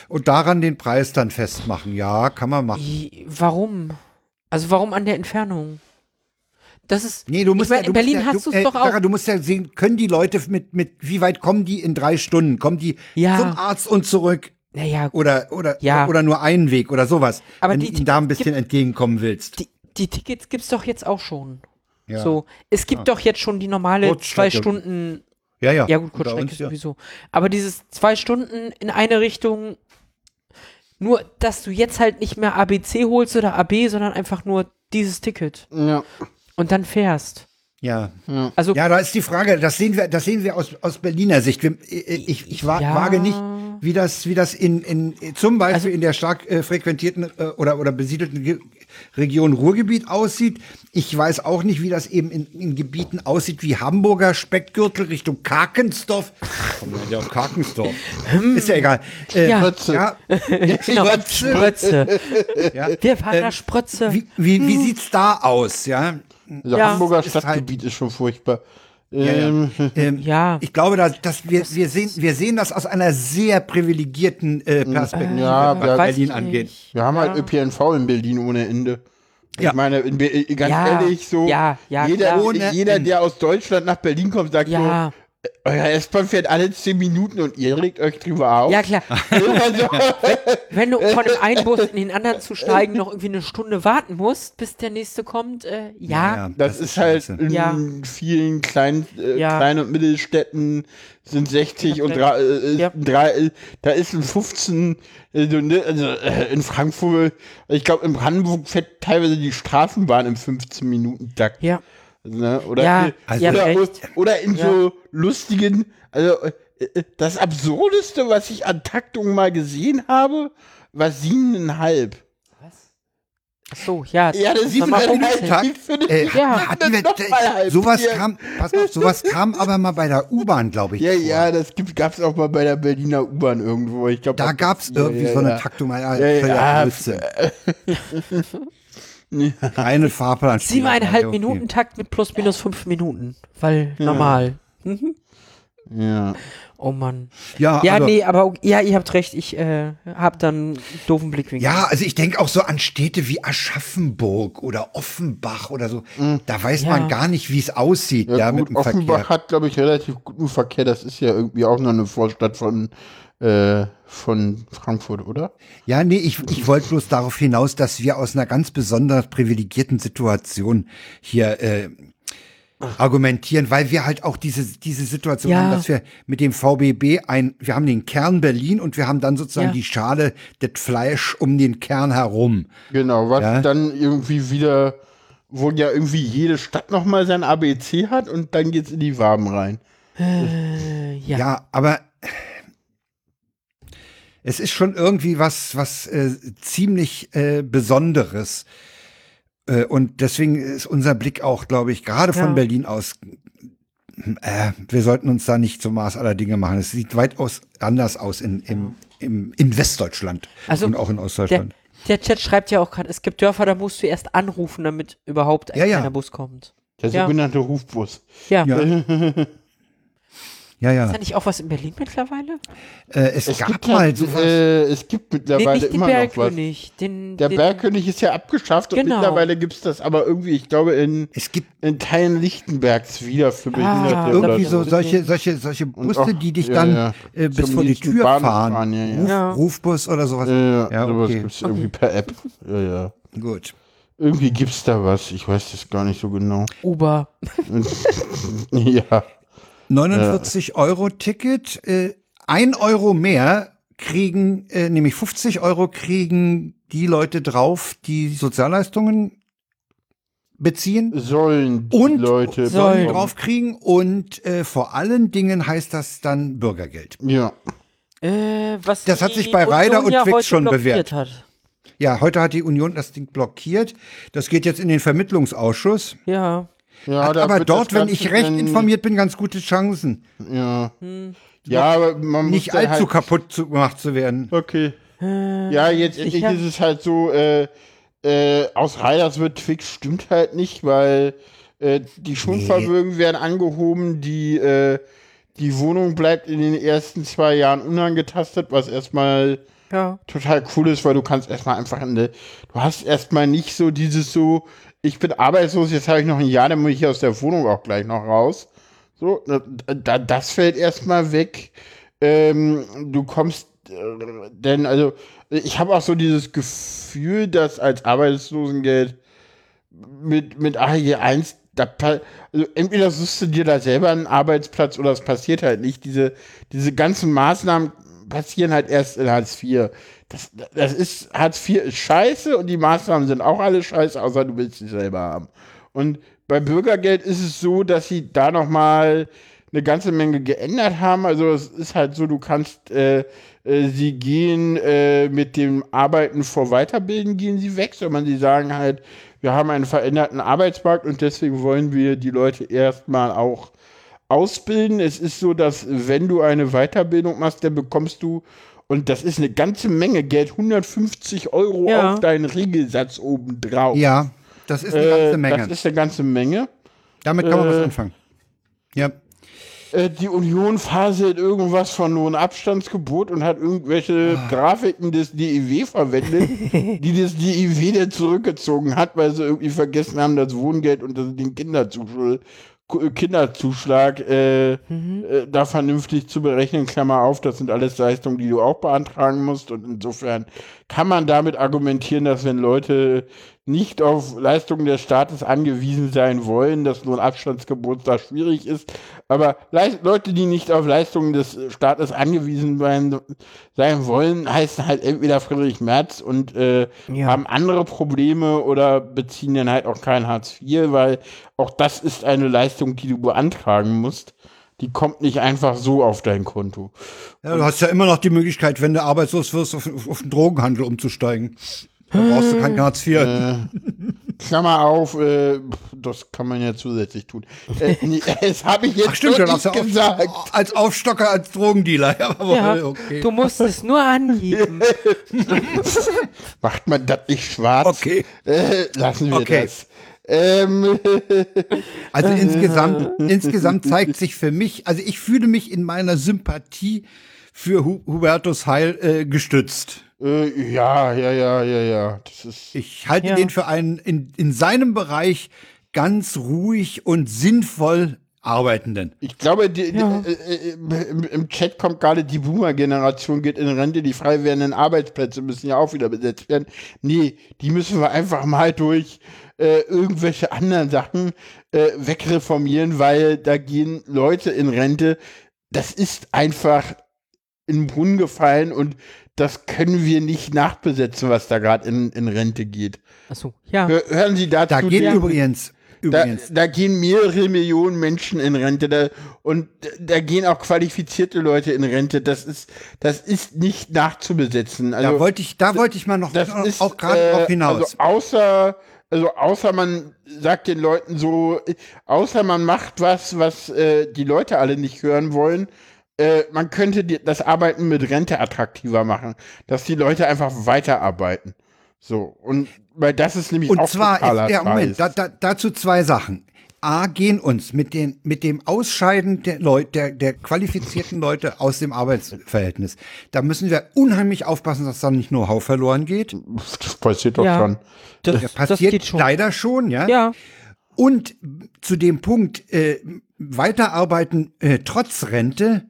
und daran den Preis dann festmachen. Ja, kann man machen. Warum? Also warum an der Entfernung? Das ist. Nee, du musst ich mein, ja, in Berlin ja, hast du, es äh, doch auch. Sarah, du musst ja sehen, können die Leute mit, mit, wie weit kommen die in drei Stunden? Kommen die Ja. zum Arzt und zurück? Naja, Oder, oder, Ja. oder nur einen Weg oder sowas. Aber wenn die du ihnen da ein bisschen entgegenkommen willst. die, die Tickets gibt's doch jetzt auch schon. Ja. So, es gibt doch jetzt schon die normale zwei. Stunden. ja, ja. Ja gut, Kurzstrecke uns, ja. sowieso. Aber dieses zwei Stunden in eine Richtung, nur dass du jetzt halt nicht mehr ABC holst oder AB, sondern einfach nur dieses Ticket Ja. und dann fährst. Ja. Also Ja, da ist die Frage, das sehen wir, das sehen wir aus, aus Berliner Sicht. Wir, ich, ich wa Ja. wage nicht, wie das, wie das in, in zum Beispiel Also in der stark äh, frequentierten äh, oder, oder besiedelten Ge Region Ruhrgebiet aussieht. Ich weiß auch nicht, wie das eben in, in Gebieten aussieht wie Hamburger Speckgürtel Richtung Karkensdorf. Ja auf Karkensdorf. ist ja egal. Äh, Ja. Spritze. ja, genau, Sprötze. Sprötze. ja. Wir fahren nach Sprötze. Wie, wie, wie sieht's da aus, ja? Also Ja. Hamburger Ist halt- Stadtgebiet ist schon furchtbar. Ja, Ähm, ja. Ähm, Ja. Ich glaube, dass, dass wir, wir, sehen, wir sehen das aus einer sehr privilegierten äh, Perspektive, Ja, was ja, Berlin angeht. Wir haben Ja. halt ÖPNV in Berlin ohne Ende. Ja. Ich meine, in äh, ganz Ja, ehrlich, so ja, ja, jeder, jeder, Ende. der aus Deutschland nach Berlin kommt, sagt Ja. so, euer S-Bahn fährt alle 10 Minuten und ihr regt euch drüber auf. Ja, klar. Also, Wenn du von dem einen Bus in den anderen zu steigen noch irgendwie eine Stunde warten musst, bis der nächste kommt, äh, ja. das, ist halt scheiße. in Ja. vielen kleinen, äh, Ja. kleinen und Mittelstädten sind 60 und drei, äh, Ja. drei, äh, da ist ein 15, äh, so, ne, also äh, in Frankfurt, ich glaube in Brandenburg fährt teilweise die Straßenbahn im 15 Minuten Takt. Ja. Ne? Oder, Ja, Also- oder, recht. oder in Ja. so lustigen, also äh, äh, das Absurdeste, was ich an Taktung mal gesehen habe, war siebeneinhalb. Ach so, ja. Ja, das siebeneinhalb für den Äh, Ja. hatten wir, halb sowas hier. kam, pass auf, sowas kam aber mal bei der U-Bahn, glaube ich. Ja, vor. ja, das gibt, gab's auch mal bei der Berliner U-Bahn irgendwo. Ich glaub, Da gab's ja, irgendwie ja, so eine ja. Taktung. Ja, ja, ja. Reine Fahrplan. Siebeneinhalb Minuten Takt mit plus minus fünf Minuten. Weil normal. Mhm. Ja. Oh Mann. Ja, Ja, also, nee, aber ja, ihr habt recht, ich äh, hab dann einen doofen Blickwinkel. Ja, also ich denke auch so an Städte wie Aschaffenburg oder Offenbach oder so. Da weiß Ja. man gar nicht, wie es aussieht, ja, Ja, mit gut, dem Offenbach Verkehr. hat, glaube ich, relativ guten Verkehr. Das ist ja irgendwie auch noch eine Vorstadt von, äh, von Frankfurt, oder? Ja, nee, ich, ich wollte bloß darauf hinaus, dass wir aus einer ganz besonders privilegierten Situation hier äh, argumentieren, weil wir halt auch diese, diese Situation Ja. haben, dass wir mit dem VBB ein, wir haben den Kern Berlin und wir haben dann sozusagen Ja. die Schale, das Fleisch um den Kern herum. Genau, was Ja. dann irgendwie wieder, wo ja irgendwie jede Stadt nochmal sein ABC hat und dann geht's in die Waben rein. Äh, ja. Ja, aber es ist schon irgendwie was, was äh, ziemlich äh, Besonderes. Äh, und deswegen ist unser Blick auch, glaube ich, gerade von Ja. Berlin aus, äh, wir sollten uns da nicht zum Maß aller Dinge machen. Es sieht weitaus anders aus in, im, im, in Westdeutschland Also, und auch in Der, Ostdeutschland. der Chat schreibt ja auch gerade, es gibt Dörfer, da musst du erst anrufen, damit überhaupt ein Ja, ja. kleiner Bus kommt. Der Ja. sogenannte Rufbus. Ja. Ja. Ja. Ist da nicht auch was in Berlin mittlerweile? Äh, es, Es gab gibt, mal halt, sowas. äh, es gibt Nee, mittlerweile den immer noch was. Bergkönig. Den, Der den, Bergkönig ist ja abgeschafft und Genau. mittlerweile gibt's das aber irgendwie, ich glaube, in, es gibt in Teilen Lichtenbergs wieder für Behinderte. Ah, oder irgendwie so. so solche, solche, solche Busse, auch- die dich ja, dann ja. Äh, bis Zum vor die Tür Bahnhof fahren. fahren, ja, ja. Ruf, Ja. Rufbus oder sowas. Ja, ja, Ja, sowas okay. gibt's irgendwie per App. Ja, ja. Gut. Irgendwie gibt's da was, ich weiß das gar nicht so genau. Uber. ja. 49 Euro Ticket, äh, ein Euro mehr kriegen, äh, nämlich 50 Euro kriegen die Leute drauf, die Sozialleistungen beziehen Sollen die Und Leute sollen drauf kriegen und äh, vor allen Dingen heißt das dann Bürgergeld. Ja. Äh, was Das hat sich bei Ryder und ja Twix heute schon bewährt. Hat. Ja, heute hat die Union das Ding blockiert. Das geht jetzt in den Vermittlungsausschuss. Ja. Ja Hat aber dort, wenn ich recht informiert bin, ganz gute Chancen, Ja. Hm. Ja, aber man muss nicht allzu halt, kaputt zu, gemacht zu werden. Okay. Äh, Ja, jetzt endlich ist es halt so, äh, äh, aus Riders wird Twix stimmt halt nicht, weil äh, die Schonvermögen werden angehoben, die, äh, die Wohnung bleibt in den ersten zwei Jahren unangetastet, was erstmal Ja. total cool ist, weil du kannst erstmal einfach in der, du hast erstmal nicht so dieses so, ich bin arbeitslos, jetzt habe ich noch ein Jahr, dann muss ich aus der Wohnung auch gleich noch raus. So, da, da, das fällt erstmal weg. Ähm, du kommst äh, denn also ich habe auch so dieses Gefühl, dass als Arbeitslosengeld mit, mit AG 1 da, also entweder suchst du dir da selber einen Arbeitsplatz oder es passiert halt nicht. Diese, diese ganzen Maßnahmen passieren halt erst in Hartz IV. Das, das ist, Hartz IV ist scheiße und die Maßnahmen sind auch alle scheiße, außer du willst sie selber haben. Und bei Bürgergeld ist es so, dass sie da nochmal eine ganze Menge geändert haben. Also es ist halt so, du kannst, äh, äh, sie gehen äh, mit dem Arbeiten vor Weiterbilden, gehen sie weg, sondern sie sagen halt, wir haben einen veränderten Arbeitsmarkt und deswegen wollen wir die Leute erstmal auch ausbilden. Es ist so, dass wenn du eine Weiterbildung machst, dann bekommst du, und das ist eine ganze Menge Geld, 150 Euro ja. auf deinen Regelsatz obendrauf. Ja, das ist eine ganze Menge. das ist eine ganze Menge. Damit kann man äh, was anfangen. Ja. Äh, die Union faselt irgendwas von Lohnabstandsgebot und hat irgendwelche ah. Grafiken des DIW verwendet, die das DIW dann zurückgezogen hat, weil sie irgendwie vergessen haben, das Wohngeld und den Kinderzuschlag Kinderzuschlag äh, mhm. äh, da vernünftig zu berechnen, Klammer auf, das sind alles Leistungen, die du auch beantragen musst und insofern kann man damit argumentieren, dass wenn Leute nicht auf Leistungen des Staates angewiesen sein wollen, dass nur ein Abstandsgebot da schwierig ist. Aber Leute, die nicht auf Leistungen des Staates angewiesen sein, sein wollen, heißen halt entweder Friedrich Merz und äh, ja. haben andere Probleme oder beziehen dann halt auch kein Hartz IV, weil auch das ist eine Leistung, die du beantragen musst. Die kommt nicht einfach so auf dein Konto. Ja, du hast ja immer noch die Möglichkeit, wenn du arbeitslos wirst, auf, auf den Drogenhandel umzusteigen. Da brauchst du kein Hartz IV. Äh, Klammer auf, äh, das kann man ja zusätzlich tun. Äh, nee, das habe ich jetzt Ach, stimmt, nicht gesagt. Auf, als Aufstocker, als Drogendealer. Ja, okay. Du musst es nur angeben. Macht man das nicht schwarz? Okay. Äh, lassen wir okay. das. Ähm. Also insgesamt, insgesamt zeigt sich für mich, also ich fühle mich in meiner Sympathie für Hubertus Heil äh, gestützt. Äh, ja, ja, ja, ja, ja. Das ist ich halte ja. den für einen in, in seinem Bereich ganz ruhig und sinnvoll Arbeitenden. Ich glaube, die, ja. die, äh, äh, im, im, Chat kommt gerade die Boomer-Generation geht in Rente, die frei werdenden Arbeitsplätze müssen ja auch wieder besetzt werden. Nee, die müssen wir einfach mal durch äh, irgendwelche anderen Sachen äh, wegreformieren, weil da gehen Leute in Rente. Das ist einfach in den Brunnen gefallen und das können wir nicht nachbesetzen, was da gerade in, in Rente geht. Achso, ja. Hören Sie dazu. Da geht ja. übrigens. Übrigens. Da, da, gehen mehrere Millionen Menschen in Rente da, und da gehen auch qualifizierte Leute in Rente. Das ist, das ist nicht nachzubesetzen. Also, da wollte ich, da wollte ich mal noch das ist, auch gerade äh, drauf hinaus. Also außer, also außer man sagt den Leuten so, außer man macht was, was äh, die Leute alle nicht hören wollen, äh, man könnte die, das Arbeiten mit Rente attraktiver machen, dass die Leute einfach weiterarbeiten. So, und weil das ist nämlich und auch zwar, totaler ja, Moment, da, da, dazu zwei Sachen. A, gehen uns mit, den, mit dem Ausscheiden der Leute, der, der qualifizierten Leute aus dem Arbeitsverhältnis. Da müssen wir unheimlich aufpassen, dass dann nicht nur Hau verloren geht. Das passiert doch ja, schon. Das, das passiert das schon. leider schon, ja. Ja. Und zu dem Punkt, äh, weiterarbeiten äh, trotz Rente,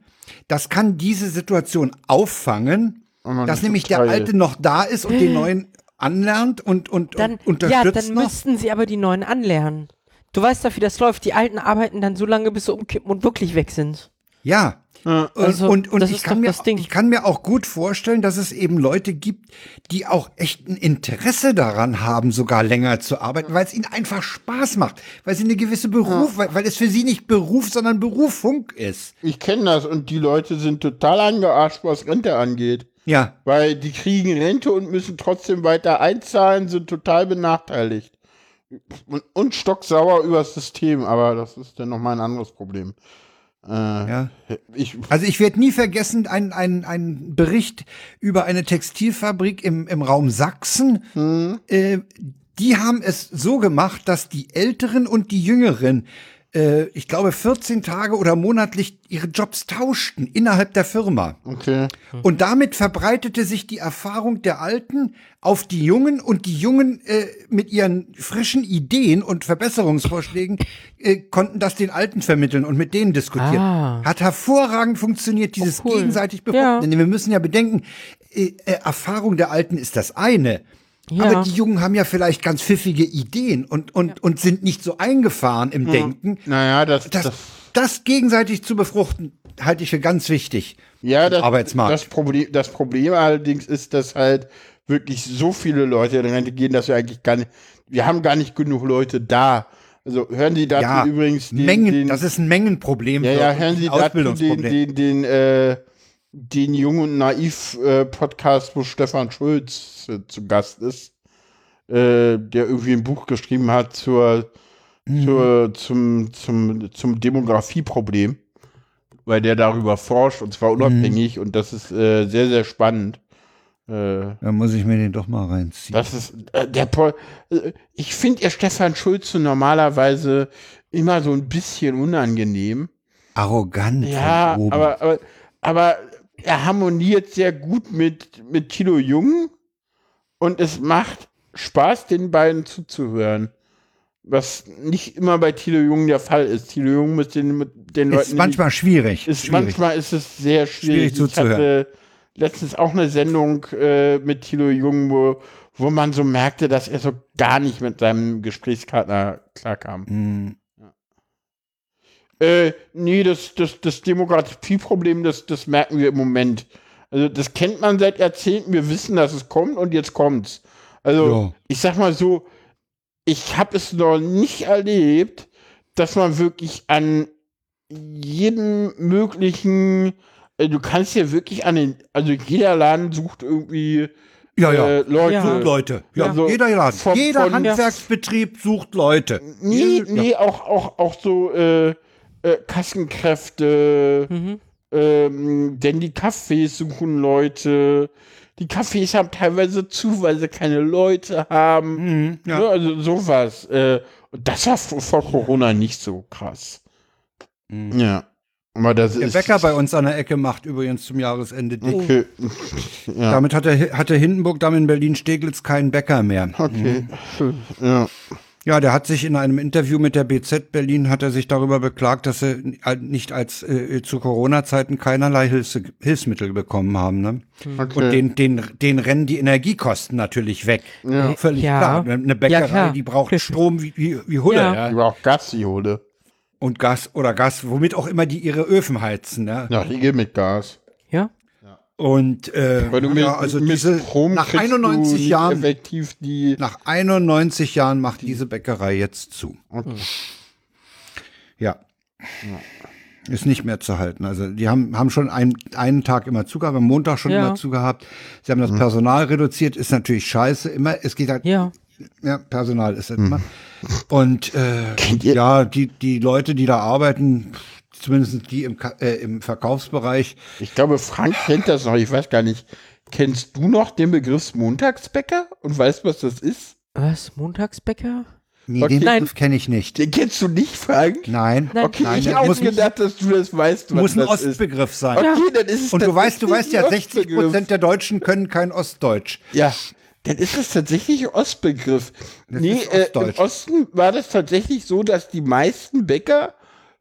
das kann diese Situation auffangen, oh dass nämlich der Alte noch da ist und den Neuen anlernt und, und, dann, und unterstützt. Ja, dann noch. müssten sie aber die Neuen anlernen. Du weißt doch, wie das läuft. Die Alten arbeiten dann so lange, bis sie umkippen und wirklich weg sind. Ja, also, und, und, und ich, kann mir, ich kann mir auch gut vorstellen, dass es eben Leute gibt, die auch echt ein Interesse daran haben, sogar länger zu arbeiten, weil es ihnen einfach Spaß macht, weil sie eine gewisse Beruf, ja. weil, weil es für sie nicht Beruf, sondern Berufung ist. Ich kenne das und die Leute sind total angearscht, was Rente angeht. Ja. Weil die kriegen Rente und müssen trotzdem weiter einzahlen, sind total benachteiligt. Und, und stocksauer übers System, aber das ist dann nochmal ein anderes Problem. Äh, ja. Ich, also ich werde nie vergessen, ein, ein, ein Bericht über eine Textilfabrik im, im Raum Sachsen. Hm. Äh, die haben es so gemacht, dass die Älteren und die Jüngeren äh, ich glaube, 14 Tage oder monatlich ihre Jobs tauschten innerhalb der Firma. Okay. Und damit verbreitete sich die Erfahrung der Alten auf die Jungen und die Jungen äh, mit ihren frischen Ideen und Verbesserungsvorschlägen äh, konnten das den Alten vermitteln und mit denen diskutieren. Ah. Hat hervorragend funktioniert, dieses cool. gegenseitig befruchten. Ja. Denn wir müssen ja bedenken, äh, äh, Erfahrung der Alten ist das eine. Ja. Aber die Jungen haben ja vielleicht ganz pfiffige Ideen und, und, und sind nicht so eingefahren im Denken. Naja, das, Das, das, das gegenseitig zu befruchten, halte ich für ganz wichtig. ja, das, Arbeitsmarkt. Das Problem, das Problem allerdings ist, dass halt wirklich so viele Leute in Rente gehen, dass wir eigentlich gar nicht, wir haben gar nicht genug Leute da. Also hören Sie dazu Ja, übrigens den, Mengen, den, das ist ein Mengenproblem. Ja, ja, hören Sie dazu den, den, den, äh, den Jung und Naiv-Podcast, wo Stefan Schulz äh, zu Gast ist, äh, der irgendwie ein Buch geschrieben hat zur, Mhm. zur, zum, zum, zum Demografieproblem, weil der darüber forscht und zwar Mhm. unabhängig und das ist äh, sehr, sehr spannend. Äh, Da muss ich mir den doch mal reinziehen. das ist äh, der Po- äh, ich finde ja Stefan Schulze normalerweise immer so ein bisschen unangenehm. Arrogant. Ja, aber, aber, aber er harmoniert sehr gut mit, mit Tilo Jung und es macht Spaß, den beiden zuzuhören. Was nicht immer bei Tilo Jung der Fall ist. Tilo Jung mit den, den Leuten. ist manchmal schwierig. ist, schwierig. manchmal ist es sehr schwierig. Schwierig zuzuhören. Ich hatte letztens auch eine Sendung äh, mit Tilo Jung, wo, wo man so merkte, dass er so gar nicht mit seinem Gesprächspartner klarkam. Hm. Äh, nee, das, das, das Demografieproblem, das, das merken wir im Moment. Also das kennt man seit Jahrzehnten, wir wissen, dass es kommt und jetzt kommt's. Also Ja. ich sag mal so, ich habe es noch nicht erlebt, dass man wirklich an jedem möglichen, äh, du kannst ja wirklich an den, also jeder Laden sucht irgendwie Ja, ja. äh, Leute. Ja. Leute. Ja, Also jeder Laden. von- jeder von- Handwerksbetrieb sucht Leute. Nee, Ja. nee, auch, auch, auch so äh, äh, Kassenkräfte, Mhm. ähm, denn die Cafés suchen Leute. Die Cafés haben teilweise zu, weil sie keine Leute haben. Mhm, ja. Ne, also sowas. Äh, das war vor, Corona nicht so krass. Mhm. Ja. Aber das Der ist. Bäcker bei uns an der Ecke macht übrigens zum Jahresende dick. Okay. ja. Damit hatte, hatte Hindenburg dann in Berlin-Steglitz keinen Bäcker mehr. Okay. Ja. Ja, der hat sich in einem Interview mit der BZ Berlin hat er sich darüber beklagt, dass sie nicht als äh, zu Corona-Zeiten keinerlei Hilfs Hilfsmittel bekommen haben. Ne? Okay. Und den, den, den rennen die Energiekosten natürlich weg. Ja. Völlig Ja. klar. Eine Ja, Bäckerei, klar. die braucht Strom wie, wie, wie Hulle. Ja. Ja. Über auch Gas, die Hole. Und Gas oder Gas, womit auch immer die ihre Öfen heizen. Ne? Ja, die geht mit Gas. Ja. Und äh, Weil du mit, ja, also mit diese, Strom nach kriegst du 91 nicht Jahren effektiv die. Nach 91 Jahren macht diese Bäckerei jetzt zu. Okay. Ja. Ist nicht mehr zu halten. Also die haben, haben schon einen, einen Tag immer zugehabt, am Montag schon Ja. immer zugehabt. Sie haben das Personal reduziert, ist natürlich scheiße. Immer, es geht halt, ja, Ja. Personal ist es immer. Und äh, ja, die, die Leute, die da arbeiten, zumindest die im, äh, im Verkaufsbereich, Ich glaube, Frank kennt das noch, ich weiß gar nicht. Kennst du noch den Begriff Montagsbäcker und weißt, was das ist? Was? Montagsbäcker? nee, Okay. den. Begriff kenne ich nicht. Den kennst du nicht, Frank? Nein, Nein. Okay, Nein, ich das habe gedacht, dass du das weißt, was muss ein das ist. Ostbegriff sein. Okay, dann ist es Und du weißt, du weißt ja, tatsächlich 60 ein Ostbegriff. Prozent der Deutschen können kein Ostdeutsch. Ja, dann ist es tatsächlich ein Ostbegriff. nee, ist äh, im. Osten war das tatsächlich so, dass die meisten Bäcker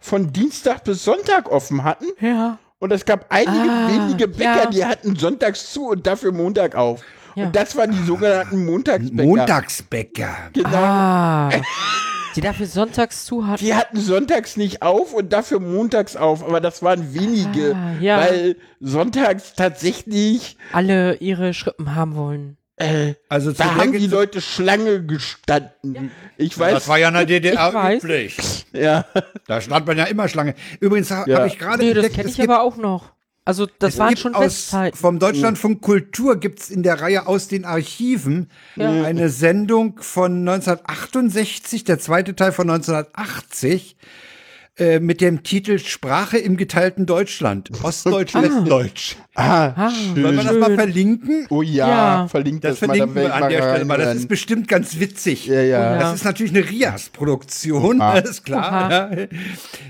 von Dienstag bis Sonntag offen hatten. Ja. Und es gab einige Ah, wenige Bäcker, ja. die hatten sonntags zu und dafür Montag auf. Ja. Und das waren die sogenannten Montagsbäcker. Montagsbäcker. Genau. Ah. Die dafür sonntags zu hatten. Die hatten sonntags nicht auf und dafür montags auf, aber das waren wenige, Ah, ja. weil sonntags tatsächlich, Alle ihre Schrippen haben wollen. Äh, Also zu da haben die Leute Schlange gestanden. Ich weiß, Das war ja in der DDR üblich. ja. Da stand man ja immer Schlange. Übrigens ha- Ja. habe ich gerade Nee, das kenne es ich gibt- aber auch noch. Also, das es waren gibt schon aus, Festzeiten. Vom Deutschlandfunk Kultur gibt's in der Reihe aus den Archiven Ja. eine Sendung von 1968, der zweite Teil von 1980. äh, mit dem Titel Sprache im geteilten Deutschland. Ostdeutsch, Westdeutsch. Ah, Sollen wir das Schön. mal verlinken? Oh ja, Ja. verlinkt Das das, mal. verlinken wir an der Stelle mal. Das ist bestimmt ganz witzig. Ja, ja. Das ist natürlich eine Rias-Produktion, Oha. ist klar. Ja.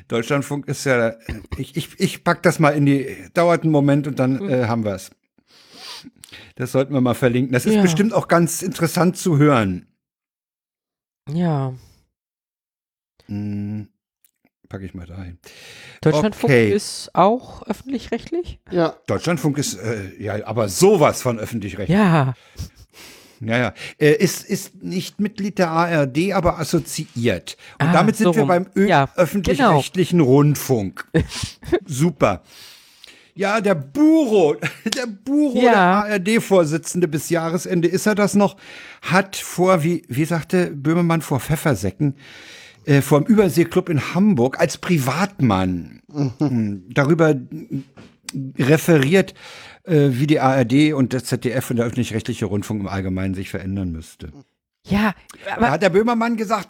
Deutschlandfunk ist ja. Ich, ich, ich pack das mal in die. Dauert einen Moment und dann äh, haben wir es. Das sollten wir mal verlinken. Das ist Ja. bestimmt auch ganz interessant zu hören. Ja. Hm, packe ich mal dahin. Deutschlandfunk Okay. ist auch öffentlich-rechtlich? Ja, Deutschlandfunk ist äh, ja aber sowas von öffentlich-rechtlich. Ja. Ja, ja. Äh, ist, ist nicht Mitglied der ARD, aber assoziiert. Und Ah, damit sind so wir rum. beim Ja, öffentlich-rechtlichen Rundfunk. Super. Ja, der Buro, der Buro, Ja. der ARD-Vorsitzende bis Jahresende ist er das noch, hat vor, wie, wie sagte Böhmermann, vor Pfeffersäcken, äh, vor dem Überseeklub in Hamburg als Privatmann mh, darüber referiert, äh, wie die ARD und das ZDF und der öffentlich-rechtliche Rundfunk im Allgemeinen sich verändern müsste. Ja, Da aber hat der Böhmermann gesagt,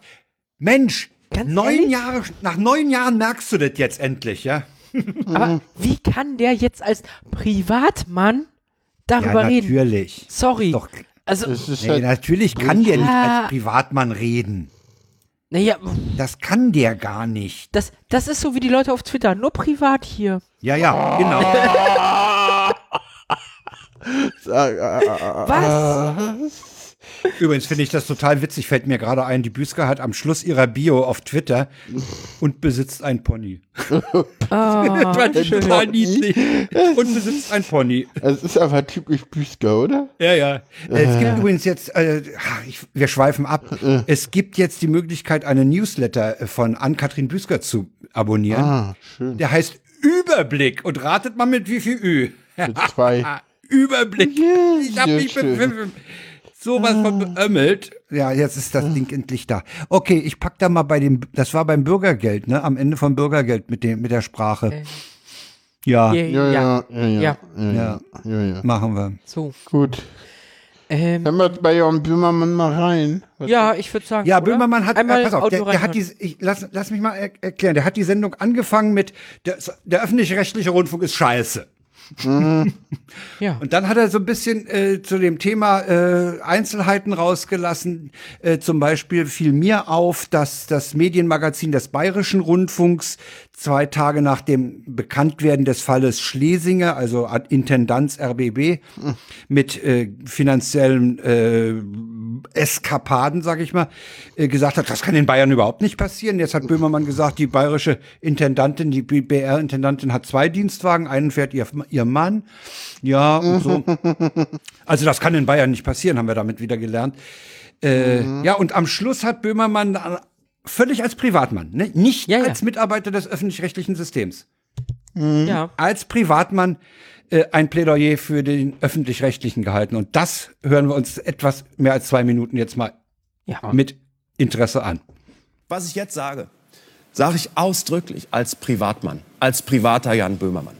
Mensch, Ganz neun ehrlich? Jahre, nach neun Jahren merkst du das jetzt endlich, ja? Aber wie kann der jetzt als Privatmann darüber ja, reden? natürlich. Sorry. Doch, Also, nee, halt, natürlich kann der nicht als Privatmann reden. Naja, Das kann der gar nicht. das, das ist so wie die Leute auf Twitter, nur privat hier. Ja, ja, genau. Was? Übrigens finde ich das total witzig, fällt mir gerade ein, die Büsker hat am Schluss ihrer Bio auf Twitter und besitzt ein Pony. Fand ich schön. total niedlich. Und besitzt ein Pony. es ist aber typisch Büsker, oder? Ja, ja. Äh, Es gibt übrigens jetzt, äh, ich, wir schweifen ab, es gibt jetzt die Möglichkeit, einen Newsletter von Ann-Kathrin Büsker zu abonnieren. Ah, schön. Der heißt Überblick und ratet mal mit wie viel Ü. Mit zwei. Überblick. Ich hab sehr mich schön. Sowas von beömmelt. Ja, jetzt ist das Ding endlich da. Okay, ich pack da mal bei dem, das war beim Bürgergeld, ne? Am Ende vom Bürgergeld mit dem, mit der Sprache. Äh, Ja, Ja, Ja, ja, ja, ja. Ja. ja, ja, ja, ja. machen wir. So. Gut. Ähm, Hören wir bei Jan Böhmermann mal rein. Was- ja, ich würde sagen. Ja, oder? Böhmermann hat, Einmal äh, pass auf, der, der hat die, ich, lass, lass mich mal er, erklären, der hat die Sendung angefangen mit, der, der öffentlich-rechtliche Rundfunk ist scheiße. Ja. Und dann hat er so ein bisschen äh, zu dem Thema äh, Einzelheiten rausgelassen. Äh, zum Beispiel fiel mir auf, dass das Medienmagazin des Bayerischen Rundfunks zwei Tage nach dem Bekanntwerden des Falles Schlesinger, also Intendanz RBB, mit äh, finanziellen äh, Eskapaden, sag ich mal, äh, gesagt hat, das kann in Bayern überhaupt nicht passieren. Jetzt hat Böhmermann gesagt, die bayerische Intendantin, die BR-Intendantin hat zwei Dienstwagen, einen fährt ihr, ihr Mann. Ja, und so. Also das kann in Bayern nicht passieren, haben wir damit wieder gelernt. Äh, Ja, und am Schluss hat Böhmermann dann völlig als Privatmann, ne? nicht Ja, ja. als Mitarbeiter des öffentlich-rechtlichen Systems, Ja. als Privatmann äh, ein Plädoyer für den öffentlich-rechtlichen gehalten. Und das hören wir uns etwas mehr als zwei Minuten jetzt mal Ja. mit Interesse an. Was ich jetzt sage, sage ich ausdrücklich als Privatmann, als privater Jan Böhmermann.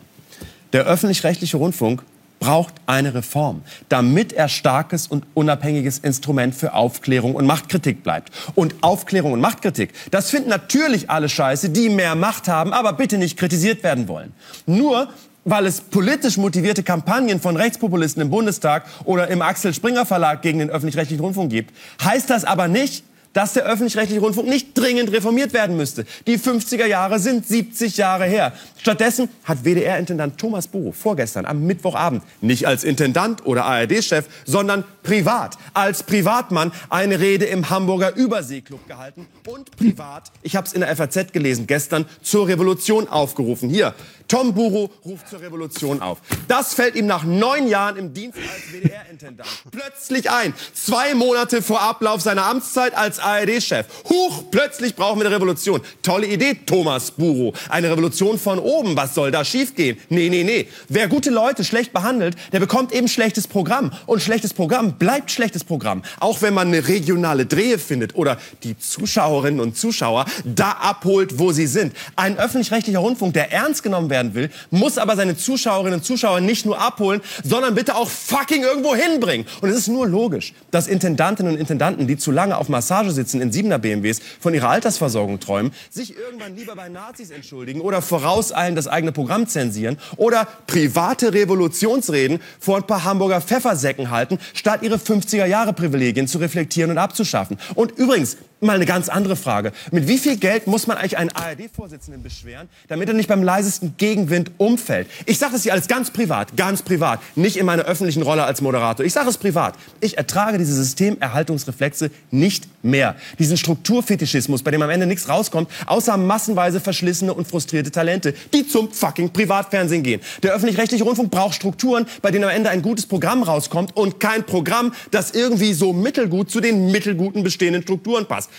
Der öffentlich-rechtliche Rundfunk braucht eine Reform, damit er starkes und unabhängiges Instrument für Aufklärung und Machtkritik bleibt. Und Aufklärung und Machtkritik, das finden natürlich alle Scheiße, die mehr Macht haben, aber bitte nicht kritisiert werden wollen. Nur weil es politisch motivierte Kampagnen von Rechtspopulisten im Bundestag oder im Axel Springer Verlag gegen den öffentlich-rechtlichen Rundfunk gibt, heißt das aber nicht, dass der öffentlich-rechtliche Rundfunk nicht dringend reformiert werden müsste. Die 50er Jahre sind 70 Jahre her. Stattdessen hat WDR-Intendant Thomas Buro vorgestern am Mittwochabend nicht als Intendant oder ARD-Chef, sondern privat, als Privatmann eine Rede im Hamburger Überseeklub gehalten und privat, ich habe es in der FAZ gelesen, gestern zur Revolution aufgerufen. Hier, Tom Buro ruft zur Revolution auf. Das fällt ihm nach neun Jahren im Dienst als WDR-Intendant plötzlich ein. Zwei Monate vor Ablauf seiner Amtszeit als ARD-Chef. Huch, plötzlich brauchen wir eine Revolution. Tolle Idee, Thomas Buro. Eine Revolution von oben. Was soll da schiefgehen? Nee, nee, nee. Wer gute Leute schlecht behandelt, der bekommt eben schlechtes Programm. Und schlechtes Programm bleibt schlechtes Programm. Auch wenn man eine regionale Drehe findet oder die Zuschauerinnen und Zuschauer da abholt, wo sie sind. Ein öffentlich-rechtlicher Rundfunk, der ernst genommen werden werden will, muss aber seine Zuschauerinnen und Zuschauer nicht nur abholen, sondern bitte auch fucking irgendwo hinbringen. Und es ist nur logisch, dass Intendantinnen und Intendanten, die zu lange auf Massage sitzen in 7er BMWs, von ihrer Altersversorgung träumen, sich irgendwann lieber bei Nazis entschuldigen oder vorauseilen das eigene Programm zensieren oder private Revolutionsreden vor ein paar Hamburger Pfeffersäcken halten, statt ihre 50er Jahre Privilegien zu reflektieren und abzuschaffen. Und übrigens, mal eine ganz andere Frage. Mit wie viel Geld muss man eigentlich einen ARD-Vorsitzenden beschweren, damit er nicht beim leisesten Gegenwind umfällt? Ich sage das hier alles ganz privat, ganz privat, nicht in meiner öffentlichen Rolle als Moderator. Ich sage es privat. Ich ertrage diese Systemerhaltungsreflexe nicht mehr. Diesen Strukturfetischismus, bei dem am Ende nichts rauskommt, außer massenweise verschlissene und frustrierte Talente, die zum fucking Privatfernsehen gehen. Der öffentlich-rechtliche Rundfunk braucht Strukturen, bei denen am Ende ein gutes Programm rauskommt und kein Programm, das irgendwie so mittelgut zu den mittelguten bestehenden Strukturen passt.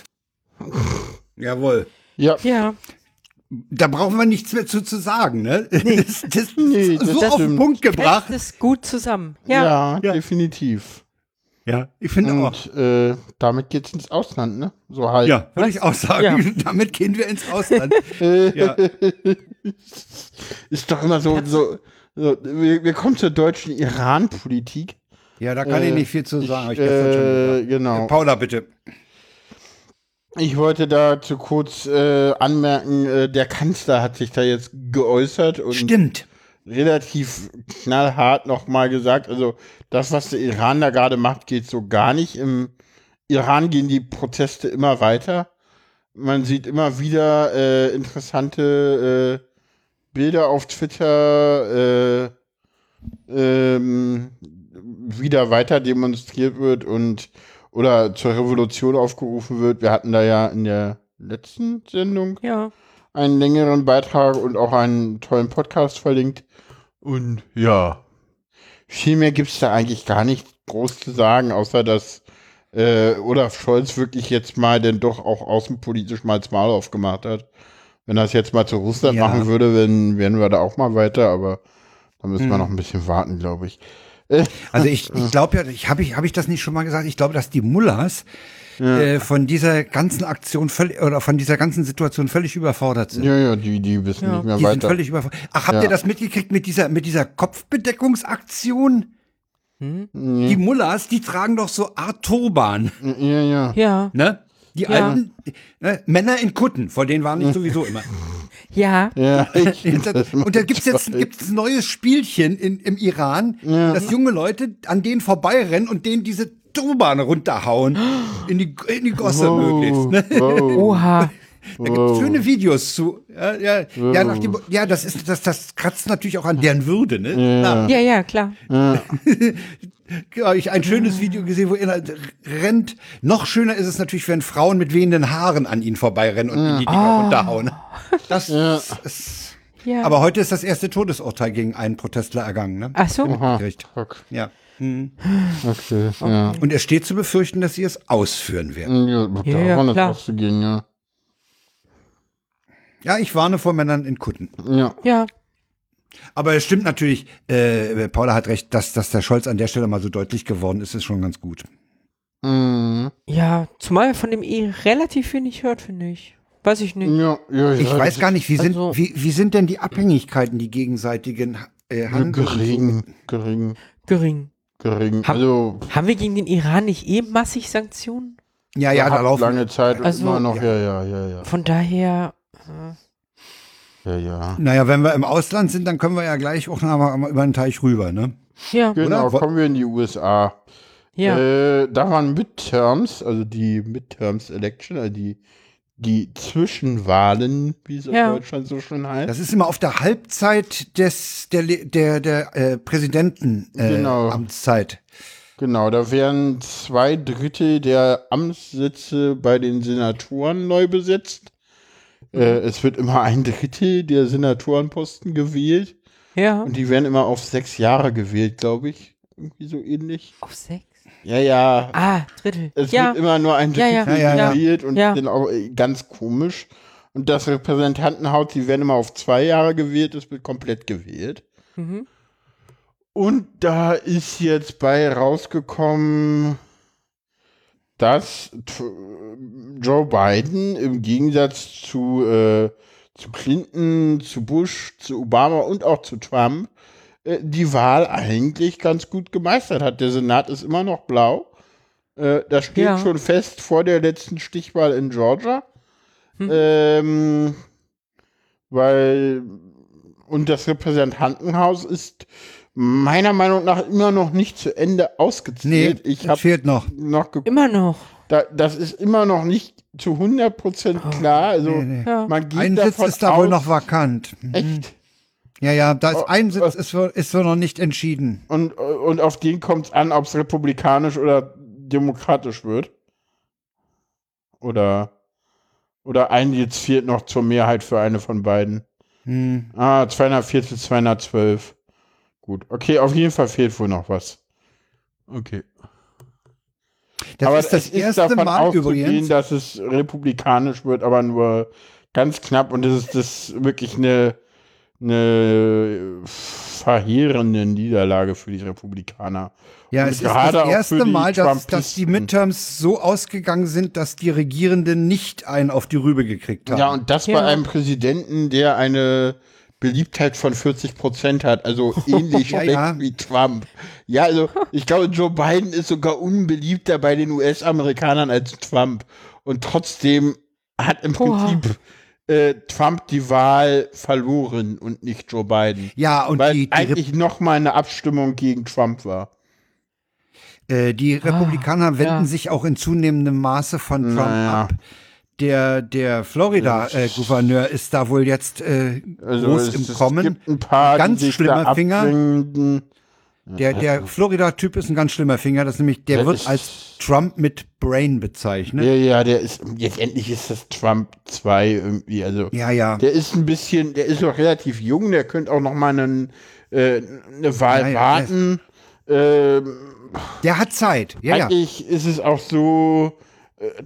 Jawohl. Ja. Ja. Da brauchen wir nichts mehr zu, zu sagen, ne? Das, das, Nee, das so auf den. Punkt gebracht. Passt es gut zusammen. Ja. Ja, Ja. definitiv. Ja, ich finde auch. Und äh, damit geht's ins Ausland, ne? So halt. Ja, würde ich auch sagen. Ja. Damit gehen wir ins Ausland. Äh, ja. Ist doch immer so, so, so wir, wir kommen zur deutschen Iran-Politik. ja, da kann ich nicht viel zu sagen. Ich äh, genau. Paula, bitte. Ich wollte dazu kurz äh, anmerken, äh, der Kanzler hat sich da jetzt geäußert und Stimmt. Relativ knallhart nochmal gesagt, also das, was der Iran da gerade macht, geht so gar nicht. Im Iran gehen die Proteste immer weiter. Man sieht immer wieder äh, interessante äh, Bilder auf Twitter, äh, ähm, wieder weiter demonstriert wird und oder zur Revolution aufgerufen wird. Wir hatten da ja in der letzten Sendung Ja. Einen längeren Beitrag und auch einen tollen Podcast verlinkt. Und ja, viel mehr gibt's da eigentlich gar nicht groß zu sagen, außer dass äh, Olaf Scholz wirklich jetzt mal denn doch auch außenpolitisch mal das Maul aufgemacht hat. Wenn er es jetzt mal zu Russland Ja. machen würde, dann wären wir da auch mal weiter, aber da müssen wir Hm. noch ein bisschen warten, glaube ich. Also ich, ich glaube ja, ich habe ich, hab ich das nicht schon mal gesagt? Ich glaube, dass die Mullers äh, von dieser ganzen Aktion völlig oder von dieser ganzen Situation völlig überfordert sind. Ja, ja, die, die wissen Ja. nicht mehr Die sind weiter. völlig überfordert. Ach, habt Ja. ihr das mitgekriegt mit dieser mit dieser Kopfbedeckungsaktion? Die Mullers, die tragen doch so Art Turban, Ja, ja. Ja. ne? Die Ja. alten ne? Männer in Kutten, vor denen waren ich sowieso immer. Ja. Ja, Und da, da gibt's jetzt gibt's ein neues Spielchen in, im Iran, dass junge Leute an denen vorbeirennen und denen diese Turban runterhauen. In die, in die Gosse möglichst. Ne? Wow. Oha. Da gibt's schöne Videos zu. Ja, ja, ja, nach dem, ja das, ist, das, das kratzt natürlich auch an deren Würde. Ne? Klar. Ja, ja, klar. Ja, ich ein schönes Video gesehen, wo er rennt. Noch schöner ist es natürlich, wenn Frauen mit wehenden Haaren an ihnen vorbeirennen und ihn die Dinger runterhauen. Das ist, Ja. aber heute ist das erste Todesurteil gegen einen Protestler ergangen. Ne? Ach so. Gericht. Fuck. Ja. Okay, ja. Und es steht zu befürchten, dass sie es ausführen werden. Ja, Ja, ja, ist klar. auszugehen, ja. Ja, ich warne vor Männern in Kutten. Ja. Ja. Aber es stimmt natürlich, äh, Paula hat recht, dass, dass der Scholz an der Stelle mal so deutlich geworden ist, ist schon ganz gut. Mhm. Ja, zumal er von dem eh relativ wenig hört, finde ich. Weiß ich nicht. Ja, ja, Ich ja, weiß gar nicht, wie sind, Also- wie, wie sind denn die Abhängigkeiten, die gegenseitigen äh, Ja, Handel so? gering, gering, Gering. Hab- Also, Haben wir gegen den Iran nicht eh massig Sanktionen? Ja, ja, da laufen. lange Zeit Also- immer noch, ja, ja, ja, ja, Von daher. ja, ja. Naja, wenn wir im Ausland sind, dann können wir ja gleich auch noch mal über den Teich rüber, ne? Ja. Genau, Oder? kommen wir in die USA. Ja. Äh, da waren Midterms, also die Midterms Election, also die, die Zwischenwahlen, wie es Ja. in Deutschland so schön heißt. Das ist immer auf der Halbzeit des der der der äh, Präsidenten äh, Genau. Amtszeit. Genau, da werden zwei Drittel der Amtssitze bei den Senatoren neu besetzt. Äh, es wird immer ein Drittel der Senatorenposten gewählt Ja. und die werden immer auf sechs Jahre gewählt, glaube ich. Irgendwie so ähnlich. Auf sechs. Ja, ja. Ah, Drittel. Es ja. wird immer nur ein Ja, Drittel ja. Ja, ja, gewählt und Ja. dann auch äh, ganz komisch. Und das Repräsentantenhaus, die werden immer auf zwei Jahre gewählt, es wird komplett gewählt. Mhm. Und da ist jetzt bei rausgekommen, dass Joe Biden im Gegensatz zu, äh, zu Clinton, zu Bush, zu Obama und auch zu Trump die Wahl eigentlich ganz gut gemeistert hat. Der Senat ist immer noch blau. Äh, das steht Ja. schon fest vor der letzten Stichwahl in Georgia. Hm. Ähm, weil und das Repräsentantenhaus ist meiner Meinung nach immer noch nicht zu Ende Nee, ausgezählt. ich das habe fehlt noch. noch. Immer noch. Da, das ist immer noch nicht zu 100% klar. Also Nee, nee. Man geht Ein Sitz davon ist da wohl noch vakant. Echt? Ja, ja, da ist Oh, ein Sitz was- ist, wohl- ist wohl noch nicht entschieden. Und, und auf den kommt es an, ob es republikanisch oder demokratisch wird. Oder, oder ein jetzt fehlt noch zur Mehrheit für eine von beiden. Hm. Ah, 204 zu 212. Gut, okay, auf jeden Fall fehlt wohl noch was. Okay. Das aber ist das es erste davon Mal übrigens. dass es republikanisch wird, aber nur ganz knapp und das ist das wirklich eine, eine verheerende Niederlage für die Republikaner. Ja, Und es ist das erste Mal, dass, dass die. Midterms so ausgegangen sind, dass die Regierenden nicht einen auf die Rübe gekriegt haben. Ja, und das Ja. bei einem Präsidenten, der eine Beliebtheit von 40 Prozent hat, also ähnlich Ja, schlecht ja. wie Trump. Ja, also ich glaube, Joe Biden ist sogar unbeliebter bei den US-Amerikanern als Trump. Und trotzdem hat im Oha. Prinzip äh, Trump die Wahl verloren und nicht Joe Biden. ja und Weil die, die, eigentlich noch mal eine Abstimmung gegen Trump war. äh, die Republikaner wenden ja. sich auch in zunehmendem Maße von Trump Naja. ab. Der, der Florida-Gouverneur ist da wohl jetzt äh, Also groß es, im es Kommen. gibt ein paar, Ganz die sich schlimmer da Finger. abwenden. Der, der Florida-Typ ist ein ganz schlimmer Finger. Das nämlich, der Der wird als Trump mit Brain bezeichnet. Ja, ja, der ist, letztendlich ist das Trump 2 irgendwie, also. Ja, ja. Der ist ein bisschen, der ist noch relativ jung, der könnte auch noch mal einen, äh, eine Wahl Ja, ja, warten. Ähm, Der hat Zeit. Ja, ja. eigentlich ist es auch so,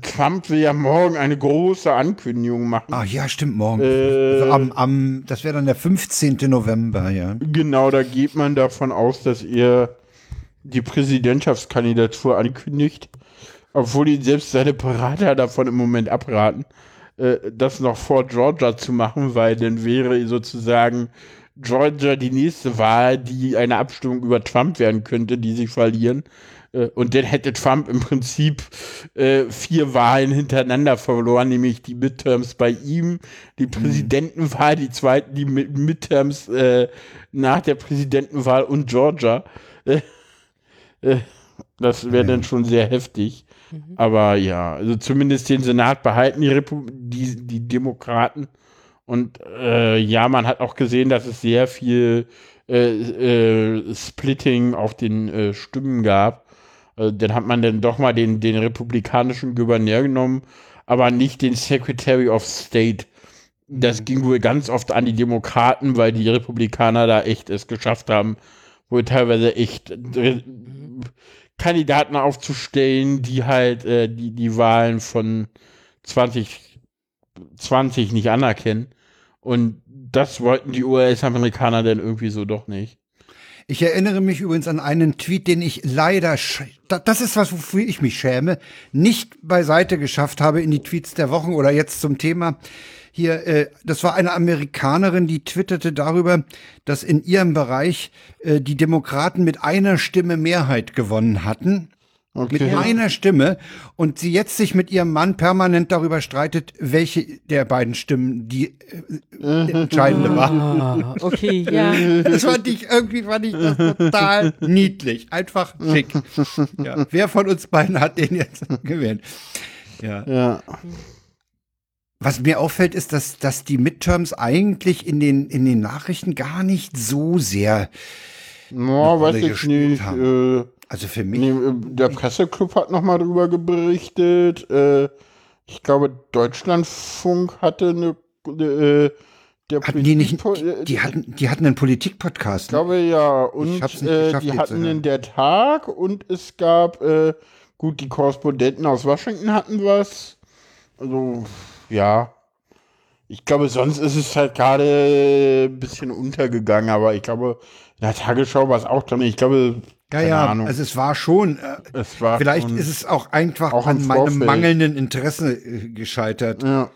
Trump will ja morgen eine große Ankündigung machen. Ah, ja, stimmt, morgen. Äh, also am, am, das wäre dann der 15. November, ja. Genau, da geht man davon aus, dass er die Präsidentschaftskandidatur ankündigt, obwohl ihn selbst seine Berater davon im Moment abraten, äh, das noch vor Georgia zu machen, weil dann wäre sozusagen Georgia die nächste Wahl, die eine Abstimmung über Trump werden könnte, die sie verlieren. Äh, Und dann hätte Trump im Prinzip äh, vier Wahlen hintereinander verloren, nämlich die Midterms bei ihm, die Präsidentenwahl, die zweiten, die Mi- Midterms äh, nach der Präsidentenwahl und Georgia. Das wäre dann schon sehr heftig. Aber ja, also zumindest den Senat behalten die, Repu die, die Demokraten. Und äh, ja, man hat auch gesehen, dass es sehr viel äh, äh, Splitting auf den Stimmen gab. Äh, dann hat man dann doch mal den, den republikanischen Gouverneur genommen, aber nicht den Secretary of State. Das ging wohl ganz oft an die Demokraten, weil die Republikaner da echt es geschafft haben, wohl teilweise echt äh, Kandidaten aufzustellen, die halt äh, die, die Wahlen von 2020 nicht anerkennen. Und das wollten die US-Amerikaner dann irgendwie so doch nicht. Ich erinnere mich übrigens an einen Tweet, den ich leider, das ist was, wofür ich mich schäme, nicht beiseite geschafft habe in die Tweets der Wochen oder jetzt zum Thema. Hier, äh, das war eine Amerikanerin, die twitterte darüber, dass in ihrem Bereich äh, die Demokraten mit einer Stimme Mehrheit gewonnen hatten. Mit Okay. einer Stimme und sie jetzt sich mit ihrem Mann permanent darüber streitet, welche der beiden Stimmen die äh, entscheidende war. Ah, okay, ja. Das fand ich irgendwie fand ich das total niedlich, einfach schick. Ja, wer von uns beiden hat den jetzt gewählt? Ja. Ja. Was mir auffällt, ist, dass, dass die Midterms eigentlich in den, in den Nachrichten gar nicht so sehr, No, weiß ich nicht. haben. Äh, also für mich, nee, äh, der Presseclub hat noch mal drüber berichtet. Äh, ich glaube, Deutschlandfunk hatte eine. Äh, der hatten die nicht, die, die hatten, die hatten einen Politikpodcast. Ich glaube ja. Und äh, die hatten in der Tag und es gab, äh, gut, die Korrespondenten aus Washington hatten was. Also, ja. Ich glaube, sonst ist es halt gerade ein bisschen untergegangen, aber ich glaube, in der Tagesschau war es auch drin. Ich glaube, Ja, keine ja, Ahnung. also es war schon, äh, es war vielleicht schon- ist es auch einfach auch an meinem Vorfeld. mangelnden Interesse äh, gescheitert. Ja.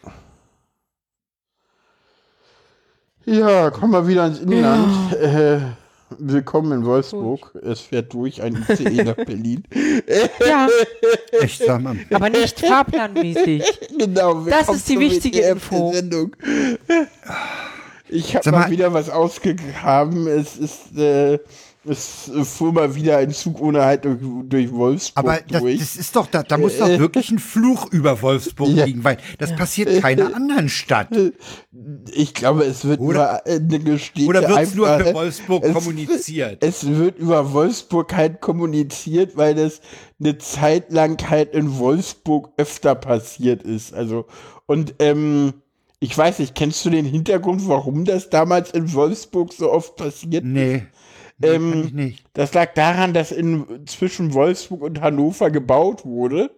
Ja, kommen wir wieder ins Inland. Äh, willkommen in Wolfsburg. Es fährt durch ein ICE nach Berlin. Ja, Echt, sag mal. aber nicht fahrplanmäßig. genau, Das ist die wichtige Info. Sendung. Ich habe mal mal- wieder was ausgegraben. Es ist, äh, es fuhr mal wieder ein Zug ohne Halt durch, durch Wolfsburg Aber das, durch. das ist doch, da, da muss doch wirklich ein Fluch über Wolfsburg Ja. liegen, weil das passiert keiner anderen Stadt. ich glaube, es wird Oder- über eine Gestete Oder wird es nur für Wolfsburg es- kommuniziert? Es wird über Wolfsburg halt kommuniziert, weil das eine Zeit lang halt in Wolfsburg öfter passiert ist. Also, und ähm, ich weiß nicht, kennst du den Hintergrund, warum das damals in Wolfsburg so oft passiert? Nee. nee Ähm, kann ich nicht. Das lag daran, dass in, zwischen Wolfsburg und Hannover gebaut wurde.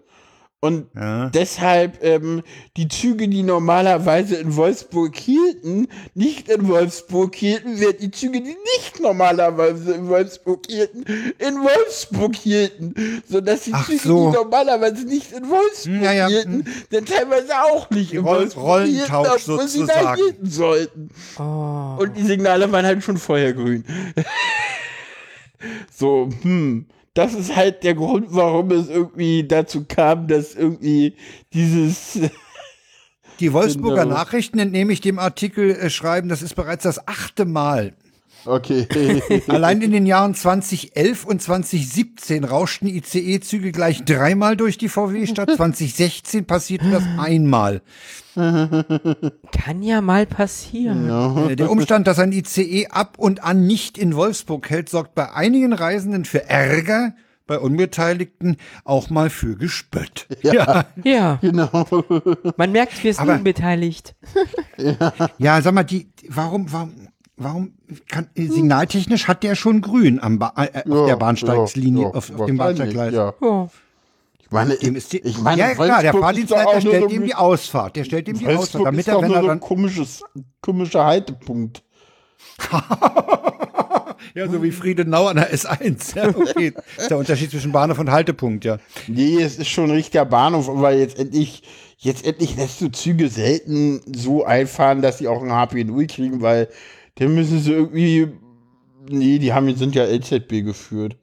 Und Ja. deshalb ähm, die Züge, die normalerweise in Wolfsburg hielten, nicht in Wolfsburg hielten, während die Züge, die nicht normalerweise in Wolfsburg hielten, in Wolfsburg hielten. Sodass die Ach Züge, so. die normalerweise nicht in Wolfsburg Hm, ja, ja, hielten, dann teilweise auch nicht in Roll- Wolfsburg hielten, Rollentausch obwohl sie da hielten sollten. Oh. Und die Signale waren halt schon vorher grün. So, hm. Das ist halt der Grund, warum es irgendwie dazu kam, dass irgendwie dieses. Die Wolfsburger Genau. Nachrichten entnehme ich dem Artikel äh, schreiben, das ist bereits das achte Mal. Okay. Allein in den Jahren 2011 und 2017 rauschten ICE-Züge gleich dreimal durch die VW-Stadt. 2016 passierte das einmal. Kann ja mal passieren. Äh, Der Umstand, dass ein ICE ab und an nicht in Wolfsburg hält, sorgt bei einigen Reisenden für Ärger, bei Unbeteiligten auch mal für Gespött. Ja, Ja, genau. man merkt, wir sind unbeteiligt. ja sag mal, die, warum, warum, warum kann, äh, signaltechnisch hat der schon grün am ba äh, auf der Bahnsteigslinie, Ja, ja, auf, auf dem Bahnsteiggleis. Ja. Oh. Ich meine, Dem ist die, ich meine, ja klar, der Fahrdienstleiter stellt ihm die Ausfahrt. Der stellt ihm die Ausfahrt, damit ist er, wenn nur er dann ein komisches, komischer Haltepunkt. Ja, so wie Friedenau an der S1. Ja, okay. Das ist der Unterschied zwischen Bahnhof und Haltepunkt, ja. Nee, es ist schon ein richtiger Bahnhof, aber jetzt endlich, jetzt endlich lässt du Züge selten so einfahren, dass sie auch ein HP0 kriegen, weil dann müssen sie irgendwie, nee, die haben, sind ja LZB geführt.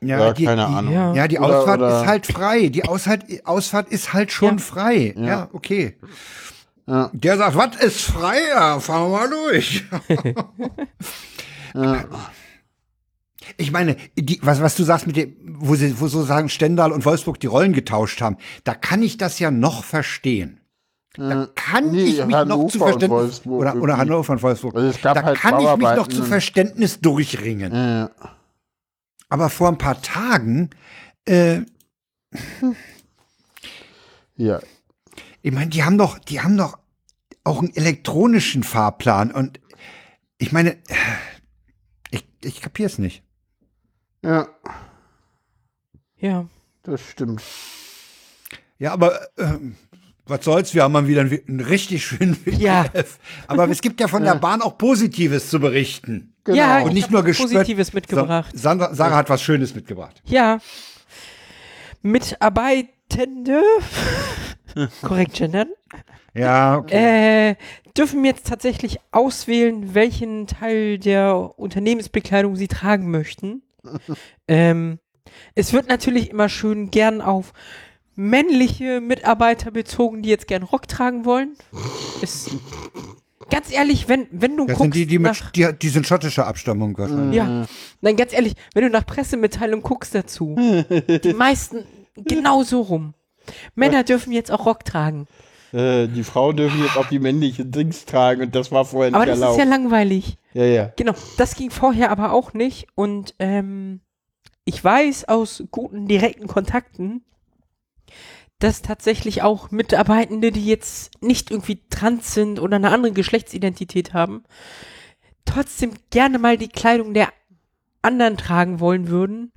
Ja, die, keine die, Ahnung. Ja. Ja, die Oder- Ausfahrt oder- ist halt frei. Die Ausfahrt, Ausfahrt ist halt schon Ja. frei. Ja, okay. Ja. Der sagt, was ist frei? Ja, fahren wir mal durch. Ich meine, die, was, was du sagst mit dem, wo sie, wo so sagen, Stendal und Wolfsburg die Rollen getauscht haben, da kann ich das ja noch verstehen. Da kann nee, ich mich noch Hannover zu und Verständnis oder, oder. Hannover und Wolfsburg. Also es da halt kann ich mich noch zu Verständnis durchringen. Ja. Aber vor ein paar Tagen, äh, ja. ich meine, die haben doch, die haben doch auch einen elektronischen Fahrplan und ich meine, ich, ich kapier's nicht. Ja, Ja. das stimmt. Ja, aber ähm, was soll's, wir haben mal wieder einen, einen richtig schönen Ja. WTF. Aber es gibt ja von der Bahn auch Positives zu berichten. Genau. Ja, Und ich nicht nur gespött. Positives mitgebracht. Sa- Sandra, Sarah hat was Schönes mitgebracht. Ja. Mitarbeitende, korrekt gendern, Ja, okay. äh, dürfen jetzt tatsächlich auswählen, welchen Teil der Unternehmensbekleidung sie tragen möchten. ähm, es wird natürlich immer schön gern auf männliche Mitarbeiter bezogen, die jetzt gern Rock tragen wollen. Ist, ganz ehrlich, wenn, wenn du Das guckst sind die, die, nach, mit, die, die sind schottischer Abstammung wahrscheinlich. Ja, nein, ganz ehrlich, wenn du nach Pressemitteilung guckst dazu, die meisten genau so rum. Männer dürfen jetzt auch Rock tragen. Äh, die Frauen dürfen jetzt auch die männlichen Dings tragen und das war vorher nicht Aber das ist erlaubt. ja langweilig. ja, ja. Genau, das ging vorher aber auch nicht. Und ähm, ich weiß aus guten direkten Kontakten, dass tatsächlich auch Mitarbeitende, die jetzt nicht irgendwie trans sind oder eine andere Geschlechtsidentität haben, trotzdem gerne mal die Kleidung der anderen tragen wollen würden.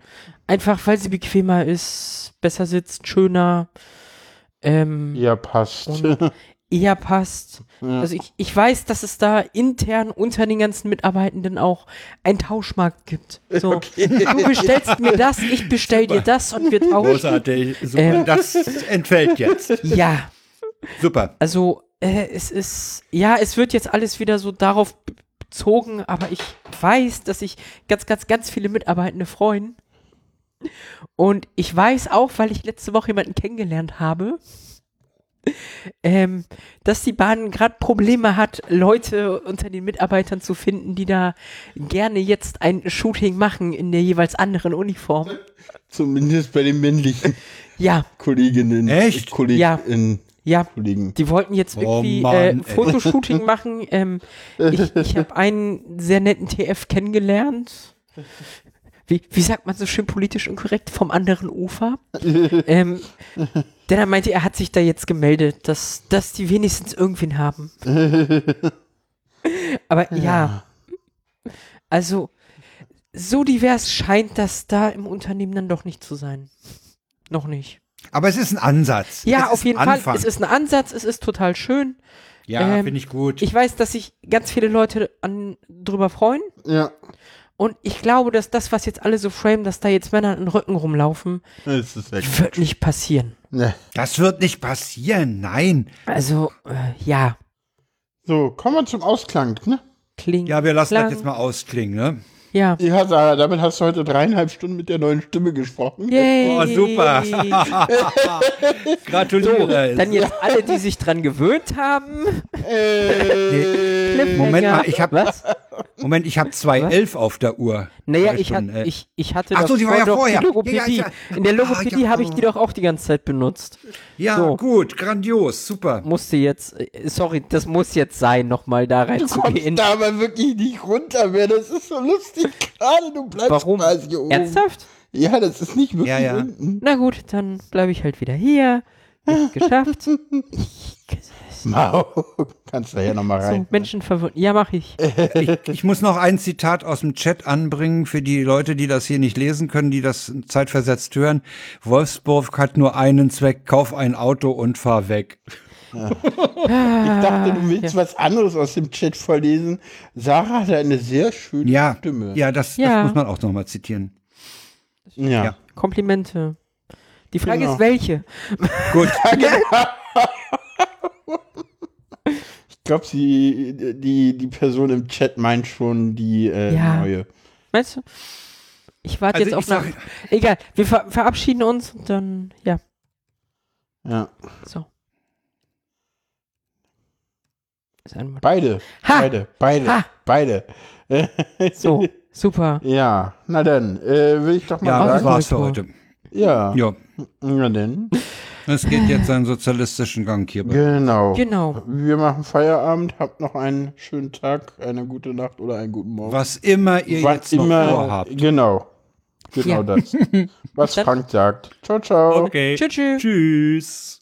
Einfach weil sie bequemer ist, besser sitzt, schöner, ähm, Ja, passt. Eher passt. Also ich, ich weiß, dass es da intern unter den ganzen Mitarbeitenden auch einen Tauschmarkt gibt. So, du bestellst mir das, ich bestell dir das und wir tauschen. Großartig. Super. Ähm. Das entfällt jetzt. Ja, Super. also äh, es ist, ja, es wird jetzt alles wieder so darauf gezogen, aber ich weiß, dass sich ganz, ganz, ganz viele Mitarbeitende freuen. Und ich weiß auch, weil ich letzte Woche jemanden kennengelernt habe, ähm, dass die Bahn gerade Probleme hat, Leute unter den Mitarbeitern zu finden, die da gerne jetzt ein Shooting machen in der jeweils anderen Uniform. Zumindest bei den männlichen Ja, Kolleginnen. Echt? Kollegen, Ja. Ja, Kollegen. die wollten jetzt Oh irgendwie Mann, äh, ein Fotoshooting machen. Ähm, ich ich habe einen sehr netten TF kennengelernt. Wie, wie sagt man so schön politisch und korrekt? Vom anderen Ufer. ähm, der dann meinte, er hat sich da jetzt gemeldet, dass, dass die wenigstens irgendwen haben. Aber ja. Also, so divers scheint das da im Unternehmen dann doch nicht zu sein. Noch nicht. Aber es ist ein Ansatz. Ja, es auf jeden ein Fall. Anfang. Es ist ein Ansatz, es ist total schön. ja, ähm, finde ich gut. Ich weiß, dass sich ganz viele Leute an, drüber freuen. Ja. Und ich glaube, dass das, was jetzt alle so framen, dass da jetzt Männer an den Rücken rumlaufen, Das ist echt. wird nicht passieren. Ne. das wird nicht passieren. Nein. Also, äh, ja, So, kommen wir zum Ausklang, ne? klingt. Ja, wir lassen klang. das jetzt mal ausklingen, ne? Ja. Ja, Sarah, damit hast du heute dreieinhalb Stunden mit der neuen Stimme gesprochen. Yay. Oh, super. Gratuliere. Dann jetzt alle, die sich dran gewöhnt haben. Äh, Moment mal, ich hab- Was? Moment, ich habe 2.11 auf der Uhr. Naja, ich, hat, Stunden, äh. ich, ich hatte Ach so, die war ja vorher. Ja, ja, ja. In der Ah, Logopädie ja. habe ich die doch auch die ganze Zeit benutzt. Ja, So. gut, grandios, super. Musste jetzt, äh, sorry, das muss jetzt sein, nochmal da du kommst reinzugehen. da aber wirklich nicht runter mehr. Das ist so lustig gerade. Du bleibst Warum? quasi hier oben. Ernsthaft? Ja, das ist nicht wirklich Ja, ja. unten. Na gut, dann bleibe ich halt wieder hier. Ist geschafft. Mau. Kannst da ja nochmal So, rein. Menschen verwirrt. Ja, mache ich. Ich, ich muss noch ein Zitat aus dem Chat anbringen für die Leute, die das hier nicht lesen können, die das zeitversetzt hören. Wolfsburg hat nur einen Zweck, kauf ein Auto und fahr weg. Ich dachte, du willst was anderes aus dem Chat vorlesen. Sarah hat eine sehr schöne Ja, Stimme. ja, das, Ja. das muss man auch nochmal zitieren. Ja. Ja. Komplimente. Die Frage Genau. ist, welche? Gut, Ich glaube, sie, die, die Person im Chat meint schon die äh, Ja. neue. Meinst du? Ich warte Also jetzt auf nach. Egal, wir ver verabschieden uns und dann, ja, Ja. so. Beide. Ha! Beide. Beide. Ha! Beide. So, super. Ja. Na dann, äh, will ich doch mal ja, das sagen. war's für heute. Ja. Ja, Na dann. Es geht jetzt seinen sozialistischen Gang hier. Genau. Genau. Wir machen Feierabend. Habt noch einen schönen Tag, eine gute Nacht oder einen guten Morgen. Was immer ihr Wann jetzt noch vorhabt. Genau. Genau Ja. das. Was Frank sagt. Ciao, ciao. Okay. Tschüss, tschüss. Tschüss.